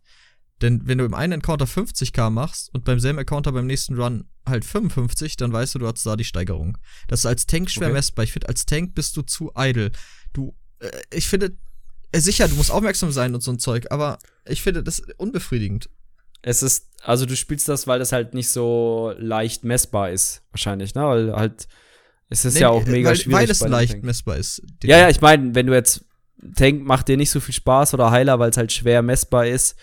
Denn wenn du im einen Encounter 50k machst und beim selben Encounter beim nächsten Run halt 55, dann weißt du, du hast da die Steigerung. Das ist als Tank schwer Okay. messbar. Ich finde, als Tank bist du zu idle. Du, äh, ich finde, äh, sicher, du musst aufmerksam sein und so ein Zeug, aber ich finde das unbefriedigend. Es ist, also du spielst das, weil das halt nicht so leicht messbar ist, wahrscheinlich, ne? Weil halt, es ist Nee, ja auch mega weil, schwierig. Weil es leicht Tank. messbar ist. Ja, ja, ich meine, wenn du jetzt Tank macht dir nicht so viel Spaß oder Heiler, weil es halt schwer messbar ist,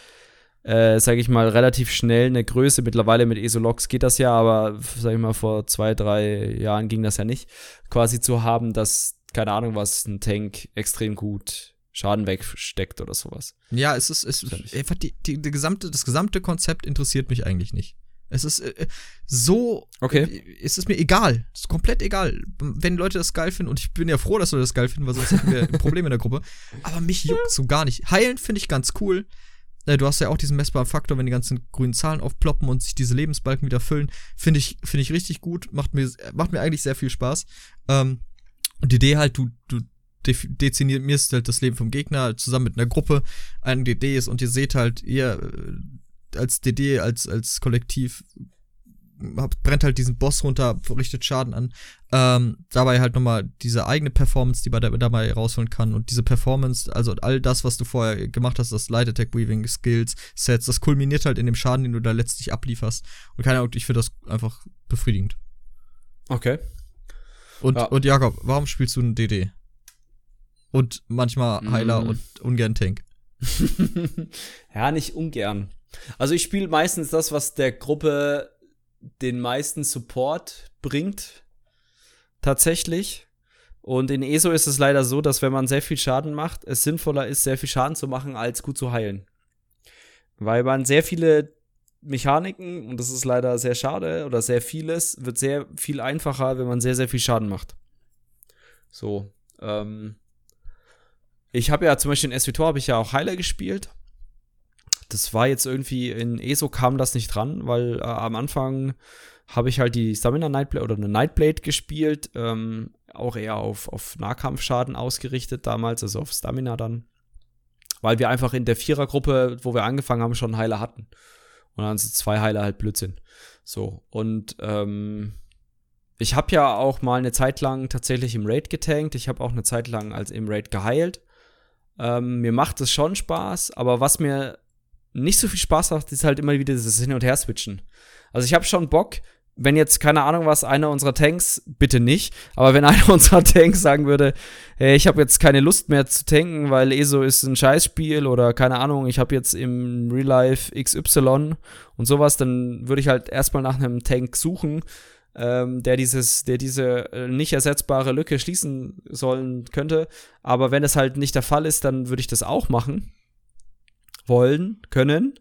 äh, sage ich mal, relativ schnell eine Größe. Mittlerweile mit Esolox geht das ja, aber sage ich mal, vor zwei, drei Jahren ging das ja nicht. Quasi zu haben, dass, keine Ahnung was, ein Tank extrem gut Schaden wegsteckt oder sowas. Ja, es ist, es einfach die, die, die gesamte, das gesamte Konzept interessiert mich eigentlich nicht. Es ist äh, so, Okay. es ist mir egal. Es ist komplett egal. Wenn Leute das geil finden, und ich bin ja froh, dass Leute das geil finden, weil sonst hätten wir ein [laughs] Problem in der Gruppe. Aber mich juckt so gar nicht. Heilen finde ich ganz cool. Äh, Du hast ja auch diesen messbaren Faktor, wenn die ganzen grünen Zahlen aufploppen und sich diese Lebensbalken wieder füllen. Finde ich, finde ich richtig gut. Macht mir, macht mir eigentlich sehr viel Spaß. Ähm, und die Idee halt, du, du dezimierst halt das Leben vom Gegner zusammen mit einer Gruppe, ein DD ist und ihr seht halt, ihr äh, als DD, als, als Kollektiv brennt halt diesen Boss runter, richtet Schaden an. Ähm, dabei halt nochmal diese eigene Performance, die man da, dabei rausholen kann. Und diese Performance, also all das, was du vorher gemacht hast, das Light Attack Weaving, Skills, Sets, das kulminiert halt in dem Schaden, den du da letztlich ablieferst. Und keine Ahnung, ich finde das einfach befriedigend. Okay. Und, Ja. und Jakob, warum spielst du einen DD? Und manchmal Heiler Mm. und ungern Tank. [laughs] ja, nicht ungern. Also ich spiele meistens das, was der Gruppe den meisten Support bringt. Tatsächlich. Und in ESO ist es leider so, dass wenn man sehr viel Schaden macht, es sinnvoller ist, sehr viel Schaden zu machen, als gut zu heilen. Weil man sehr viele Mechaniken, und das ist leider sehr schade, oder sehr vieles, wird sehr viel einfacher, wenn man sehr, sehr viel Schaden macht. So. Ähm, ich habe ja zum Beispiel in SWTOR habe ich ja auch Heiler gespielt. Das war jetzt irgendwie in ESO kam das nicht dran, weil äh, am Anfang habe ich halt die Stamina Nightblade oder eine Nightblade gespielt, ähm, auch eher auf, auf Nahkampfschaden ausgerichtet damals, also auf Stamina dann. Weil wir einfach in der Vierergruppe, wo wir angefangen haben, schon Heiler hatten. Und dann sind zwei Heiler halt Blödsinn. So, und ähm, ich habe ja auch mal eine Zeit lang tatsächlich im Raid getankt. Ich habe auch eine Zeit lang als im Raid geheilt. Ähm, mir macht es schon Spaß, aber was mir nicht so viel Spaß macht, ist halt immer wieder dieses Hin- und Her-Switchen. Also ich habe schon Bock, wenn jetzt, keine Ahnung was, einer unserer Tanks, bitte nicht, aber wenn [laughs] einer unserer Tanks sagen würde, hey, ich habe jetzt keine Lust mehr zu tanken, weil ESO ist ein Scheißspiel oder keine Ahnung, ich habe jetzt im Real Life XY und sowas, dann würde ich halt erstmal nach einem Tank suchen, ähm, der dieses, der diese äh, nicht ersetzbare Lücke schließen sollen könnte. Aber wenn es halt nicht der Fall ist, dann würde ich das auch machen wollen, können.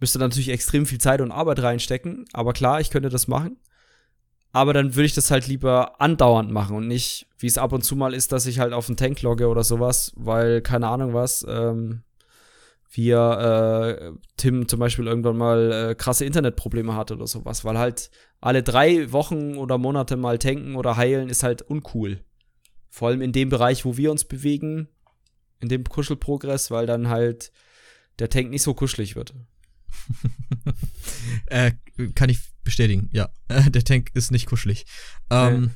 Müsste natürlich extrem viel Zeit und Arbeit reinstecken, aber klar, ich könnte das machen. Aber dann würde ich das halt lieber andauernd machen und nicht, wie es ab und zu mal ist, dass ich halt auf den Tank logge oder sowas, weil, keine Ahnung was, ähm, wir, äh, Tim zum Beispiel irgendwann mal äh, krasse Internetprobleme hatte oder sowas, weil halt alle drei Wochen oder Monate mal tanken oder heilen ist halt uncool. Vor allem in dem Bereich, wo wir uns bewegen, in dem Kuschelprogress, weil dann halt der Tank nicht so kuschelig wird. [laughs] äh, kann ich bestätigen, ja. [laughs] Der Tank ist nicht kuschelig. Ähm,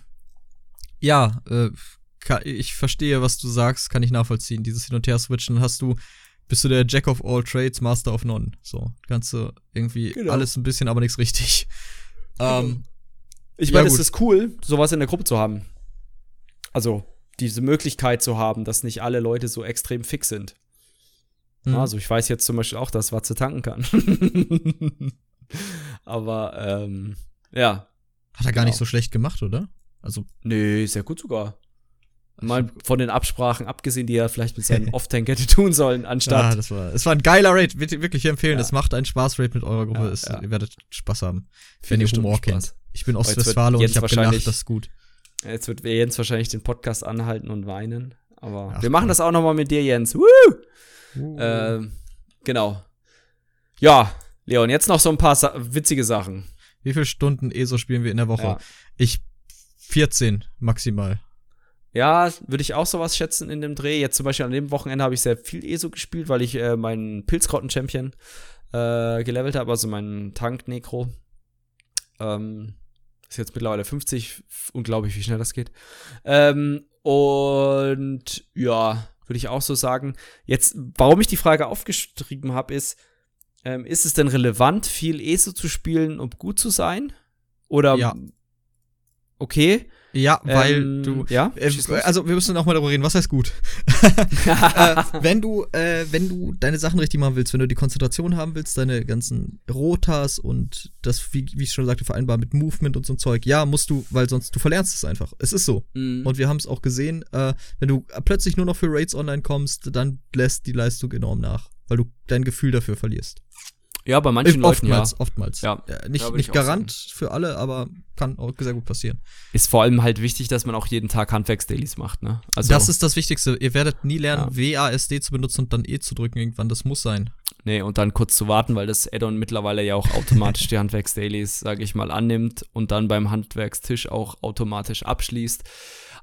Ja, äh, ich verstehe, was du sagst, kann ich nachvollziehen. Dieses Hin- und Her-Switchen hast du bist du der Jack of all trades, Master of none. So, kannst du irgendwie Genau. alles ein bisschen, aber nichts richtig. [laughs] Ähm, Ich Ja, meine, es gut. ist cool, sowas in der Gruppe zu haben. Also, diese Möglichkeit zu haben, dass nicht alle Leute so extrem fix sind. Mhm. Also, ich weiß jetzt zum Beispiel auch, dass Watze tanken kann. [laughs] Aber, ähm, ja. Hat er gar genau. nicht so schlecht gemacht, oder? Also, Nee, sehr gut sogar. Mal von den Absprachen abgesehen, die er vielleicht mit seinem [laughs] Off-Tank hätte tun sollen, ja, anstatt. das war, es war ein geiler Raid, wirklich wirklich empfehlen. Ja. Es macht einen Spaß, Raid mit eurer Gruppe. Ja, es, ja. Ihr werdet Spaß haben, wenn ihr Humor kennt. Ich bin Ostwestfale und ich habe gelacht, das ist gut. Jetzt wird Jens wahrscheinlich den Podcast anhalten und weinen. Aber Ach, wir machen komm. das auch noch mal mit dir, Jens. Woo! Uh. Ähm, genau. Ja, Leon, jetzt noch so ein paar Sa witzige Sachen. Wie viele Stunden ESO spielen wir in der Woche? Ja. Ich 14 maximal. Ja, würde ich auch sowas schätzen in dem Dreh. Jetzt zum Beispiel an dem Wochenende habe ich sehr viel ESO gespielt, weil ich äh, meinen Pilzgrotten-Champion äh, gelevelt habe, also meinen Tank-Necro. Ähm, ist jetzt mittlerweile 50. Unglaublich, wie schnell das geht. Ähm, und ja, würde ich auch so sagen. Jetzt, warum ich die Frage aufgeschrieben habe, ist, ähm, ist es denn relevant, viel ESO zu spielen, um gut zu sein? Oder Ja. okay. Ja, weil Ähm, du. ja, Äh, also wir müssen auch mal darüber reden, was heißt gut? [laughs] äh, wenn du, äh, wenn du deine Sachen richtig machen willst, wenn du die Konzentration haben willst, deine ganzen Rotas und das, wie, wie ich schon sagte, vereinbar mit Movement und so ein Zeug, ja, musst du, weil sonst du verlernst es einfach. Es ist so. Mhm. Und wir haben es auch gesehen, äh, wenn du plötzlich nur noch für Raids online kommst, dann lässt die Leistung enorm nach, weil du dein Gefühl dafür verlierst. Ja, bei manchen Äh, Leuten oftmals, ja. oftmals. Ja. Nicht Ja, nicht ich auch Garant für alle, aber kann auch sehr gut passieren. Ist vor allem halt wichtig, dass man auch jeden Tag Handwerks-Dailies macht, ne? Also, das ist das Wichtigste. Ihr werdet nie lernen, Ja. WASD zu benutzen und dann E zu drücken irgendwann. Das muss sein. nee, und dann kurz zu warten, weil das Add-on mittlerweile ja auch automatisch die [laughs] Handwerks-Dailies, sage ich mal, annimmt und dann beim Handwerkstisch auch automatisch abschließt.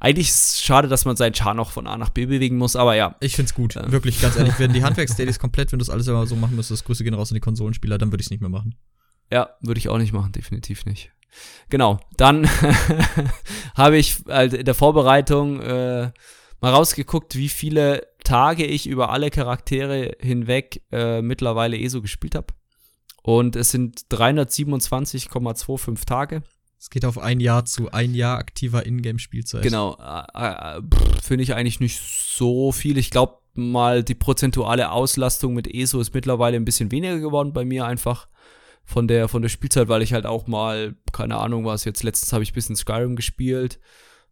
Eigentlich ist es schade, dass man seinen Char noch von A nach B bewegen muss, aber ja. Ich find's gut. Ja. Wirklich, ganz ehrlich. Wenn die [laughs] Handwerks-Dailies komplett, wenn du das alles immer so machen müsstest, Grüße gehen raus an die Konsolenspieler, dann würde ich es nicht mehr machen. Ja, würde ich auch nicht machen, definitiv nicht. Genau, dann [laughs] habe ich halt in der Vorbereitung äh, mal rausgeguckt, wie viele Tage ich über alle Charaktere hinweg äh, mittlerweile ESO gespielt habe. Und es sind 327,25 Tage. Es geht auf ein Jahr zu ein Jahr aktiver Ingame-Spielzeit. Genau, äh, äh, finde ich eigentlich nicht so viel. Ich glaube mal, die prozentuale Auslastung mit ESO ist mittlerweile ein bisschen weniger geworden bei mir einfach von der von der Spielzeit, weil ich halt auch mal keine Ahnung was jetzt letztens habe ich ein bisschen Skyrim gespielt.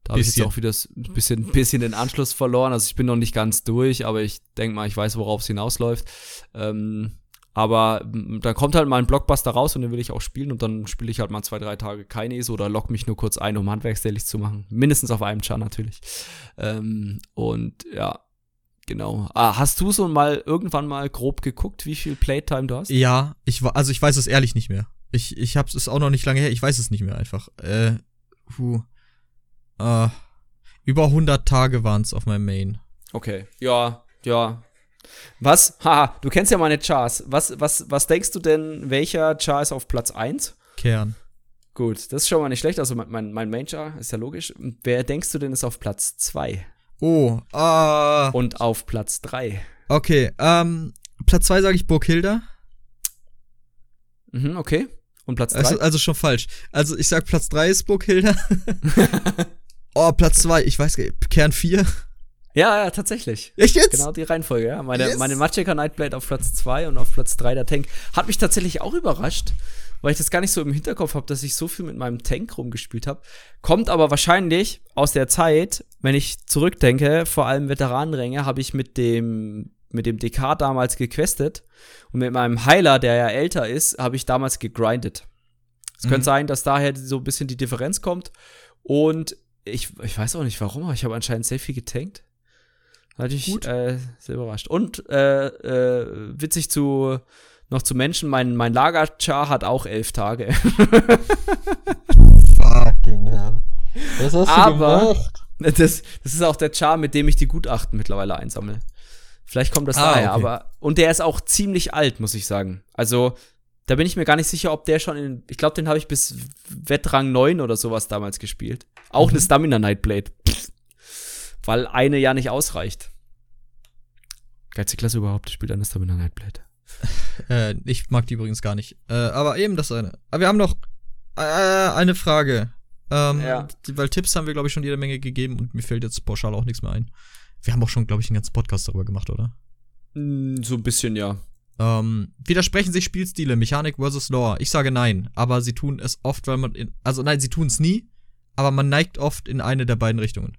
Da habe ich jetzt auch wieder ein bisschen, ein bisschen den Anschluss verloren. Also ich bin noch nicht ganz durch, aber ich denke mal, ich weiß, worauf es hinausläuft. Ähm, aber m, dann kommt halt mal ein Blockbuster raus und den will ich auch spielen und dann spiele ich halt mal zwei, drei Tage kein ESO oder lock mich nur kurz ein, um Handwerksdailies zu machen. Mindestens auf einem Char natürlich. Ähm, und ja, genau. Ah, hast du so mal irgendwann mal grob geguckt, wie viel Playtime du hast? Ja, ich also ich weiß es ehrlich nicht mehr. Ich, ich hab's ist auch noch nicht lange her, ich weiß es nicht mehr einfach. Äh, puh. Äh, über 100 Tage waren's auf meinem Main. Okay, ja, ja. Was? Haha, du kennst ja meine Chars. Was, was, was denkst du denn, welcher Char ist auf Platz 1? Kern. Gut, das ist schon mal nicht schlecht. Also mein, mein, mein Main Char ist ja logisch. Wer denkst du denn ist auf Platz 2? Oh, ah. Und auf Platz 3? Okay, ähm, Platz 2 sage ich Burghilda. Mhm, okay. Und Platz 3? Also, also schon falsch. Also ich sag Platz 3 ist Burghilda. [laughs] oh, Platz 2, ich weiß gar nicht, Kern 4. ja, ja, tatsächlich. Echt jetzt? Genau die Reihenfolge, ja. Meine, Yes. meine Magicka Nightblade auf Platz 2 und auf Platz 3 der Tank. Hat mich tatsächlich auch überrascht, weil ich das gar nicht so im Hinterkopf habe, dass ich so viel mit meinem Tank rumgespielt habe. Kommt aber wahrscheinlich aus der Zeit, wenn ich zurückdenke, vor allem Veteranenränge, habe ich mit dem mit dem DK damals gequestet und mit meinem Heiler, der ja älter ist, habe ich damals gegrindet. Es Mhm. könnte sein, dass daher so ein bisschen die Differenz kommt und ich, ich weiß auch nicht warum, aber ich habe anscheinend sehr viel getankt. Hatte ich Gut. äh, sehr überrascht. Und äh, äh, witzig zu noch zu Menschen, mein, mein Lagerchar hat auch elf Tage. [laughs] Fucking hell. Was hast Aber- Das, das ist auch der Char, mit dem ich die Gutachten mittlerweile einsammle. Vielleicht kommt das Ah, daher, okay. aber. Und der ist auch ziemlich alt, muss ich sagen. Also, da bin ich mir gar nicht sicher, ob der schon in. Ich glaube, den habe ich bis Wettrang 9 oder sowas damals gespielt. Auch Mhm. eine Stamina Nightblade. Pff. Weil eine ja nicht ausreicht. Geilste Klasse überhaupt, spielt an Stamina Nightblade. [laughs] Äh, ich mag die übrigens gar nicht. Äh, aber eben das eine. Aber wir haben noch äh, eine Frage. Ähm, Ja. die- Weil Tipps haben wir, glaube ich, schon jede Menge gegeben und mir fällt jetzt pauschal auch nichts mehr ein. Wir haben auch schon, glaube ich, einen ganzen Podcast darüber gemacht, oder? Mm, So ein bisschen, ja. Ähm, widersprechen sich Spielstile, Mechanik versus Lore? Ich sage nein, aber sie tun es oft, weil man in, also nein, sie tun es nie, aber man neigt oft in eine der beiden Richtungen.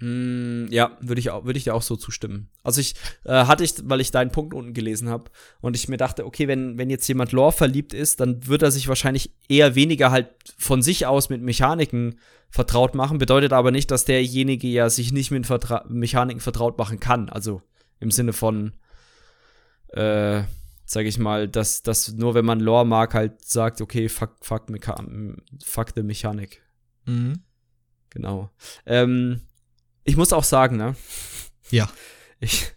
Mm, ja, würde ich, auch- würde ich dir auch so zustimmen. Also ich äh, hatte ich, weil ich deinen Punkt unten gelesen habe und ich mir dachte, okay, wenn, wenn jetzt jemand Lore verliebt ist, dann wird er sich wahrscheinlich eher weniger halt von sich aus mit Mechaniken vertraut machen. Bedeutet aber nicht, dass derjenige ja sich nicht mit Vertra Mechaniken vertraut machen kann. Also im Sinne von, äh, sage ich mal, dass, dass nur wenn man Lore mag, halt sagt, okay, fuck, fuck, Mecha fuck the Mechanik. Mhm. Genau. Ähm, ich muss auch sagen, ne? Ja. Ich,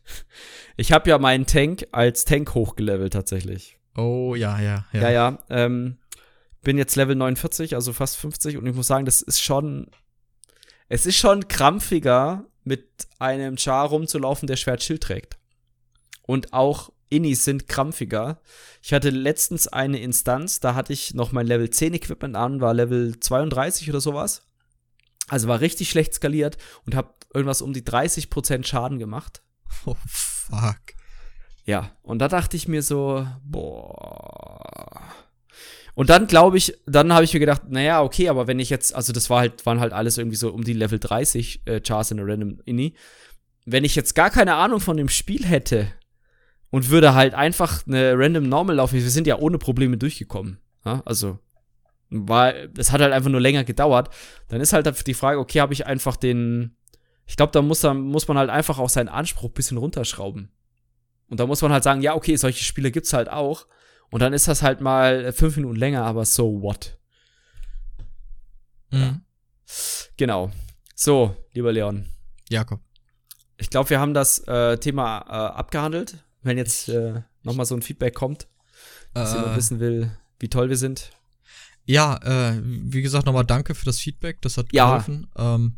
ich habe ja meinen Tank als Tank hochgelevelt tatsächlich. Oh, ja, ja, ja. Ja, ja. ähm, bin jetzt Level 49, also fast 50 und ich muss sagen, das ist schon. Es ist schon krampfiger, mit einem Char rumzulaufen, der Schwertschild trägt. Und auch Innis sind krampfiger. Ich hatte letztens eine Instanz, da hatte ich noch mein Level 10 Equipment an, war Level 32 oder sowas. Also war richtig schlecht skaliert und habe irgendwas um die 30% Schaden gemacht. Oh, fuck. Ja, und da dachte ich mir so, boah. Und dann glaube ich, dann habe ich mir gedacht, naja, okay, aber wenn ich jetzt, also das war halt, waren halt alles irgendwie so um die Level 30 äh, Chars in der Random Inni. Wenn ich jetzt gar keine Ahnung von dem Spiel hätte und würde halt einfach eine Random Normal laufen, wir sind ja ohne Probleme durchgekommen. Ja? Also, war, es hat halt einfach nur länger gedauert. Dann ist halt die Frage, okay, habe ich einfach den, ich glaube, da muss, da muss man halt einfach auch seinen Anspruch ein bisschen runterschrauben. Und da muss man halt sagen, ja, okay, solche Spiele gibt's halt auch. Und dann ist das halt mal fünf Minuten länger, aber so what? Mhm. Genau. So, lieber Leon. Jakob. Ich glaube, wir haben das äh, Thema äh, abgehandelt. Wenn jetzt äh, noch mal so ein Feedback kommt, dass jemand Äh, wissen will, wie toll wir sind. ja, äh, wie gesagt, nochmal danke für das Feedback. Das hat Ja. geholfen. Ähm,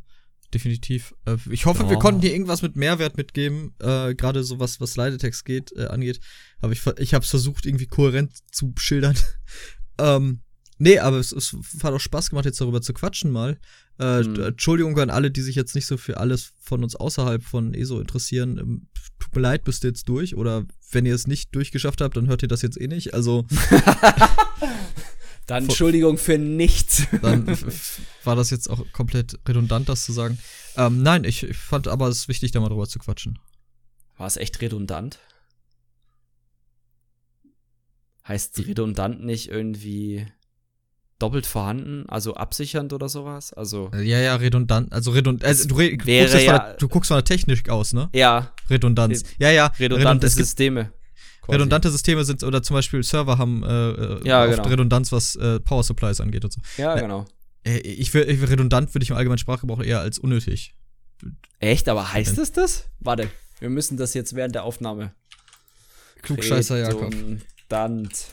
definitiv. Äh, ich hoffe, wir Ja. konnten dir irgendwas mit Mehrwert mitgeben. Äh, Gerade so was, was Leidetext geht, äh, angeht. Aber ich, ich habe es versucht, irgendwie kohärent zu schildern. [laughs] ähm, nee, aber es, es hat auch Spaß gemacht, jetzt darüber zu quatschen mal. Äh, Mhm. Entschuldigung an alle, die sich jetzt nicht so für alles von uns außerhalb von ESO interessieren. Ähm, tut mir leid, bist du jetzt durch. Oder wenn ihr es nicht durchgeschafft habt, dann hört ihr das jetzt eh nicht. Also [laughs] [laughs] Dann Entschuldigung für nichts. [laughs] dann [laughs] war das jetzt auch komplett redundant, das zu sagen. Ähm, nein, ich, ich fand aber es wichtig, da mal drüber zu quatschen. War es echt redundant? Heißt redundant nicht irgendwie doppelt vorhanden, also absichernd oder sowas? Also Äh, Ja, ja, redundant. Also redundant. Also, du, re- du, wäre guckst ja- von der, du guckst von der Technik aus, ne? ja, Redundanz. Ja, ja. redundante Redund- Systeme. Quasi. redundante Systeme sind, oder zum Beispiel Server haben äh, äh, Ja, oft genau. Redundanz, was äh, Power Supplies angeht und so. Ja, Ne. genau. Äh, ich will, redundant würde ich im allgemeinen Sprachgebrauch eher als unnötig. Echt? Aber heißt es das? Warte, wir müssen das jetzt während der Aufnahme. Klugscheißer Jakob. Redundant.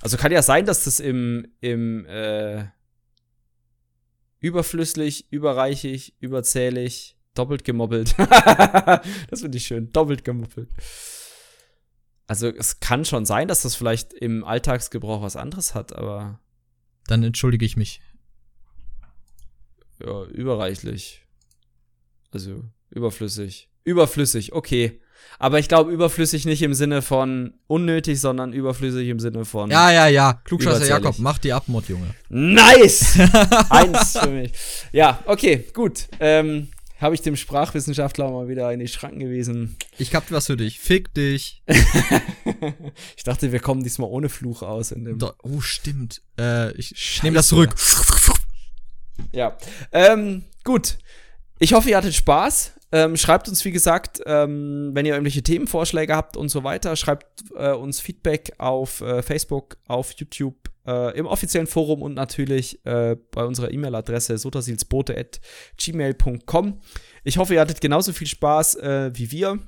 Also kann ja sein, dass das im, im äh, überflüssig, überreichig, überzählig, doppelt gemobbelt. [laughs] das finde ich schön. Doppelt gemobbelt. Also es kann schon sein, dass das vielleicht im Alltagsgebrauch was anderes hat, aber Dann entschuldige ich mich. ja, überreichlich. Also überflüssig. Überflüssig, okay. Aber ich glaube überflüssig nicht im Sinne von unnötig, sondern überflüssig im Sinne von Ja, ja, ja. Klugscheißer. Jakob, mach die Abmod, Junge. Nice! [laughs] Eins für mich. Ja, okay, gut. Ähm, Habe ich dem Sprachwissenschaftler mal wieder in die Schranken gewiesen. Ich hab was für dich. Fick dich. [laughs] ich dachte, wir kommen diesmal ohne Fluch aus. In dem Do oh, stimmt. Äh, ich nehme das zurück. Ja. Ähm, gut. Ich hoffe, ihr hattet Spaß. Ähm, schreibt uns, wie gesagt, ähm, wenn ihr irgendwelche Themenvorschläge habt und so weiter. Schreibt äh, uns Feedback auf äh, Facebook, auf YouTube, äh, im offiziellen Forum und natürlich äh, bei unserer E-Mail-Adresse sotasilsbote.gmail.com. Ich hoffe, ihr hattet genauso viel Spaß äh, wie wir.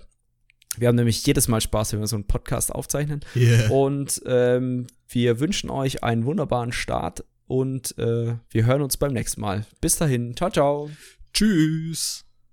Wir haben nämlich jedes Mal Spaß, wenn wir so einen Podcast aufzeichnen. Yeah. Und ähm, wir wünschen euch einen wunderbaren Start und äh, wir hören uns beim nächsten Mal. Bis dahin. Ciao, ciao. Tschüss.